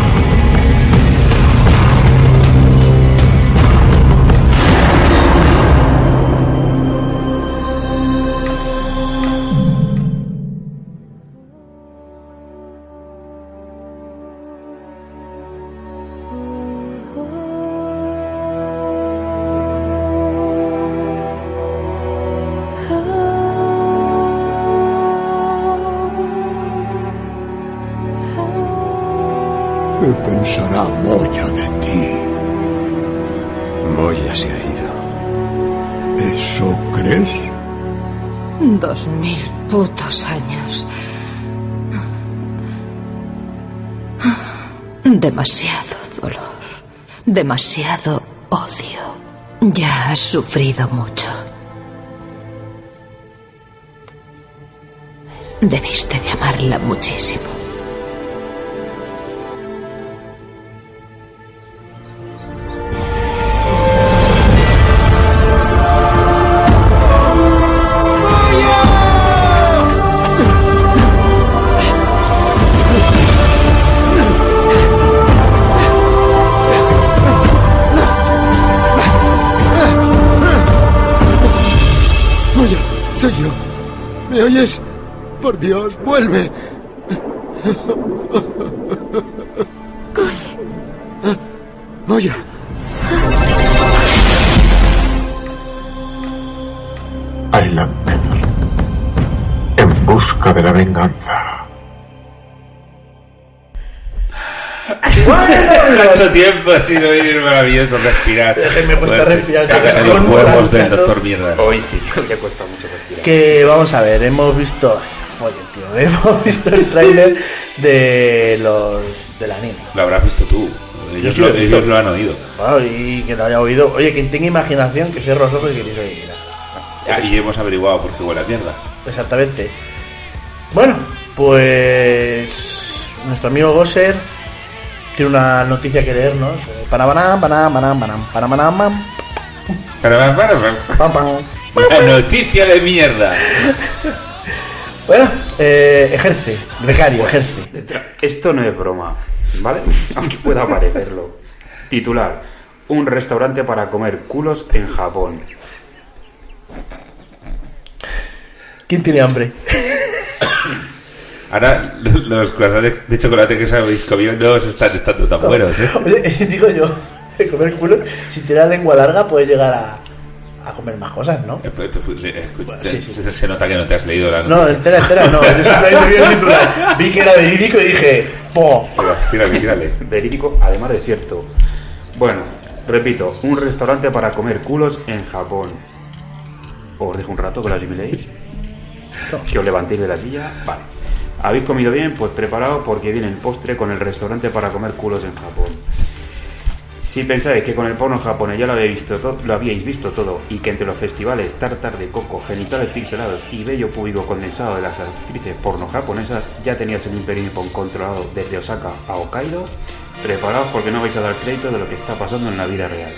Demasiado dolor. Demasiado odio. Ya has sufrido mucho. Debiste de amarla muchísimo. Por Dios, vuelve. Moya. Highlander. En busca de la venganza. Tanto tiempo sin oír maravilloso respirar. Me cuesta Bueno, respirar, me los huevos del doctor Mierda. Hoy sí, [LAUGHS] le cuesta mucho respirar. Que vamos a ver, hemos visto. Oye, tío, [LAUGHS] hemos visto el tráiler de los del anime. Lo habrás visto tú. Ellos, sí lo, lo visto. ellos lo han oído. Bueno, y que lo haya oído. Oye, quien tenga imaginación, que cierre los ojos y que dice, oye, mira. Ah, y hemos averiguado por qué huele a mierda. Exactamente. Bueno, pues nuestro amigo Gosser tiene una noticia que leernos. Eh, banam, panabanam, bam, Para, para, para. pam, pam. La noticia de mierda. Bueno, eh, ejerce, becario, ejerce. Esto no es broma, ¿vale? [LAUGHS] Aunque pueda parecerlo. Titular: Un restaurante para comer culos en Japón. ¿Quién tiene hambre? Ahora [LAUGHS] los croissants de chocolate que os habéis comido no os están estando tan buenos, ¿eh? Oye, [LAUGHS] digo yo, de comer culo, si tiene la lengua larga puedes llegar a, a comer más cosas, ¿no? Sí, sí. Se, se nota que no te has leído la No, entera, entera, no. Yo [LAUGHS] simplemente vi el titular. Vi que era verídico y dije, ¡po! Tírale, tírale. Verídico, además de cierto. Bueno, repito: Un restaurante para comer culos en Japón. Os dejo un rato que lo asimiléis. Que os levantéis de la silla. Vale. ¿Habéis comido bien? Pues preparado porque viene el postre con el restaurante para comer culos en Japón. Si pensáis que con el porno japonés ya lo habéis visto, to- lo habíais visto todo y que entre los festivales tartar de coco, genitales pixelados y bello público condensado de las actrices porno japonesas ya tenías el imperio controlado desde Osaka a Hokkaido, preparaos porque no vais a dar crédito de lo que está pasando en la vida real.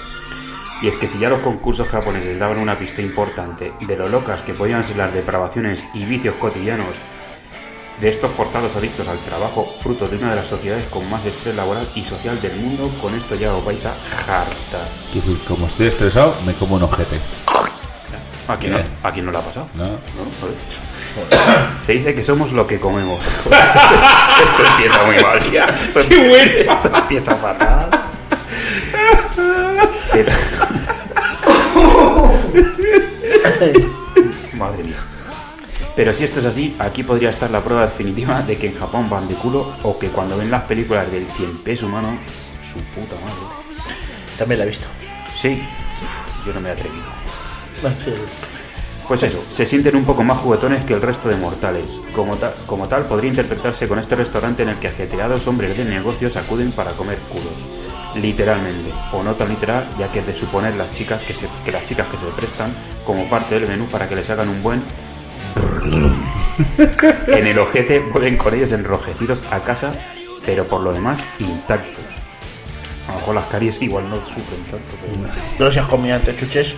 Y es que si ya los concursos japoneses daban una pista importante de lo locas que podían ser las depravaciones y vicios cotidianos de estos forzados adictos al trabajo, fruto de una de las sociedades con más estrés laboral y social del mundo, con esto ya os vais a hartar. Quiero decir, como estoy estresado, me como un ojete. ¿A quién, no, Bien. ¿A quién no le ha pasado? ¿No? Joder. Se dice que somos lo que comemos. [LAUGHS] esto empieza muy mal. Hostia, Esto, qué bueno. esto empieza fatal. [LAUGHS] Pero- [LAUGHS] Madre mía. Pero si esto es así, aquí podría estar la prueba definitiva de que en Japón van de culo o que cuando ven las películas del 100 pies humano, su puta madre. También la he visto. Sí, yo no me he atrevido. Pues eso, se sienten un poco más juguetones que el resto de mortales. Como, ta- como tal, podría interpretarse con este restaurante en el que ajetreados hombres de negocios acuden para comer culos. Literalmente, o no tan literal, ya que es de suponer las chicas que, se, que las chicas que se prestan como parte del menú para que les hagan un buen [LAUGHS] en el ojete vuelven con ellos enrojecidos a casa, pero por lo demás intactos. A lo mejor las caries igual no sufren tanto, pero... No si has comido antes chuches.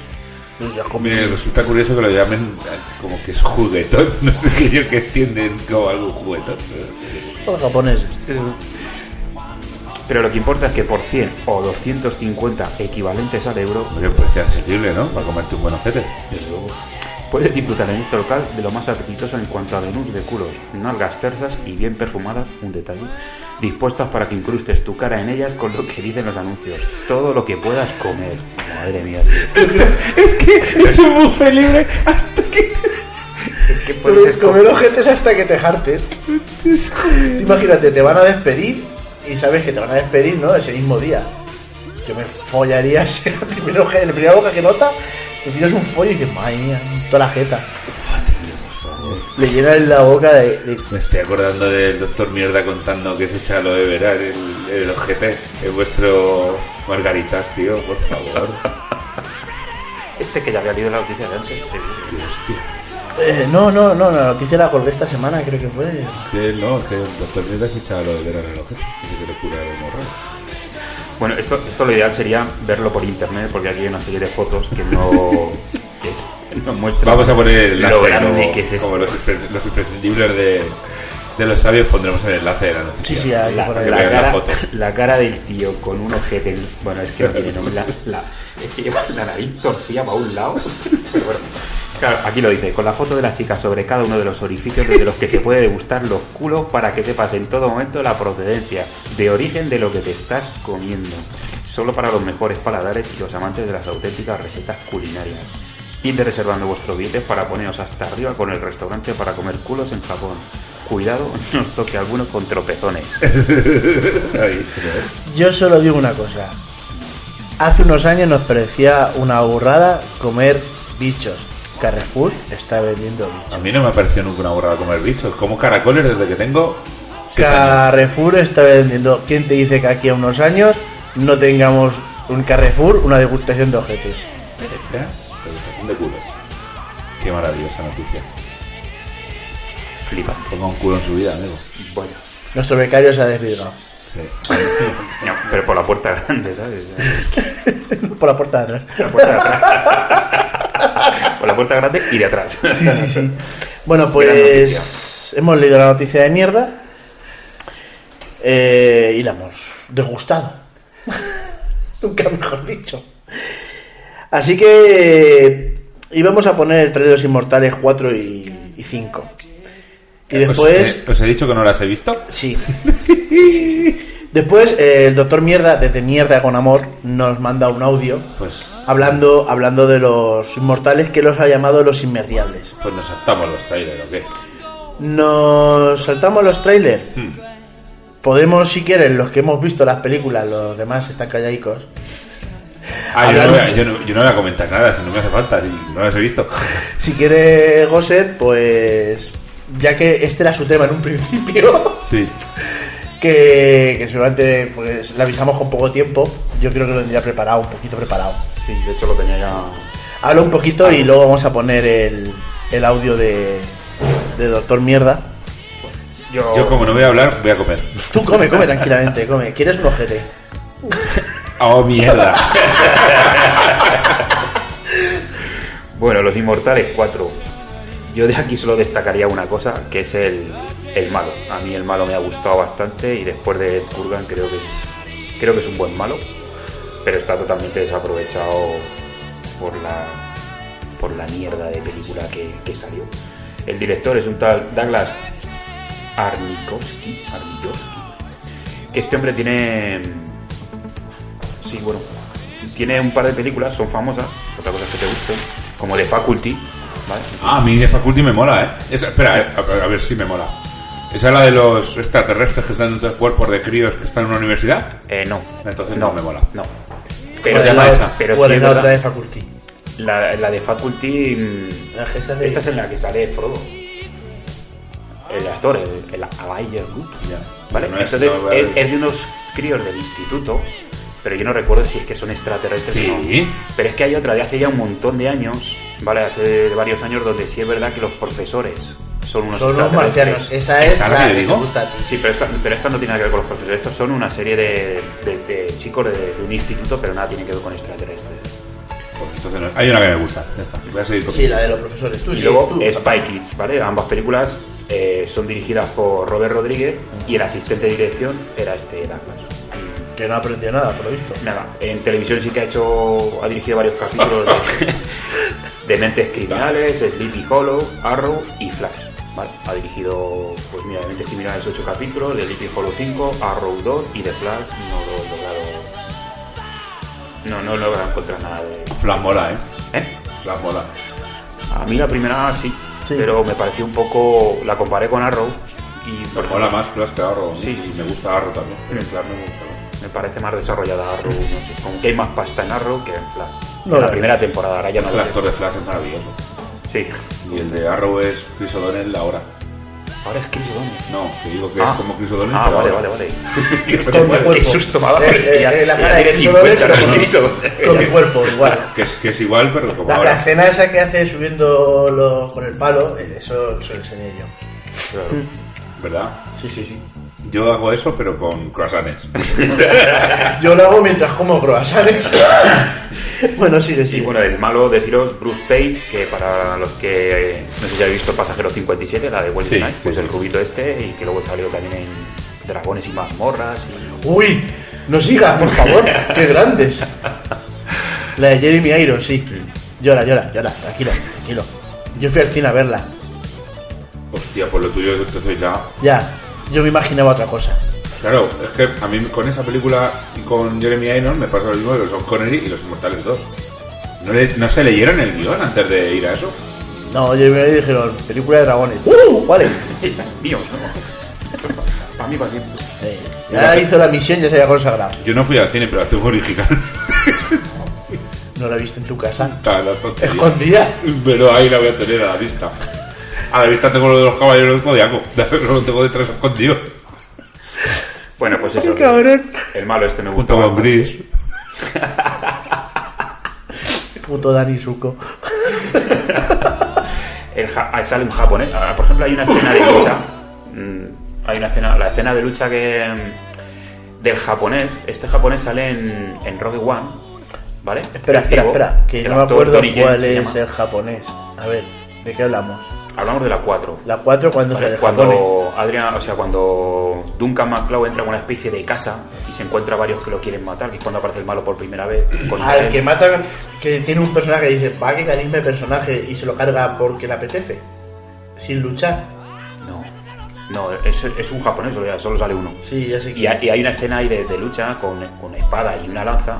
No sé si has comido. Me resulta curioso que lo llamen eh, como que es juguetón. [LAUGHS] No sé qué ellos que entienden como algo juguetón. Los japoneses. Pero lo que importa es que por 100 o 250 equivalentes al euro, Me parece accesible, ¿no? Para comerte un buen ojete. Puedes disfrutar en este local de lo más apetitoso en cuanto a menús de culos, nalgas tersas y bien perfumadas, un detalle, dispuestas para que incrustes tu cara en ellas con lo que dicen los anuncios. Todo lo que puedas comer. Madre mía, tío. [LAUGHS] Es que es un buffet libre hasta que. [LAUGHS] Es que puedes comer ojetes hasta que te jartes. [LAUGHS] Imagínate, te van a despedir y sabes que te van a despedir, ¿no? Ese mismo día. Yo me follaría ese primero oje- la primera boca que nota, te tiras un follo y dices, madre mía, toda la jeta. Le llenas la boca de, de- Me estoy acordando del doctor Mierda contando que se echa lo de verar el, el ojete en vuestro Margaritas, tío, por favor. [LAUGHS] Este que ya había leído la noticia de antes. Tío, hostia. Eh, no, no, no, la noticia la colgué esta semana, creo que fue. Es que no, que el doctor Mierda se echa lo de verar el ojete. Dice que le cura el hemorroide. Bueno, esto, esto lo ideal sería verlo por internet, porque aquí hay una serie de fotos que no, [LAUGHS] que no muestran Vamos a poner el enlace lo grande como, que es esto. como los, los imprescindibles de, de los sabios pondremos el enlace de la noticia. Sí, sí, la, la Vean la cara, foto. la cara del tío con un ojete. en- Bueno, es que no tiene nombre. La, la- [LAUGHS] es que lleva la nariz torcida para un lado. [LAUGHS] Pero bueno. Claro, aquí lo dice, con la foto de la chica sobre cada uno de los orificios desde los que se puede degustar los culos para que sepas en todo momento la procedencia de origen de lo que te estás comiendo. Solo para los mejores paladares y los amantes de las auténticas recetas culinarias. Id reservando vuestros billetes para poneros hasta arriba con el restaurante para comer culos en Japón. Cuidado, [LAUGHS] no os toque alguno con tropezones. [LAUGHS] Yo solo digo una cosa. Hace unos años nos parecía una burrada comer bichos. Carrefour está vendiendo bichos. A mí no me ha parecido nunca una borrada comer bichos. Como caracoles desde que tengo años. Carrefour está vendiendo. ¿Quién te dice que aquí a unos años no tengamos un Carrefour, una degustación de ojetes? ¿Eh? Degustación de culos. Qué maravillosa noticia. Flipa. Ponga un culo en su vida, amigo. Bueno. Nuestro becario se ha desvirgado. Sí. [LAUGHS] No, pero por la puerta grande, ¿sabes? [LAUGHS] Por la puerta de atrás. Por la puerta de atrás. [LAUGHS] [LAUGHS] Por la puerta grande y de atrás. Sí, sí, sí. Bueno, pues hemos leído la noticia de mierda eh, y la hemos degustado. [LAUGHS] Nunca mejor dicho. Así que íbamos a poner los Inmortales 4 y, y 5. Y Os- después... eh, ¿Os he dicho que no las he visto? Sí. [LAUGHS] Después eh, el doctor Mierda, desde Mierda con Amor, nos manda un audio Pues, hablando, hablando de los inmortales que los ha llamado los inmediables. pues nos saltamos los trailers, ¿o qué? Nos saltamos los trailers. Hmm. Podemos, si quieren, los que hemos visto las películas, los demás están calladicos. Ah, yo no, voy a, yo, no, yo no voy a comentar nada, si no me hace falta, si no las he visto. [LAUGHS] Si quiere Gosset, pues ya que este era su tema en un principio, Sí. [LAUGHS] que, que seguramente pues le avisamos con poco tiempo, yo creo que lo tendría preparado, un poquito preparado. Sí, de hecho lo tenía ya. Habla un poquito y luego vamos a poner el, el audio de, de Doctor Mierda. Yo, Yo como no voy a hablar, voy a comer. Tú come, come [LAUGHS] tranquilamente, come. ¿Quieres un ojete? [LAUGHS] Oh, mierda. [LAUGHS] Bueno, Los Inmortales 4. Yo de aquí solo destacaría una cosa, que es el, el malo. A mí el malo me ha gustado bastante y después de Kurgan creo que, creo que es un buen malo, pero está totalmente desaprovechado por la, por la mierda de película que, salió. El director es un tal Douglas Arnikowski, Arnikowski, que este hombre tiene... Sí, bueno, tiene un par de películas, son famosas, otra cosa es que te gusten, como The Faculty, ¿vale? Ah, a mí de Faculty me mola, ¿eh? Esa- espera, eh, a, a ver si me mola. ¿Esa es la de los extraterrestres que están dentro de cuerpos de críos que están en una universidad? Eh, no. Entonces no, No. me mola. No. ¿Cómo Pero, se sí, llama la- esa? pero ¿Cuál sí la otra de Faculty? La, la de Faculty. mm, La Esta es en la que sale Frodo. El actor, el, el Elijah Wood. ¿Vale? No es- Entonces, no, vale. es, es de unos críos del instituto. Pero yo no recuerdo si es que son extraterrestres Sí. o no. Pero es que hay otra de hace ya un montón de años, ¿vale? Hace varios años, donde sí es verdad que los profesores son unos Son extraterrestres. marcianos. Esa es ¿Esa la que que te digo? gusta a ti. Sí, pero esta, pero esta no tiene nada que ver con los profesores. Estos son una serie de, de- de chicos de, de un instituto, pero nada tiene que ver con extraterrestres. Pues entonces hay una que me gusta. Ya está. Voy a seguir con Sí, la de los profesores. Tú y sí, luego tú. Spy Kids, ¿vale? Ambas películas eh, son dirigidas por Robert Rodríguez y el asistente de dirección era este Douglas. Que no aprendió nada, por lo visto. Nada, en televisión sí que ha hecho, ha dirigido varios capítulos de, [LAUGHS] de Mentes Criminales, Sleepy Hollow, Arrow y Flash. ¿vale? Ha dirigido, pues mira, de Mentes Criminales 8 capítulos, de Sleepy Hollow 5, Arrow 2 y de Flash no lo he logrado. No, no he logrado encontrar nada de. Flash mola, ¿eh? ¿Eh? Flash mola. A mí la primera sí, Sí. pero me pareció un poco. La comparé con Arrow y por Me mola ejemplo, más Flash que Arrow. Sí. Y me gusta Arrow también. Pero Mm. Flash me gusta más. me parece más desarrollada Arrow. No sé, como que hay más pasta en Arrow que en Flash. No, en la primera temporada, ahora ya no el lo actor de Flash es maravilloso. Sí. Y el de Arrow es Chris O'Donnell ahora. Ahora es Chris O'Donnell. No, que digo que Ah. es como Chris O'Donnell. Ah, pero vale, vale, vale. [LAUGHS] Cuerpo. Qué susto me ha dado. Eh, la cara de tiene Chris O'Donnell, 50, pero ¿no? con- Chris O'Donnell. Con mi cuerpo, igual. [LAUGHS] Que es, que es igual, pero como La ahora. escena esa que hace subiendo los, con el palo, eh, eso se lo enseñé yo. ¿Verdad? Sí, sí, sí. Yo hago eso, pero con croissants. [LAUGHS] Yo lo hago mientras como croissants. [LAUGHS] bueno, sigue, Sí, sigue. bueno, el malo deciros Bruce Page, que para los que eh, no sé si habéis visto Pasajero 57, la de Wesley Sí, pues sí. el rubito este, y que luego salió también en Dragones y mazmorras. Y... Uy, no sigas, por favor. Qué grandes. La de Jeremy Irons, sí. Llora, llora, llora. Tranquilo, tranquilo. Yo fui al cine a verla. Hostia, por lo tuyo entonces ya. Ya, yo me imaginaba otra cosa. Claro, es que a mí con esa película y con Jeremy Irons me pasa lo mismo de los Sean Connery y los Inmortales 2. ¿No, le- no se leyeron el guion antes de ir a eso? No, oye, me dijeron, película de dragones. ¡Uh! Vale. [LAUGHS] Míos, ¿no? Para mí, para siempre. Ya hizo la misión, ya se había consagrado. Yo no fui al cine, pero la tengo original. No la he visto en tu casa. Está en la tontería. Escondida. Pero ahí la voy a tener a la vista. A la vista tengo lo de los caballeros del zodiaco. [LAUGHS] No lo tengo detrás escondido. Bueno, pues eso. Cabrón. El malo este me gusta. Junto con Gris. Puto Dani Suco. El ja- ah, sale un japonés. Ah, Por ejemplo, hay una escena de lucha. mm, Hay una escena, la escena de lucha que mm, del japonés. Este japonés sale en, en Rogue One, ¿vale? Espera, espera, espera. Que no me acuerdo cuál es el japonés. A ver, ¿de qué hablamos? Hablamos de la 4. La 4 cuando Vale, japonés. cuando Adrian, o sea, cuando Duncan MacLeod entra en una especie de casa y se encuentra varios que lo quieren matar, que es cuando aparece el malo por primera vez. contra Al él. que matan, que tiene un personaje que dice, va que carisma el personaje y se lo carga porque le apetece. Sin luchar. No, es, es un japonés, solo, solo sale uno. Sí, ya sé Y hay, y hay una escena ahí de, de lucha con, con espada y una lanza.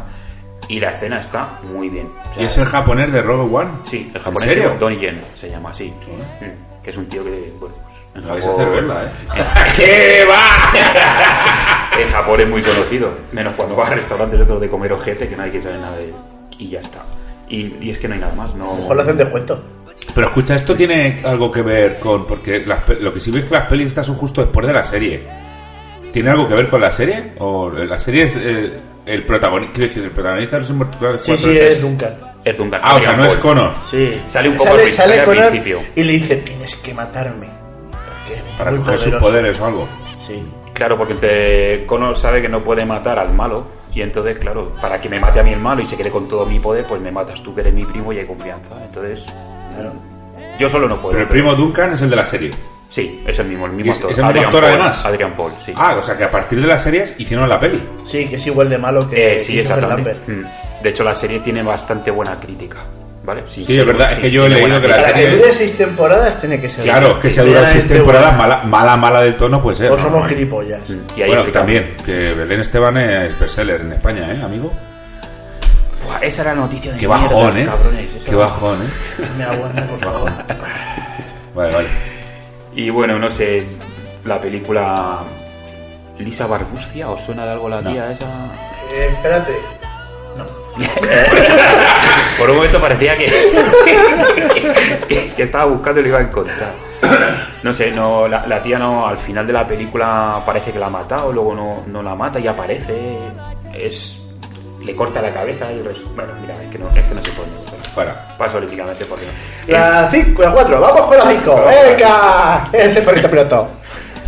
Y la escena está muy bien. O sea, ¿Y es el japonés de Rogue One? Sí, el ¿En japonés serio? Donnie Yen se llama así. Mm, Que es un tío que, bueno, pues, en Me vais a hacer verla, ¿eh? [LAUGHS] ¿Qué va? [LAUGHS] en Japón es muy conocido. Menos cuando vas a restaurantes estos de comer ojete que nadie quiere saber nada de él. Y ya está. Y, y es que no hay nada más. No... A lo mejor le hacen descuento. Pero escucha, esto tiene algo que ver con. Porque las lo que sí ves que las pelis estas son justo después de la serie. ¿Tiene algo que ver con la serie? ¿O la serie es eh, el protagonista? Quiero decir, el protagonista de los Inmortales Sí, 4 sí, es Duncan. Es Duncan. Ah, o sea, no es Connor. Sí. Sale un poco sale, al- sale sale al Connor principio. y le dice, tienes que matarme. Porque Para coger sus poderoso". poderes o algo. Sí. Claro, porque te- Connor sabe que no puede matar al malo. Y entonces, claro, para que me mate a mí el malo y se quede con todo mi poder, pues me matas tú, que eres mi primo y hay confianza. Entonces, yo solo no puedo. Pero el primo Duncan es el de la serie. Sí, es el mismo, el mismo ¿Es- actor. es el mismo actor, Paul, además? Adrian Paul, sí. Ah, o sea que a partir de las series hicieron la peli. Sí, que es igual de malo que Eh, sí, exactamente. Mm. De hecho, la serie tiene bastante buena crítica. ¿Vale? Sí, es verdad, es que yo he leído que la Para crítica. que dure seis temporadas tiene que ser. Claro, es que si ha durado seis temporadas, buena. mala, mala, mala del tono puede ser. O ¿no? somos gilipollas. Y ahí bueno, también, que Belén Esteban es bestseller en España, ¿eh, amigo? Buah, esa era la noticia de Qué mierda, bajón, ¿eh? cabrones, Qué bajón, ¿eh? Me aguanta, por favor. Vale, vale. Y bueno, no sé, la película Lisa Barbuscia, ¿os suena de algo la tía esa? Eh, espérate. [LAUGHS] Por un momento parecía que, [LAUGHS] que, que estaba buscando y lo iba a encontrar. No sé, no, la, la tía no, al final de la película parece que la ha matado, luego no, no la mata y aparece, es le corta la cabeza y bueno, mira, es que no, es que no se pone. Fuera. Paso olímpicamente porque La 5, la 4, vamos con la 5. ¡Venga! Ese perrito piloto.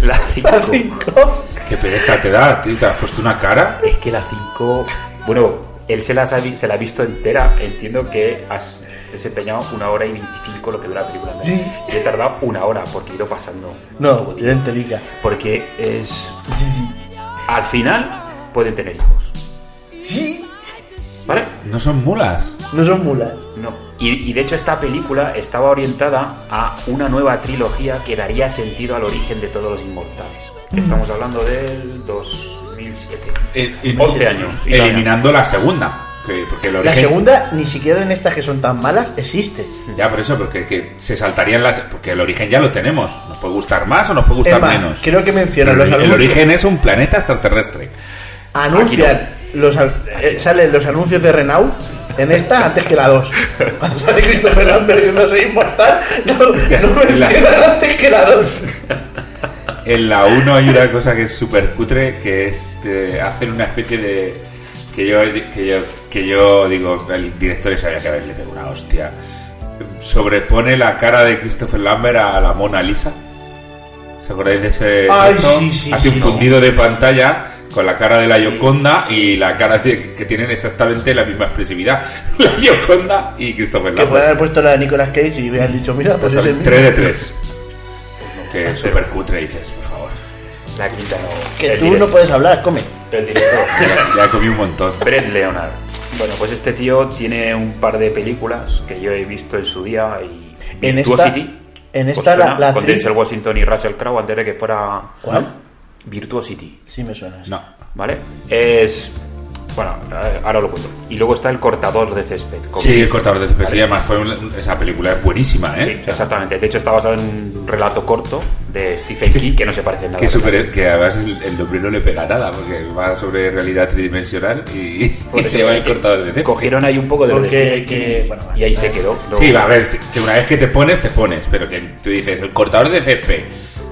la 5 La 5. Qué pereza te da, tío. Te has puesto una cara. Es que la 5. Bueno, él se la, se la ha visto entera. Entiendo que has desempeñado una hora y 25 lo que dura la película. ¿no? Sí. Y he tardado una hora porque he ido pasando. No, yo entelica. Porque es. Sí, sí. Al final pueden tener hijos. Sí. ¿Vale? No son mulas. No son mulas. No. Y, y de hecho esta película estaba orientada a una nueva trilogía que daría sentido al origen de todos los inmortales. Estamos hablando del 2007. Eh, y- 11 años. Eliminando la segunda. Que, porque el La segunda, ni siquiera en estas que son tan malas, existe. Ya, por eso, porque que se saltarían las. Porque el origen ya lo tenemos. Nos puede gustar más o nos puede gustar más, menos. creo que mencionan el, los el anuncios. origen es un planeta extraterrestre. Anuncian los, eh, salen los anuncios de Renault en esta antes que la 2. Cuando sale Christopher Lambert y no soy inmortal, no, no mencionan antes que la 2. En la 1 hay una cosa que es súper cutre, que es que hacen una especie de... Que yo, que yo, que yo digo, el director sabía que haberle pegado una hostia. Sobrepone la cara de Christopher Lambert a la Mona Lisa. ¿Os acordáis de ese? Ay, sí, sí, Hace sí, un fundido de pantalla con la cara de la Yoconda y la cara de, que tienen exactamente la misma expresividad. [LAUGHS] La Yoconda y Christopher Que Lambert. pueden haber puesto la de Nicolas Cage y hubieran dicho, mira, pues es el mismo. 3 de 3. Que es súper cutre, dices, por favor. La quinta no. Que El tú no puedes hablar, come. El director. [LAUGHS] Ya, ya comí un montón. Brett Leonard. Bueno, pues este tío tiene un par de películas que yo he visto en su día y En esta- en ¿os esta la- la con tri- Denzel Washington y Russell Crowe antes de que fuera ¿Cuál? Virtuosity. Sí, me suena. No. ¿Vale? Es Bueno, eh, ahora lo cuento. Y luego está El cortador de césped. Sí, el cortador de césped, sí, Vale. además fue un- esa película es buenísima, ¿eh? Sí, exactamente. De hecho, está basado en un relato corto de Stephen King que no se parece en nada. Que, super- que además el, el nombre no le pega nada, porque va sobre realidad tridimensional y, y se va el cortador de césped. Cogieron ahí un poco de lo de Porque- King que- bueno, y ahí se quedó. Luego- Sí, va a ver, que una vez que te pones, te pones, pero que tú dices, el cortador de césped.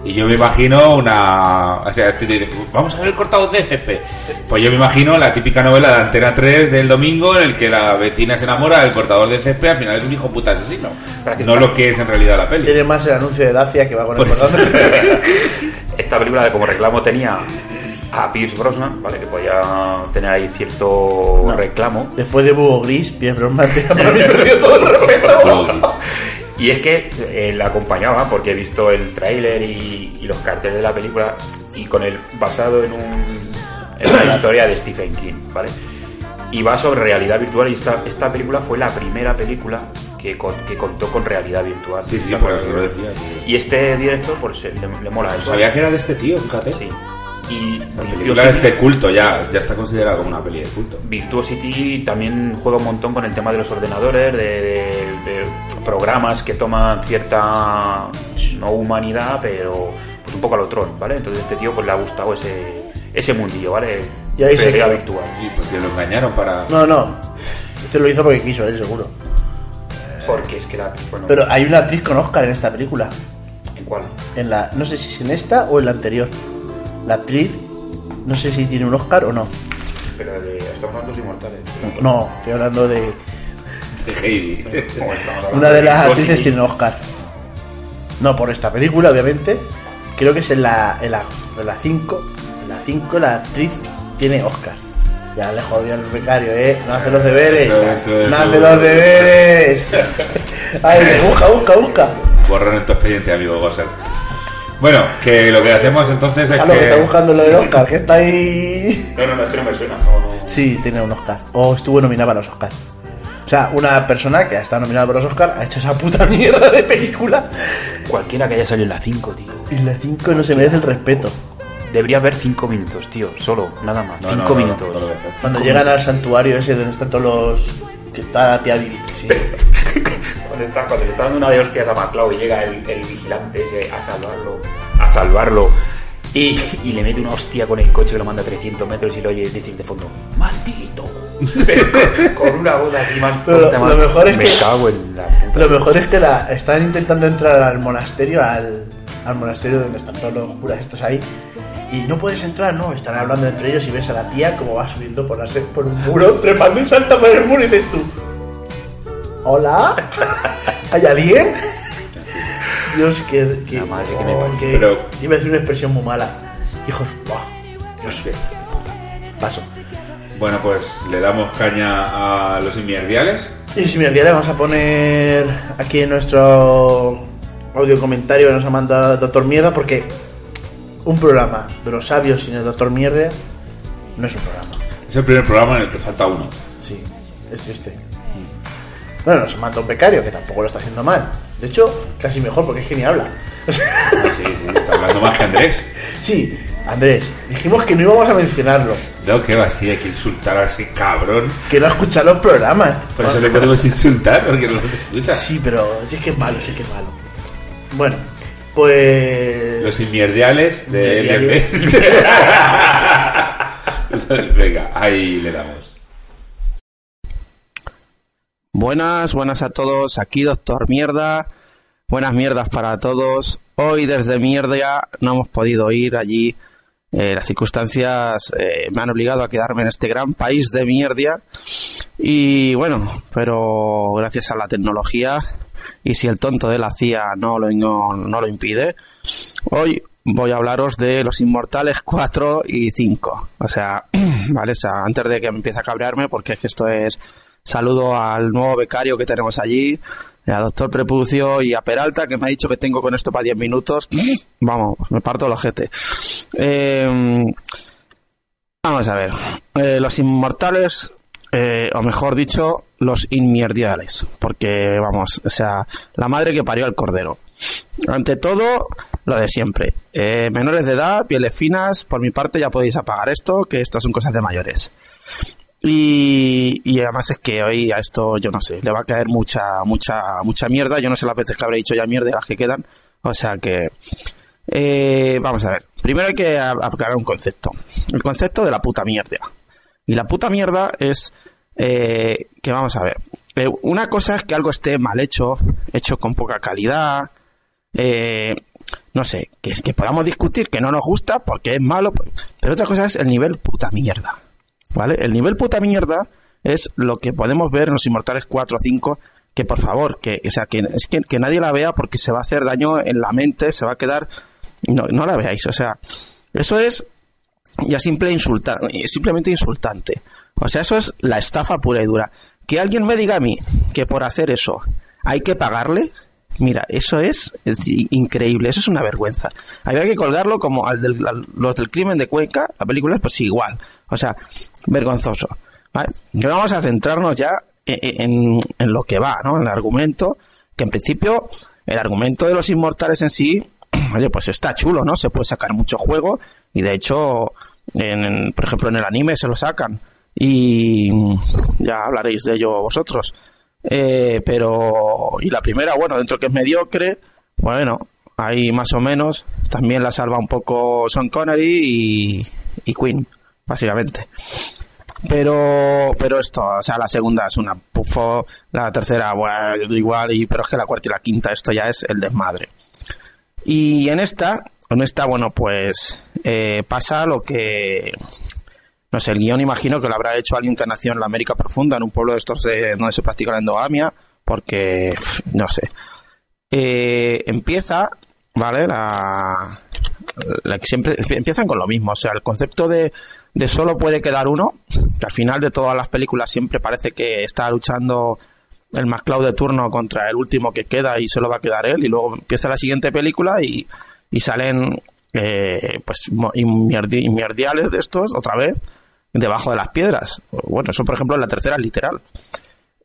Y yo me imagino una. O sea, te dices, vamos a ver el cortador de césped. Pues yo me imagino la típica novela de Antena 3 del domingo en el que la vecina se enamora del cortador de césped, al final es un hijo puta asesino. No lo que es en realidad la peli. Tiene más el anuncio de Dacia que va con el Pues- cortador. [LAUGHS] Esta película como reclamo tenía a Pierce Brosnan, ¿vale? Que podía tener ahí cierto No. reclamo. Después de Búho Gris, Pierre Brosnan te- para mí perdió todo el respeto. Y es que eh, la acompañaba porque he visto el tráiler y, y los carteles de la película y con el basado en, un, en una historia de Stephen King, ¿vale? Y va sobre realidad virtual y esta, esta película fue la primera película que, con- que contó con realidad virtual. Sí, sí, por eso lo decía. sí. Y este director pues le, le mola eso. Sabía que era de este tío, fíjate. Sí. Y película es de culto ya, ya está considerada como una peli de culto. Virtuosity también juega un montón con el tema de los ordenadores, de, de- de programas que toman cierta no humanidad, pero pues un poco a lo Tron, ¿vale? Entonces este tío pues le ha gustado ese, ese mundillo, ¿vale? Y ahí se quedó. virtual. Y porque lo engañaron para. No, no. Este lo hizo porque quiso él, seguro. Porque es que la... Bueno, Pero hay una actriz con Oscar en esta película. ¿En cuál? En la, no sé si es en esta o en la anterior. La actriz, no sé si tiene un Oscar o no. Pero de, los inmortales. No, estoy hablando de. De Heidi. [LAUGHS] Una de las actrices tiene un Oscar. No por esta película, obviamente. Creo que es en la en la en la 5. En la 5 la actriz tiene Oscar. Ya le jodió al becario, ¿eh? No hace los deberes. No hace los deberes. [LAUGHS] Ay, busca, busca, busca. Borrón en tu expediente, amigo Gosser. Bueno, que lo que hacemos entonces es Déjalo que está que. buscando lo del Oscar, que está ahí. No, no, no, este no me suena. No, no. Sí, tiene un Oscar. O estuvo nominada para los Oscars. O sea, una persona que ha estado nominada para los Oscars ha hecho esa puta [LAUGHS] mierda de película. Cualquiera que haya salido en la 5, tío. Y la 5 no se merece el respeto. Debería haber 5 minutos, tío. Solo, nada más. No, 5 no, no, minutos. Cuando llegan al santuario ese donde están todos los. que está la tía Vivi. Sí. Cuando cuando le está dando una de hostias a MacLeod y llega el, el vigilante ese a salvarlo, a salvarlo y, y le mete una hostia con el coche que lo manda a 300 metros y lo oye decir de fondo, ¡maldito! Pero [LAUGHS] con, con una voz así más tonta, lo más- mejor es me que- cago en la puta. Lo mejor es que la, están intentando entrar al monasterio, al, al monasterio donde están todos los curas estos ahí. Y no puedes entrar, no, están hablando entre ellos y ves a la tía como va subiendo por, la, por un muro, trepando y salta por el muro y dices tú. ¿Hola? ¿Hay alguien? Dios, que. que, La madre que me oh, parió. que- Pero- Iba a decir una expresión muy mala. Hijos, ¡buah! Dios, qué Paso. Bueno, pues le damos caña a los inmierdiales. Y si me olvidara, vamos a poner aquí en nuestro audio comentario que nos ha mandado el Doctor Mierda, porque un programa de los sabios sin el Doctor Mierda no es un programa. Es el primer programa en el que falta uno. Sí, es triste. Bueno, nos manda un becario que tampoco lo está haciendo mal. De hecho, casi mejor porque es que ni habla. Ah, Sí, sí, está hablando más que Andrés. [LAUGHS] sí, Andrés, dijimos que no íbamos a mencionarlo, No, que va así, hay que insultar a ese cabrón. que no escucha los programas. Por eso le podemos insultar, porque no los escucha. Sí, pero sí es que es malo, sí que es malo. Bueno, pues. Los inmierdiales de. LB. [LAUGHS] Venga, ahí le damos. Buenas, buenas a todos. Aquí Doctor Mierda. Buenas mierdas para todos. Hoy desde Mierda no hemos podido ir allí. Eh, las circunstancias eh, me han obligado a quedarme en este gran país de mierda. Y bueno, pero gracias a la tecnología y si el tonto de la CIA no lo, no, lo impide, hoy voy a hablaros de Los Inmortales 4 y 5. O sea, [CLEARS THROAT] vale, o sea, antes de que empiece a cabrearme, porque es que esto es saludo al nuevo becario que tenemos allí, a Doctor Prepucio y a Peralta, que me ha dicho que tengo con esto para 10 minutos. [CLEARS THROAT] Vamos, me parto el ojete. Eh, vamos a ver. Eh, los Inmortales, eh, o mejor dicho, los Inmierdiales. Porque, vamos, o sea, la madre que parió al cordero. Ante todo, lo de siempre. Eh, menores de edad, pieles finas, por mi parte ya podéis apagar esto, que esto son cosas de mayores. Y, y además es que hoy a esto, yo no sé, le va a caer mucha, mucha, mucha mierda. Yo no sé las veces que habré dicho ya mierda las que quedan. O sea que, eh, vamos a ver. Primero hay que aclarar un concepto. El concepto de la puta mierda. Y la puta mierda es eh, que vamos a ver. Eh, una cosa es que algo esté mal hecho, hecho con poca calidad. eh, no sé, que, que podamos discutir que no nos gusta porque es malo. Pero otra cosa es el nivel puta mierda. ¿Vale? El nivel puta mierda es lo que podemos ver en los Inmortales 4 o 5. Que por favor, que, o sea, que es que, que nadie la vea porque se va a hacer daño en la mente, se va a quedar. No, no la veáis, o sea, eso es ya simple insulta, simplemente insultante. O sea, eso es la estafa pura y dura. Que alguien me diga a mí que por hacer eso hay que pagarle, mira, eso es, es increíble, eso es una vergüenza. Había que colgarlo como al del- los del crimen de Cuenca, la película, pues igual. O sea, vergonzoso. ¿vale? Vamos a centrarnos ya en, en- en lo que va, ¿no? En el argumento, que en principio el argumento de los inmortales en sí, [CLEARS THROAT] oye, pues está chulo, ¿no? Se puede sacar mucho juego y de hecho, en- por ejemplo, en el anime se lo sacan y ya hablaréis de ello vosotros. Eh, pero, y la primera, bueno, dentro que es mediocre, bueno, ahí más o menos, también la salva un poco Sean Connery y, y Queen, básicamente. Pero, pero esto, o sea, la segunda es una pufo, la tercera, bueno, igual, y, pero es que la cuarta y la quinta, esto ya es el desmadre. Y en esta, en esta, bueno, pues eh, pasa lo que, no sé, el guion imagino que lo habrá hecho alguien que nació en la América Profunda, en un pueblo de estos de, donde se practica la endogamia, porque, no sé. Eh, empieza, ¿vale? La, siempre empiezan con lo mismo, o sea, el concepto de, de solo puede quedar uno, que al final de todas las películas siempre parece que está luchando el MacLeod de turno contra el último que queda y solo va a quedar él, y luego empieza la siguiente película y, y salen eh, pues inmierdiales de estos otra vez debajo de las piedras. Bueno, eso por ejemplo la tercera literal.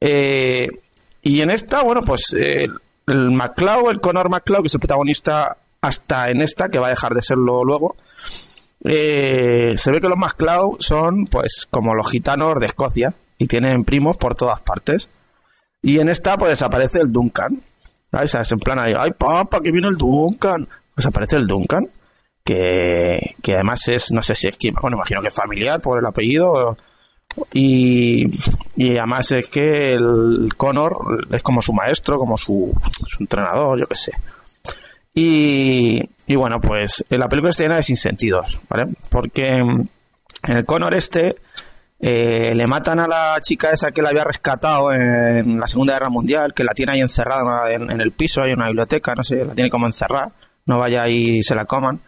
Eh, y en esta, bueno, pues eh, el MacLeod, el Connor MacLeod, que es el protagonista hasta en esta, que va a dejar de serlo luego, eh, se ve que los MacLeod son pues como los gitanos de Escocia y tienen primos por todas partes. Y en esta pues aparece el Duncan. es en plan ahí, ay papá, que viene el Duncan. Pues aparece el Duncan, que, que además es, no sé si es que, bueno, imagino que es familiar por el apellido. Y, y además es que el Connor es como su maestro, como su, su entrenador, yo qué sé. Y, y bueno, pues la película está llena de sinsentidos, ¿vale? Porque en el Connor este eh, le matan a la chica esa que la había rescatado en la Segunda Guerra Mundial, que la tiene ahí encerrada en, en el piso, hay una biblioteca, no sé, la tiene como encerrada, no vaya y se la coman.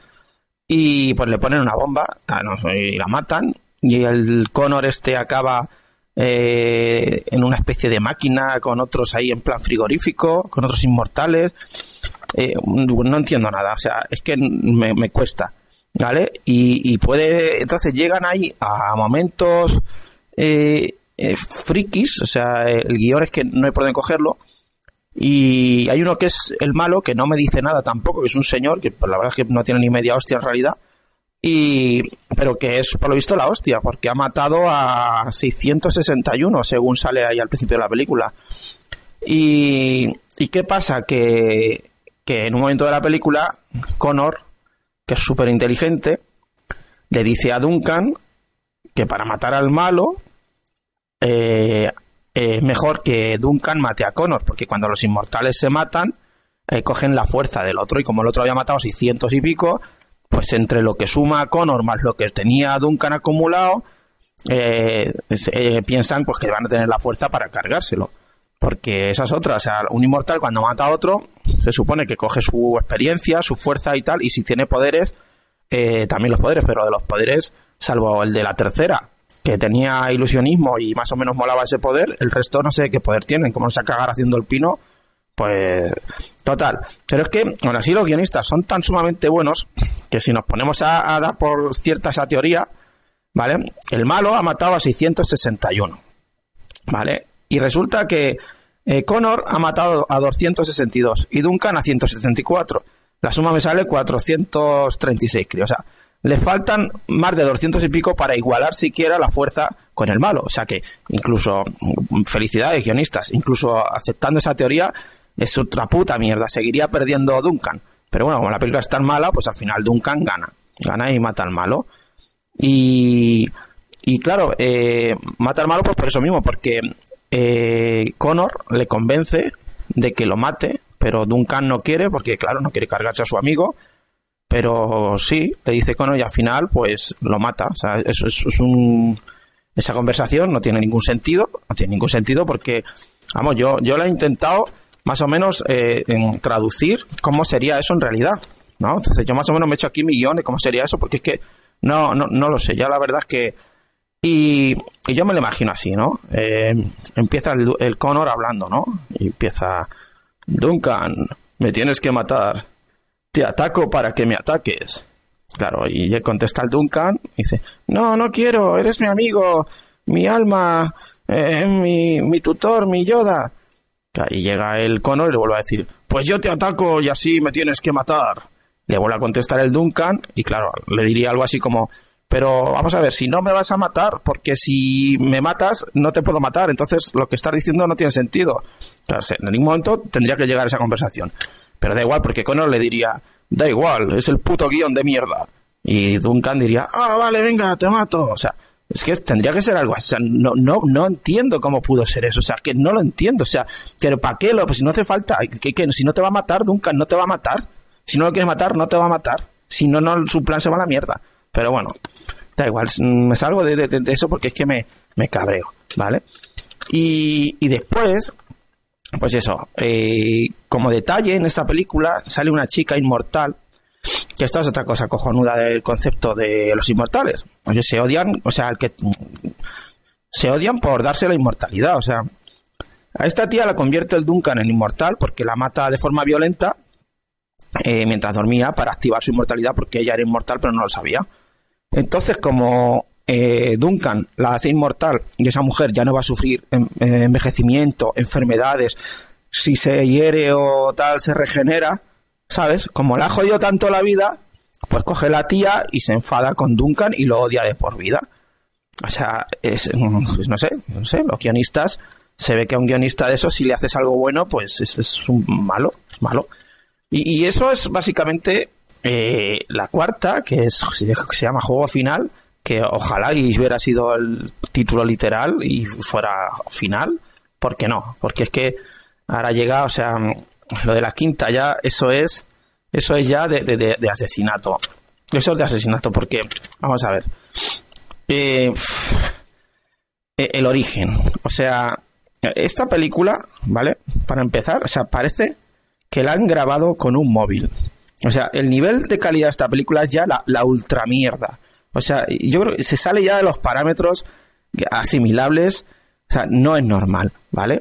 Y pues le ponen una bomba ah, y la matan. Y el Connor este acaba eh, en una especie de máquina con otros ahí en plan frigorífico, con otros inmortales. Eh, no entiendo nada, o sea, es que me, cuesta, ¿vale? Y, y puede, entonces llegan ahí a momentos eh, eh, frikis, o sea, el guion es que no hay por dónde cogerlo. Y hay uno que es el malo, que no me dice nada tampoco, que es un señor, que pues, la verdad es que no tiene ni media hostia en realidad. Y, pero que es por lo visto la hostia, porque ha matado a 661, según sale ahí al principio de la película. Y, ¿y qué pasa? Que, que en un momento de la película, Connor, que es súper inteligente, le dice a Duncan que para matar al malo eh, es mejor que Duncan mate a Connor, porque cuando los inmortales se matan, eh, cogen la fuerza del otro, y como el otro había matado 600 y pico, pues entre lo que suma a Connor más lo que tenía Duncan acumulado, eh, eh, piensan pues que van a tener la fuerza para cargárselo. Porque esa es otra, o sea, un inmortal cuando mata a otro, se supone que coge su experiencia, su fuerza y tal, y si tiene poderes, eh, también los poderes, pero de los poderes, salvo el de la tercera, que tenía ilusionismo y más o menos molaba ese poder, el resto no sé qué poder tienen, como se cagar haciendo el pino, pues total. Pero es que, aún así, los guionistas son tan sumamente buenos que si nos ponemos a, a dar por cierta esa teoría, ¿vale? El malo ha matado a 661, ¿vale? Y resulta que eh, Connor ha matado a 262 y Duncan a 174. La suma me sale 436, creo. O sea, le faltan más de 200 y pico para igualar siquiera la fuerza con el malo. O sea que incluso, felicidades guionistas, incluso aceptando esa teoría, es otra puta mierda. Seguiría perdiendo Duncan. Pero bueno, como la película es tan mala, pues al final Duncan gana. Gana y mata al malo. Y, y claro, eh, mata al malo pues por eso mismo, porque eh, Connor le convence de que lo mate, pero Duncan no quiere, porque claro, no quiere cargarse a su amigo. Pero sí, le dice Connor y al final pues lo mata. O sea, eso, es un... Esa conversación no tiene ningún sentido, no tiene ningún sentido porque, vamos, yo, yo la he intentado más o menos eh, traducir cómo sería eso en realidad, ¿no? Entonces yo más o menos me he hecho aquí mi guion de cómo sería eso porque es que no, no, no lo sé, ya la verdad es que... Y, y yo me lo imagino así, ¿no? Eh, empieza el, el Connor hablando, ¿no? Y empieza... Duncan, me tienes que matar. Te ataco para que me ataques. Claro, y le contesta el Duncan y dice, no, no quiero, eres mi amigo, mi alma, eh, mi, mi tutor, mi Yoda. Y llega el Connor y le vuelve a decir, pues yo te ataco y así me tienes que matar. Le vuelve a contestar el Duncan y claro, le diría algo así como, pero vamos a ver, si no me vas a matar, porque si me matas no te puedo matar, entonces lo que estás diciendo no tiene sentido. Claro, en ningún momento tendría que llegar a esa conversación. Pero da igual, porque Connor le diría, da igual, es el puto guion de mierda. Y Duncan diría, ah, vale, venga, te mato. O sea, es que tendría que ser algo así. O sea, no, no, no entiendo cómo pudo ser eso. O sea, que no lo entiendo. O sea, pero ¿para qué? Lo, pues si no hace falta, que, que si no te va a matar, Duncan no te va a matar. Si no lo quieres matar, no te va a matar. Si no, no, su plan se va a la mierda. Pero bueno, da igual, me salgo de, de- de eso porque es que me, me cabreo, ¿vale? Y, y después, pues eso, eh, como detalle en esta película sale una chica inmortal, que esto es otra cosa cojonuda del concepto de los inmortales. Oye, se odian, o sea, el que se odian por darse la inmortalidad, o sea, a esta tía la convierte el Duncan en inmortal porque la mata de forma violenta eh, mientras dormía para activar su inmortalidad porque ella era inmortal pero no lo sabía. Entonces, como eh, Duncan la hace inmortal y esa mujer ya no va a sufrir eh, envejecimiento, enfermedades, si se hiere o tal se regenera, ¿sabes? Como la ha jodido tanto la vida, pues coge la tía y se enfada con Duncan y lo odia de por vida. O sea, es, pues no sé, no sé, los guionistas, se ve que a un guionista de eso, si le haces algo bueno, pues es, es un malo, es malo. Y, y eso es básicamente eh, la cuarta, que es se llama Juego Final, que ojalá y hubiera sido el título literal y fuera final, ¿por qué no? Porque es que ahora llega, o sea, lo de la quinta ya, eso es, eso es ya de, asesinato. Eso es de asesinato, porque, vamos a ver, eh, eh, el origen, o sea, esta película, ¿vale? Para empezar, o sea, parece que la han grabado con un móvil. O sea, el nivel de calidad de esta película es ya la ultra mierda. O sea, yo creo que se sale ya de los parámetros asimilables. O sea, no es normal, ¿vale?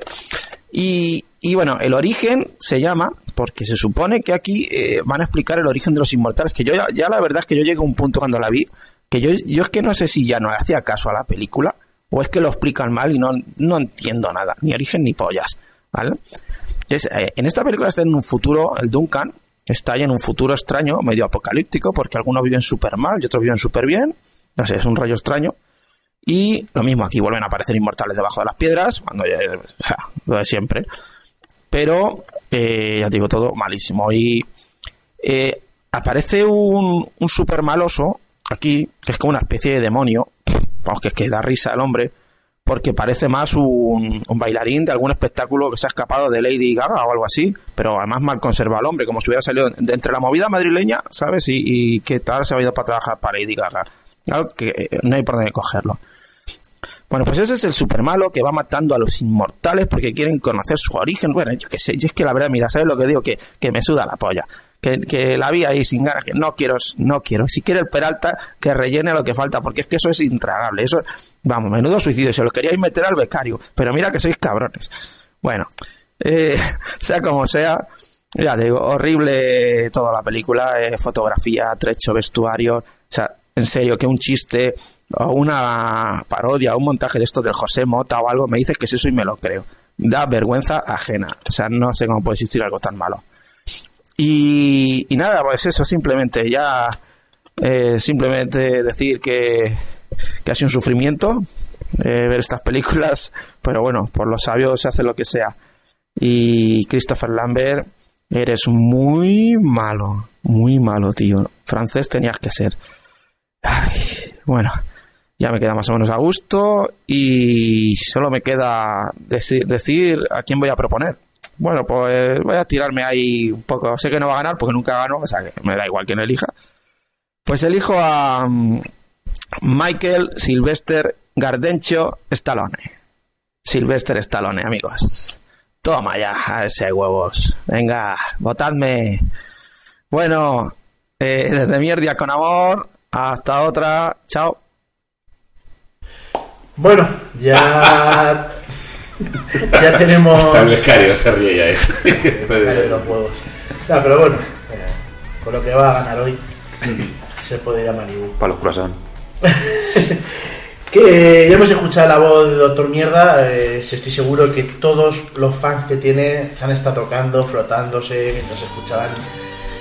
Y, y bueno, el origen se llama, porque se supone que aquí eh, van a explicar el origen de los inmortales, que yo ya, la verdad es que yo llegué a un punto cuando la vi, que yo, yo es que no sé si ya no le hacía caso a la película, o es que lo explican mal y no, no entiendo nada, ni origen ni pollas, ¿vale? Entonces, eh, en esta película está en un futuro, el Duncan está ahí en un futuro extraño, medio apocalíptico, porque algunos viven súper mal y otros viven súper bien, no sé, es un rollo extraño. Y lo mismo, aquí vuelven a aparecer inmortales debajo de las piedras, cuando ya, o sea, lo de siempre. Pero, eh, ya digo, todo malísimo. Y eh, aparece un, un super maloso aquí, que es como una especie de demonio. Vamos, que da risa al hombre, porque parece más un, un bailarín de algún espectáculo que se ha escapado de Lady Gaga o algo así, pero además mal conserva al hombre, como si hubiera salido de entre la movida madrileña, ¿sabes? Y, y que tal se ha ido para trabajar para Lady Gaga. Claro que eh, no hay por dónde cogerlo. Bueno, pues ese es el super malo que va matando a los inmortales porque quieren conocer su origen. Bueno, yo qué sé, yo es que la verdad, mira, ¿sabes lo que digo? Que, que me suda la polla. Que, la vi ahí sin ganas, que no quiero, no quiero. Si quiere el Peralta, que rellene lo que falta, porque es que eso es intragable. Eso, vamos, menudo suicidio. Se lo queríais meter al becario, pero mira que sois cabrones. Bueno, eh, [LAUGHS] sea como sea, ya digo, horrible toda la película, eh, fotografía, trecho, vestuario, o sea, en serio, que un chiste o una parodia o un montaje de esto del José Mota o algo, me dices que es eso y me lo creo. Da vergüenza ajena. O sea, no sé cómo puede existir algo tan malo. Y, nada, pues eso, simplemente ya Eh, simplemente decir que, que ha sido un sufrimiento eh, ver estas películas, pero bueno, por los sabios se hace lo que sea. Y Christopher Lambert, eres muy malo, muy malo, tío. Francés tenías que ser. Bueno, ya me queda más o menos a gusto y solo me queda deci- decir a quién voy a proponer. Bueno, pues voy a tirarme ahí un poco. Sé que no va a ganar porque nunca gano, o sea que me da igual quién elija. Pues elijo a mm, Michael Sylvester Gardencho Stallone. Sylvester Stallone, amigos. Toma ya, a ver si hay huevos. Venga, votadme. Bueno, eh, desde Mierdia con amor. Hasta otra. Chao. Bueno, ya. [LAUGHS] [LAUGHS] ya tenemos. Hasta el becario se ríe ya. ¿eh? [LAUGHS] Vale, los huevos. No, pero bueno, eh, con lo que va a ganar hoy, se puede ir a Malibu. Para los croissants. [LAUGHS] Que ya hemos escuchado la voz de Doctor Mierda, eh, estoy seguro que todos los fans que tiene se han estado tocando, frotándose mientras escuchaban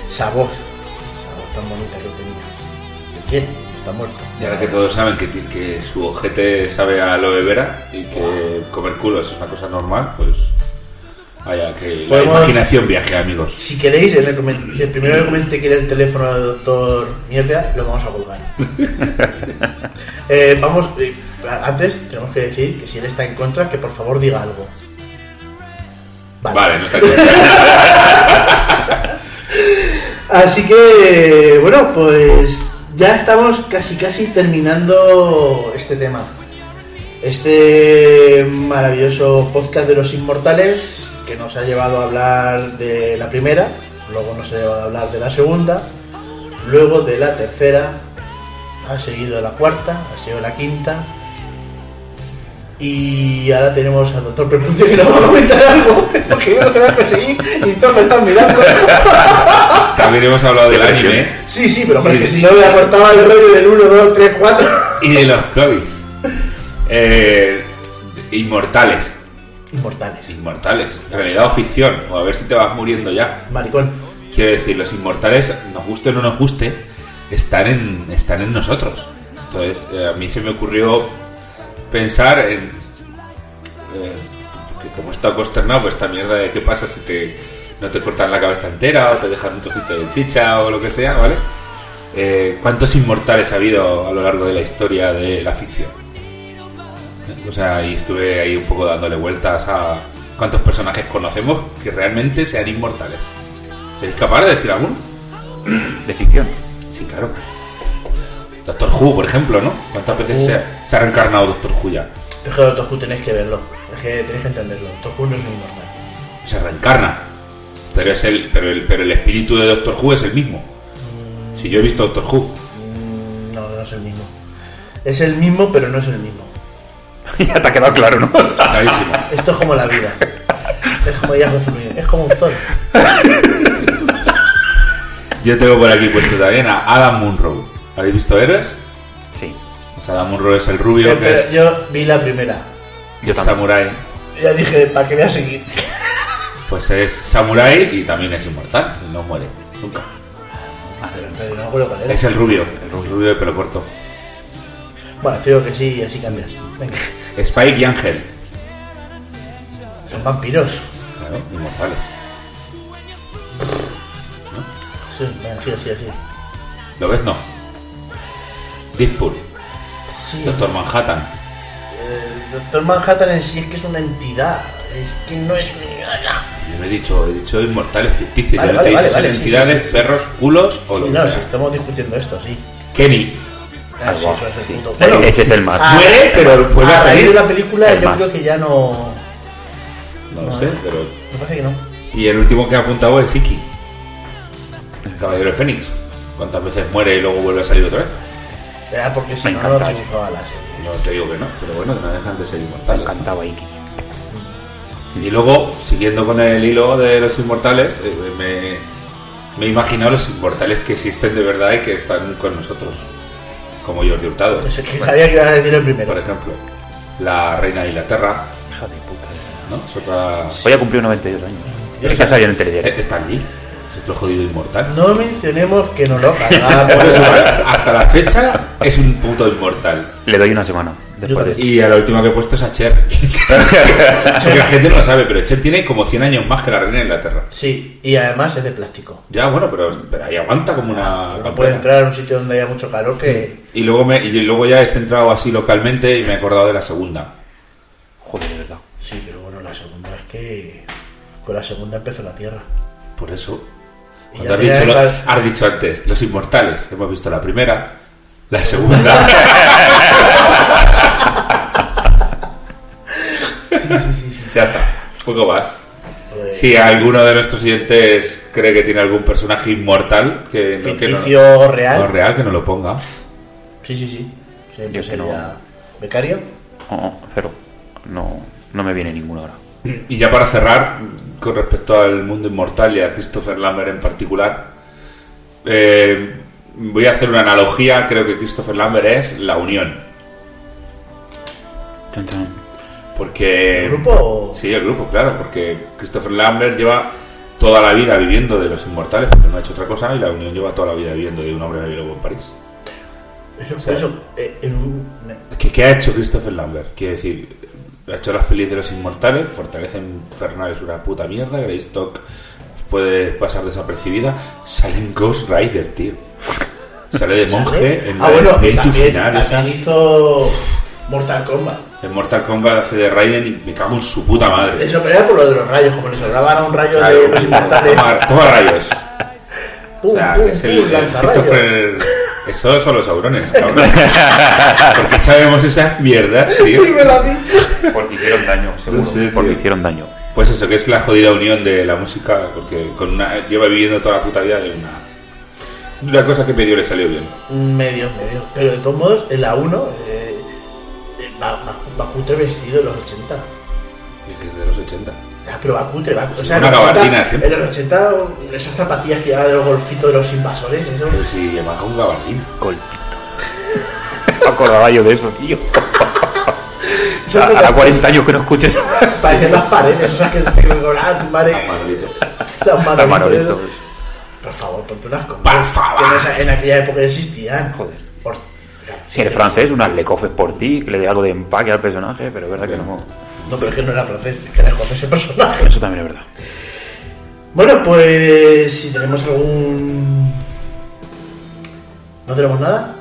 esa voz, esa voz tan bonita que tenía. ¿De quién? Está muerto. Y ahora que todos saben que, que su ojete sabe a aloe vera y que comer culos es una cosa normal, pues vaya, que la Podemos- imaginación viaje, amigos. Si queréis, el, comen- el primero que comente quiere el teléfono del Doctor Mierda, lo vamos a colgar. [LAUGHS] Eh, vamos, eh, antes tenemos que decir que si él está en contra, que por favor diga algo. Vale, no está [LAUGHS] Así que, bueno, pues ya estamos casi casi terminando este tema. Este maravilloso podcast de los inmortales que nos ha llevado a hablar de la primera, luego nos ha llevado a hablar de la segunda, luego de la tercera, ha seguido la cuarta, ha seguido la quinta. Y ahora tenemos al doctor Prepuncio que nos va a comentar algo, porque yo no voy a conseguir y todos me están mirando. [LAUGHS] También hemos hablado del anime ¿eh? Sí, sí, pero hombre, es que si no me acortaba el rollo del 1, 2, 3, 4. y de los cómics. Eh, inmortales. Inmortales. Inmortales. Realidad o ficción. O a ver si te vas muriendo ya. Maricón. Quiero decir, los inmortales, nos guste o no nos guste, están en, están en nosotros. Entonces, eh, a mí se me ocurrió pensar en. eh, que como estado consternado por esta mierda de qué pasa si te, no te cortan la cabeza entera o te dejan un trocito de chicha o lo que sea, ¿vale? Eh, ¿Cuántos inmortales ha habido a lo largo de la historia de la ficción? O sea, y estuve ahí un poco dándole vueltas a cuántos personajes conocemos que realmente sean inmortales. ¿Seréis capaces de decir alguno? ¿De ficción? Sí, claro. Doctor Who, por ejemplo, ¿no? ¿Cuántas veces se, ha, se ha reencarnado Doctor Who ya? Es que Doctor Who tenéis que verlo. Es que tenéis que entenderlo. Doctor Who no es un inmortal. Se reencarna. Pero es el, pero el, pero el espíritu de Doctor Who es el mismo. Si yo he visto Doctor Who. Mm, No, no es el mismo. Es el mismo, pero no es el mismo. [LAUGHS] ya te ha quedado claro, ¿no? [LAUGHS] Clarísimo. Esto es como la vida. Es como ya. Es como un sol. [LAUGHS] Yo tengo por aquí puesto también a Adam Munro. ¿Habéis visto Héroes? Sí. Adam Munro es el rubio Yo, que es, yo vi la primera. que es samurái. Ya dije, ¿para qué voy a seguir? [LAUGHS] Pues es samurái y también es inmortal. No muere. Nunca. Pero no me acuerdo cuál era. Es el rubio. El rubio de pelo corto. Bueno, te digo que sí y así cambias. Venga. [LAUGHS] Spike y Ángel. Son vampiros. Claro, inmortales. Sí, venga, sí, así, así. ¿Lo ves? No. Deadpool. Sí. Doctor Manhattan. El Doctor Manhattan en sí es que es una entidad. Es que no es. Yo no he dicho, he dicho inmortales ficticios. Vale, Yo no vale, te he vale, dicho si vale, son sí, entidades, sí, sí. perros, culos o Sí, lo que no, sea. si estamos discutiendo esto, sí. Kenny. Ah, sí, es sí. Eh, ese es el más. a- Muere, pero vuelve a raíz salir. de la película El yo más. creo que ya no... No lo No, sé, eh. pero. Me parece que no. Y el último que ha apuntado es Iki. El caballero de Fénix. ¿Cuántas veces muere y luego vuelve a salir otra vez? Era porque si Me no, no la serie. No te digo que no, pero bueno, que no dejan de ser Me inmortales. encantaba Iki. Y luego, siguiendo con el hilo de los inmortales, eh, me, me he imaginado los inmortales que existen de verdad y que están con nosotros. Como Jordi Hurtado. Pues es que sabía que ibas a decir el primero. Por ejemplo, la reina de Inglaterra, Hija de puta. ¿no? Es otra... Hoy ha cumplido 92 años. Es que en el telediario. Eh, Está allí. Otro jodido inmortal. No mencionemos que no lo [LAUGHS] hasta la fecha es un puto inmortal. Le doy una semana. Después de esto. Y a la última que he puesto es a Cher. [LAUGHS] Eso que la gente no lo sabe, pero Cher tiene como 100 años más que la reina de Inglaterra. Sí, y además es de plástico. Ya, bueno, pero, pero ahí aguanta como una. No campana. puede entrar a un sitio donde haya mucho calor que... Y luego, me, y luego ya he centrado así localmente y me he acordado de la segunda. Joder, de verdad. Sí, pero bueno, la segunda es que... Con la segunda empezó la Tierra. Por eso. Has dicho, lo- el- has dicho antes, los inmortales. Hemos visto la primera, la [LAUGHS] segunda. Ya está, poco más. Pues- Si alguno de nuestros oyentes cree que tiene algún personaje inmortal que, no- que no- Ficticio real. o real, que no lo ponga. Sí, sí, sí. Yo es que no- sería becario. Oh, cero. No, no me viene ninguno ahora. Y ya para cerrar, con respecto al mundo inmortal y a Christopher Lambert en particular, eh, voy a hacer una analogía. Creo que Christopher Lambert es la unión. Porque. ¿El grupo? Sí, el grupo, claro. Porque Christopher Lambert lleva toda la vida viviendo de los inmortales, porque no ha hecho otra cosa, y la unión lleva toda la vida viviendo de un hombre y lobo en París. Eso, O sea, eso, eh, en ¿Qué, qué ha hecho Christopher Lambert? Quiere decir, ha hecho las pelis de los inmortales, Fortaleza Infernal es una puta mierda, Greystock puede pasar desapercibida, sale en Ghost Rider, tío. Sale de [LAUGHS] monje en ah, bueno, y también, final. también hizo Mortal Kombat. En Mortal Kombat hace de Raiden y me cago en su puta madre. Eso, pero era por lo de los rayos, como le sobraban a un rayo de los inmortales. toma, toma rayos. Pum, o sea, pum, es el, pum, el lanzarrayos. Christopher... Eso son los saurones, cabrón. ¿Por qué sabemos esas mierdas, tío? Porque hicieron daño, seguro. No sé, porque hicieron daño. Pues eso, que es la jodida unión de la música, porque con una, lleva viviendo toda la puta vida de una, de una cosa que medio le salió bien. Medio, medio. Pero de todos modos, en la 1, eh, eh, va, va, va vestido en los 80. Y es de los 80. Ya, pero va cutre, va O sea, Una en los 80 gabardina siempre. En los 80, esas zapatillas que llevaba de los golfitos de los invasores, eso. Pero si llevaba un gabardín. Golfito. [LAUGHS] Me acordaba yo de eso, tío. [LAUGHS] A- Hará que- 40 años que no escuches. Parecen las paredes, esas que te cobraban tu madre. Las manolitos. Las manolitos. Por favor, ponte unas cosas. Por favor. Que en, esa- en aquella época existían. Joder. Por- Si eres francés, unas lecofes por ti, que le dé algo de empaque al personaje, pero es verdad que no. No, pero es que no era francés, es que era José ese personaje. Eso también es verdad. Bueno, pues si tenemos algún... ¿No tenemos nada?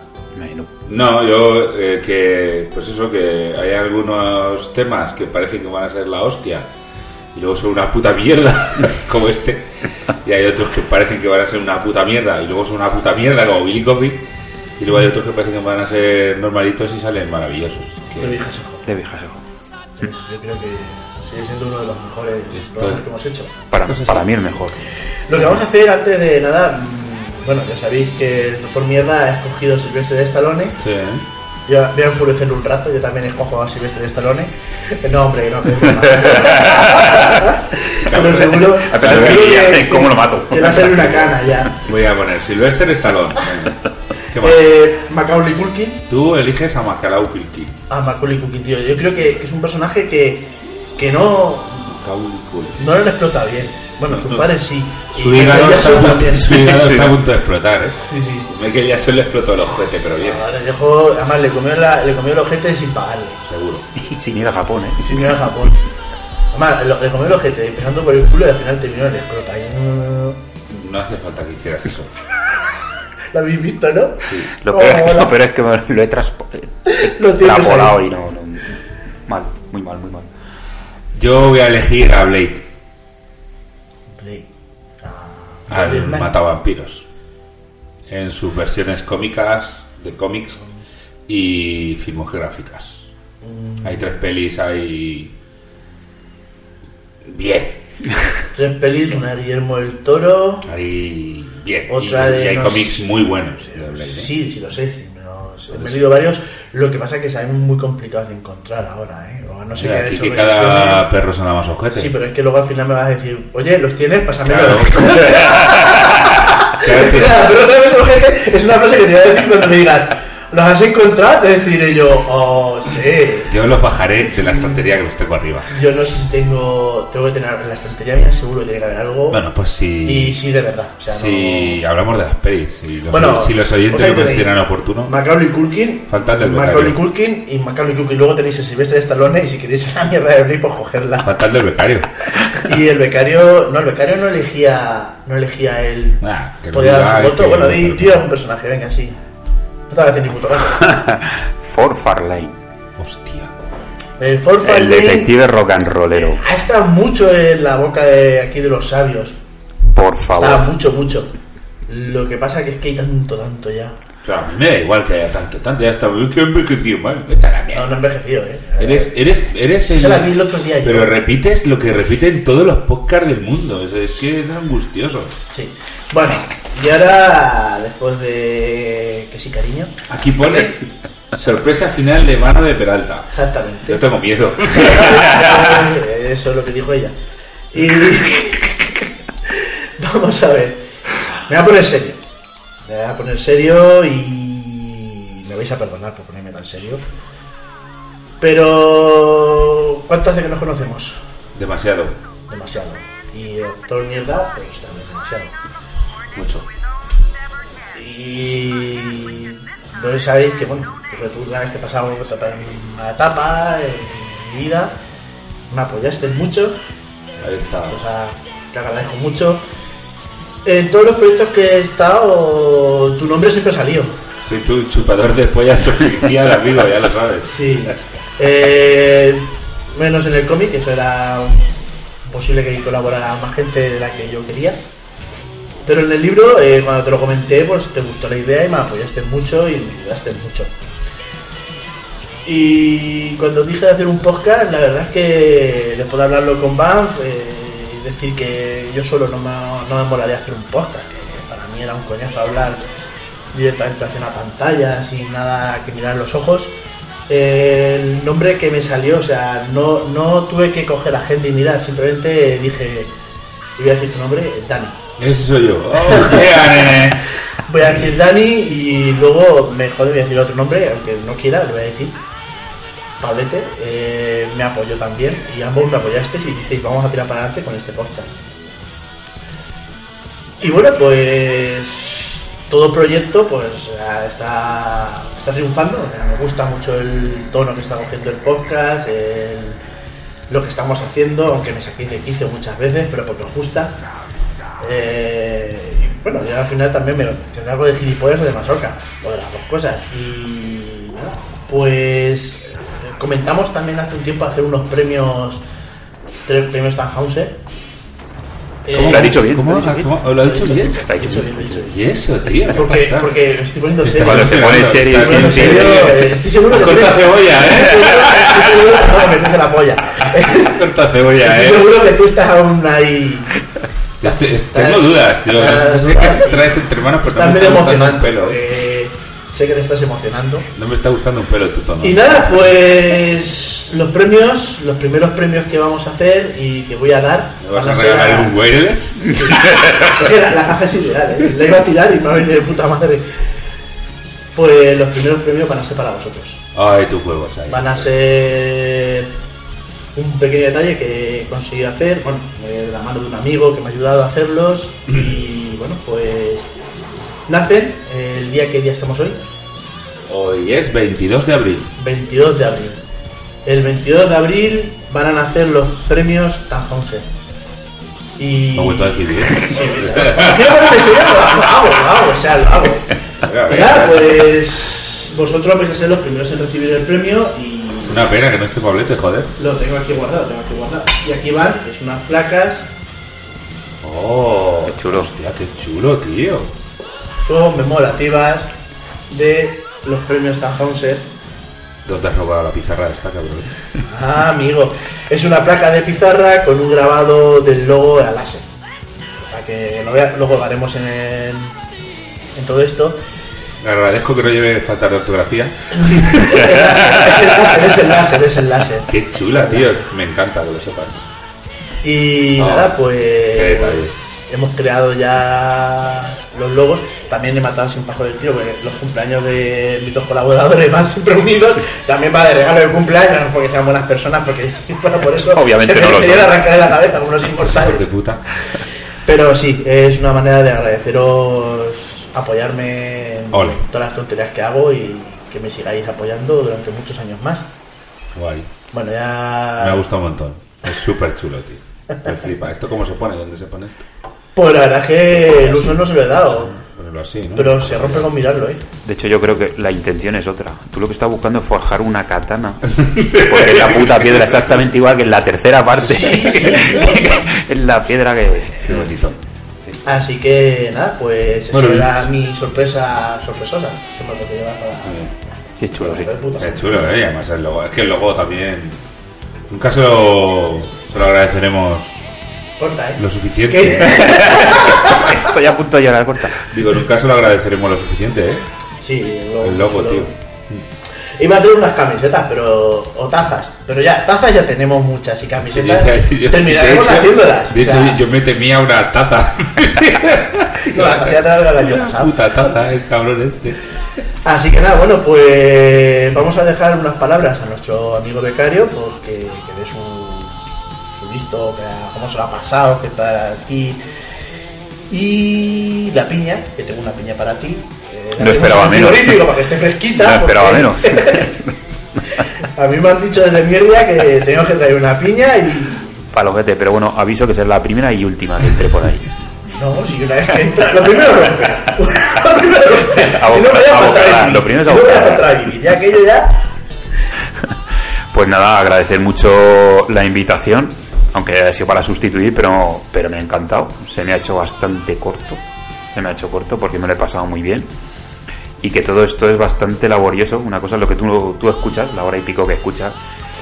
No. No, yo eh, que, pues eso, que hay algunos temas que parecen que van a ser la hostia y luego son una puta mierda, [LAUGHS] como este, y hay otros que parecen que van a ser una puta mierda y luego son una puta mierda, como Billy Coffee, y luego hay otros que parecen que van a ser normalitos y salen maravillosos. De Que-. De viejas ojo. Yo creo que sigue siendo uno de los mejores Esto- programas que hemos hecho. Para, Esto es para mí el mejor. Lo que vamos a hacer antes de nada... mm, Bueno, ya sabéis que el Doctor Mierda ha escogido Silvestre de Stallone. Sí. Yo voy a enfurecer un rato, yo también escojo a Silvestre de Stallone. [LAUGHS] No, hombre, no, que. [LAUGHS] Pero seguro... Pero seguro que- que- ¿cómo lo mato? Que va a ser una cana ya. Voy a poner Sylvester Stallone. [LAUGHS] Eh, Macaulay Culkin. Tú eliges a Macaulay Culkin. Ah, Macaulay Culkin, tío. Yo creo que, que es un personaje que, que no, Macaulay Culkin. no lo explota bien. Bueno, sus No. padres sí. Su Y hígado está, a su hígado está a punto de explotar, ¿eh? Sí, sí. Michael Jackson le explotó el ojete, pero bien, Ahora le dejó, además le comió, la, le comió el ojete sin pagarle. seguro. [LAUGHS] Y sin ir a Japón, Y ¿eh? sin ir a Japón. Además, le, le comió el ojete empezando por el culo y al final terminó en el no- No hace falta que hicieras eso. ¿Lo habéis visto, no? Lo peor, Oh, lo peor es que me lo he transpo- Lo tienes extrapolado y no, no. Mal, muy mal, muy mal. Yo voy a elegir a Blade, Blade. Ah, al matavampiros. En sus versiones cómicas, de cómics y filmográficas. Mm. Hay tres pelis, hay. Bien. Tres pelis, una [LAUGHS] Guillermo del Toro. Hay. Bien. Otra y, de y hay nos- cómics muy buenos de Blade. ¿eh? Sí, sí lo sé. he leído varios. Lo que pasa es que saben muy complicados de encontrar ahora, ¿eh? O no sé qué aquí hecho que cada perro suena más ojete. Sí, pero es que luego al final me vas a decir, oye, ¿los tienes? Pásamelo. Claro. [LAUGHS] Claro pero ojete [LAUGHS] es una frase que te voy a decir cuando me digas, ¿Los has encontrado? Te diré yo, oh, sí. Yo los bajaré de la estantería que los tengo arriba. Yo no sé si tengo. Tengo que tener en la estantería mía, seguro que tiene que haber algo. Bueno, pues si. Y sí, de verdad. O sea, si hablamos de las pelis, si los, Bueno, si los oyentes lo consideran oportuno. Macaulay Culkin. Falta el del Macaulay. Culkin y Macaulay Culkin. Luego tenéis el Silvestre de Stallone y si queréis una mierda de Brie, pues cogerla. Falta el del becario. [LAUGHS] Y el becario. No, el becario no elegía. No elegía él. Ah, que no Podía dar su voto. Bueno, di, di algún personaje, venga, sí. No te voy a hacer ni puto caso. [LAUGHS] Ford Farlane. Hostia. El Ford El Fairlane detective rock and rollero. ha estado mucho en la boca de aquí de los sabios. Por favor. mucho, mucho. Lo que pasa que es que hay tanto, tanto ya. Claro, a mí me da igual que haya tanto, tanto. Ya está, uy, que he envejecido mal. Vete a la No, mierda. no he envejecido, eh. Eres, eres, eres Se la vi el otro día yo. Pero repites lo que repiten todos los podcasts del mundo. Es, es que es angustioso. Sí. Bueno, y ahora, después de que sí, cariño. Aquí pone sorpresa final de mano de Peralta. Exactamente. Yo tengo miedo. [LAUGHS] Eso es lo que dijo ella. Y [LAUGHS] vamos a ver. Me voy a poner serio. Me voy a poner serio y me vais a perdonar por ponerme tan serio. Pero ¿cuánto hace que nos conocemos? Demasiado. Demasiado. Y doctor mierda, pues también demasiado. Mucho. Y no sabéis que, bueno, pues tú cada vez que he pasado una etapa en mi vida, me apoyaste mucho, Ahí está. cosa que agradezco mucho. En todos los proyectos que he estado, tu nombre siempre ha salido. Soy tu chupador de pollas oficial, amigo, ya lo sabes. Sí. Eh, menos en el cómic, eso era posible que colaborara más gente de la que yo quería. Pero en el libro, eh, cuando te lo comenté, pues te gustó la idea y me apoyaste mucho y me ayudaste mucho. Y cuando dije de hacer un podcast, la verdad es que después de hablarlo con Banff, eh, decir que yo solo no me, no me molaría hacer un podcast, que para mí era un coñazo hablar directamente hacia una pantalla, sin nada que mirar los ojos. Eh, el nombre que me salió, o sea, no, no tuve que coger agenda y mirar, simplemente dije, voy a decir tu nombre, Dani. Ese soy yo. [LAUGHS] Oh, nene. Voy a decir Dani y luego me jode, voy a decir otro nombre, aunque no quiera, lo voy a decir. Pablete eh, me apoyó también y ambos me apoyasteis y dijisteis vamos a tirar para adelante con este podcast. Y bueno, pues todo proyecto pues eh, está, está triunfando. me gusta mucho el tono que está cogiendo el podcast, el- lo que estamos haciendo, aunque me saquéis de quicio muchas veces, pero porque os gusta. Eh, y bueno, yo al final también me tendré algo de gilipollas o de masoca, o de las dos cosas. Y nada, pues eh, comentamos también hace un tiempo hacer unos premios, tres premios Tannhauser. ¿Cómo? Lo ha dicho bien, ¿Cómo? lo ha dicho bien. ¿Cómo? ¿Lo ha dicho bien? Lo ha dicho lo. ¿Y eso, tío? ¿Qué Porque, pasa? porque me estoy poniendo serio. cuando se pone serio, Estoy sí. serio, eh, Estoy seguro que Corta cebolla, ¿eh? Estoy seguro que no, me crece la polla. [LAUGHS] Corta cebolla, Estoy ¿eh? seguro que tú estás aún ahí. Tengo dudas, tío. No sé qué traes entre manos, pero no Estás me medio está gustando un pelo. eh, sé que te estás emocionando. No me está gustando un pelo tu tono. Y nada, pues los premios, los primeros premios que vamos a hacer y que voy a dar. ¿Me vas a regalar un wireless? [LAUGHS] Sí. Que la, la caja es ideal, ¿eh? la iba a tirar y me ha venido de puta madre. Pues los primeros premios van a ser para vosotros. Ay, tus huevos ahí. Van a ser un pequeño detalle que he conseguido hacer, bueno, eh, de la mano de un amigo que me ha ayudado a hacerlos y bueno, pues nacen el día que día estamos hoy, Hoy es 22 de abril. 22 de abril. El 22 de abril van a nacer los premios Tannhauser. Y... Ha vuelto a decir bien. [LAUGHS] Serio, lo hago, lo hago, o sea, lo hago. [LAUGHS] Pues vosotros vais a ser los primeros en recibir el premio y una pena que no esté Pablete, joder. lo tengo aquí guardado, lo tengo aquí guardado. Y aquí van, es unas placas Oh, qué chulo. Hostia, qué chulo, tío. conmemorativas de los premios Tannhauser. ¿Dónde has robado la pizarra esta, cabrón? Ah, amigo, es una placa de pizarra con un grabado del logo a láser. Para que lo vea, luego lo haremos en, el- en todo esto. Agradezco que no lleve falta de ortografía. es el láser, es el láser, es el láser. Qué chula, tío. Me encanta que lo sepas. Y Oh, nada, qué pues. hemos creado ya los logos. También he matado sin pajo del tiro, porque los cumpleaños de mis dos colaboradores van siempre unidos. También va de regalo de cumpleaños, no porque sean buenas personas, porque [LAUGHS] si fuera por eso, Obviamente se no me lo quería son. arrancar de la cabeza los inmortales. de puta. Pero sí, es una manera de agradeceros apoyarme en Ole. todas las tonterías que hago y que me sigáis apoyando durante muchos años más. Guay. Bueno, ya. Me ha gustado un montón. Es súper chulo, tío. Me flipa. ¿Esto cómo se pone? ¿Dónde se pone esto? Pues la verdad es que el uso no se lo he dado. Ponerlo así, ¿no? Pero se rompe con mirarlo, ¿eh? De hecho, yo creo que la intención es otra. Tú lo que estás buscando es forjar una katana. [LAUGHS] Porque es la puta piedra exactamente igual que en la tercera parte. es [LAUGHS] la piedra que. Qué bonito. Así que nada, pues esa Bueno, era mi sorpresa sorpresosa. Que me lo tengo que llevar para. Sí, es chulo, sí. Es chulo, ¿eh? Además el logo. Es que el logo también. Nunca se lo, se lo agradeceremos Corta, ¿eh? lo suficiente. [LAUGHS] Estoy a punto de llorar, corta. Digo, nunca se lo agradeceremos lo suficiente, ¿eh? Sí, el logo. El logo, tío. Iba a hacer unas camisetas, pero. o tazas. Pero ya, tazas ya tenemos muchas y camisetas. Yo- terminaremos de hecho- haciéndolas. De O hecho, sea, yo me temía una taza. [LAUGHS] no, la taza año pasado. Puta taza, el cabrón este. Así que nada, bueno, pues vamos a dejar unas palabras a nuestro amigo becario porque que dé su, su visto, que cómo se lo ha pasado, que está aquí. Y la piña, que tengo una piña para ti. No esperaba menos. Para que esté fresquita. No esperaba porque- menos. [LAUGHS] a mí me han dicho desde mierda que tengo que traer una piña y. Palojete, pero bueno, aviso que será la primera y última que entre por ahí. No, si una vez que entra, lo primero es romper. [LAUGHS] Lo primero traer lo primero es a vivir, ya aquello ya. [LAUGHS] Pues nada, agradecer mucho la invitación, aunque haya sido para sustituir, pero, pero me ha encantado. Se me ha hecho bastante corto. Se me ha hecho corto porque me lo he pasado muy bien. Y que todo esto es bastante laborioso. Una cosa es lo que tú, tú escuchas, la hora y pico que escuchas,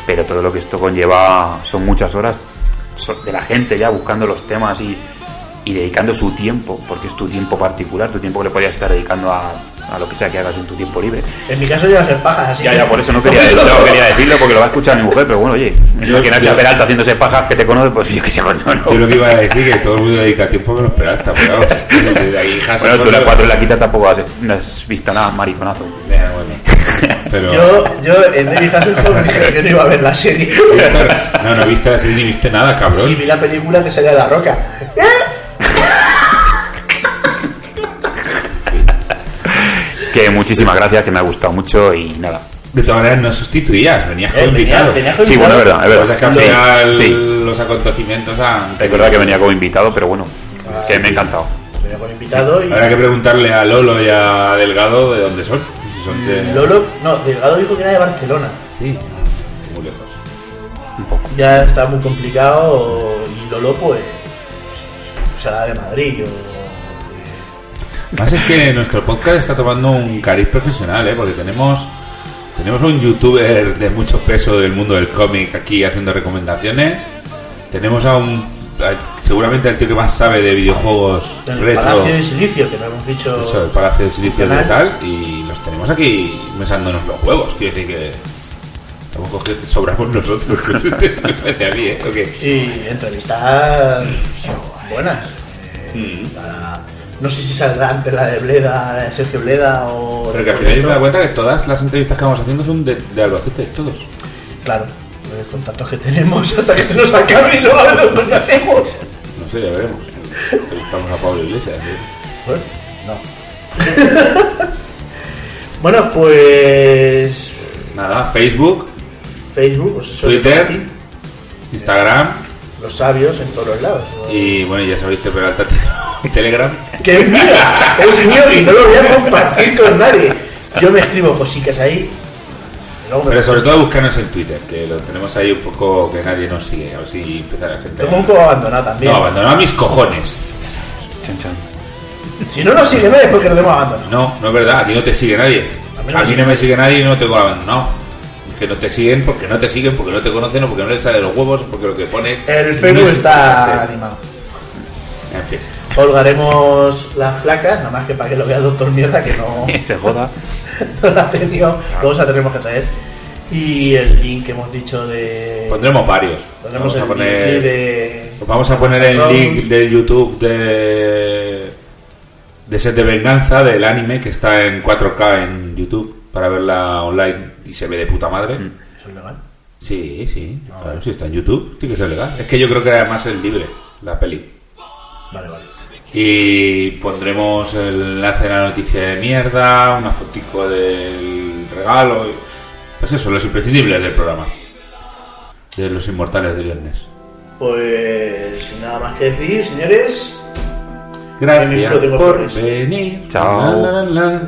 pero todo lo que esto conlleva son muchas horas de la gente ya buscando los temas y, y dedicando su tiempo, porque es tu tiempo particular, tu tiempo que le podías estar dedicando a, a lo que sea que hagas en tu tiempo libre. En mi caso ya a ser pajas, así Ya, que- ya, por eso no quería, [LAUGHS] no quería decirlo porque lo va a escuchar mi mujer, pero bueno, oye, imagínate a Peralta haciéndose pajas que te conoce, pues yo que sé, cuánto no. Yo lo que iba a decir que todo el mundo dedica tiempo menos Peralta, pero. [LAUGHS] Desde ahí, Bueno, tú la 4 en la quita tampoco has, no has visto nada, mariconazo. Ya, bueno. Pero... Yo, yo en David Hasselhoff dije que no iba a ver la serie. No, no viste así ni viste nada, cabrón. Sí, vi la película que salía de la roca. [LAUGHS] Que muchísimas gracias, que me ha gustado mucho y nada. De todas maneras, no sustituías, venías Eh, como venía- invitado. venía como Sí, bueno, es verdad, es verdad. O sea, que al Sí, final sí. los acontecimientos han... Es verdad que venía como invitado, pero bueno, que me ha encantado. Venía con invitado y. Habrá que preguntarle a Lolo y a Delgado de dónde son. Si son de... Lolo, no, Delgado dijo que era de Barcelona. Sí, muy lejos. Ya está muy complicado y Lolo, pues. será de Madrid o. Más es que nuestro podcast está tomando un cariz profesional, ¿eh? Porque tenemos tenemos un youtuber de mucho peso del mundo del cómic aquí haciendo recomendaciones. Tenemos a un seguramente el tío que más sabe de videojuegos el retro. Palacio de Silicio, que me hemos dicho. Eso, el Palacio de Silicio de Canal. tal y los tenemos aquí mesándonos los huevos. Quiero decir que estamos cogiendo, sobramos nosotros. [LAUGHS] ¿Te parece a mí, ¿eh? ¿O qué? Y entrevistas buenas. Mm. Eh, para- No sé si saldrá antes la de Bleda, la de Sergio Bleda o. Pero que al final yo me doy cuenta que todas las entrevistas que vamos haciendo son de, de Albacete, todos. Claro, los contactos que tenemos [LAUGHS] hasta que se nos acabe y luego a ver lo que hacemos. No sé, ya veremos. Entrevistamos a Pablo Iglesias. ¿eh? Bueno, no. [LAUGHS] bueno, pues. Nada, Facebook, Facebook, pues eso Twitter, Instagram los sabios en todos los lados. y bueno, ya sabéis que Peralta tiene Telegram. Que es mío, es mío y no lo voy a compartir con nadie. Yo me escribo cositas ahí. Pero sobre todo buscarnos en Twitter, que lo tenemos ahí un poco que nadie nos sigue. A ver si empieza la gente. Tengo un poco abandonado también. No, abandonado a mis cojones. Chan, chan. Si no nos sigue nadie es porque lo hemos abandonado. No, no es verdad, a ti no te sigue nadie. A mí no A me mí sigue no me sigue nadie y no tengo abandonado. Que no te siguen porque no te siguen, porque no te conocen o porque no les sale los huevos o porque lo que pones. El no Facebook es está animado. En fin. Colgaremos las placas, nada más que para que lo vea el doctor Mierda, que no, [LAUGHS] Se joda. [LAUGHS] no la ha tenido. Luego se la tenemos que traer. Y el link que hemos dicho de. Pondremos varios. Pondremos Vamos a poner- link de, Os vamos a poner el link de YouTube de de Set de Venganza del anime que está en 4K en YouTube para verla online y se ve de puta madre. ¿Eso es legal? Sí, sí, claro, si está en YouTube, tiene que ser legal. Es que yo creo que además es libre la peli. Vale, vale. Y pondremos el enlace de la noticia de mierda, una fotico del regalo. y- Pues eso, los imprescindibles del programa. De los inmortales de viernes. Pues sin nada más que decir, señores. Gracias por venir. Chao. La, la, la.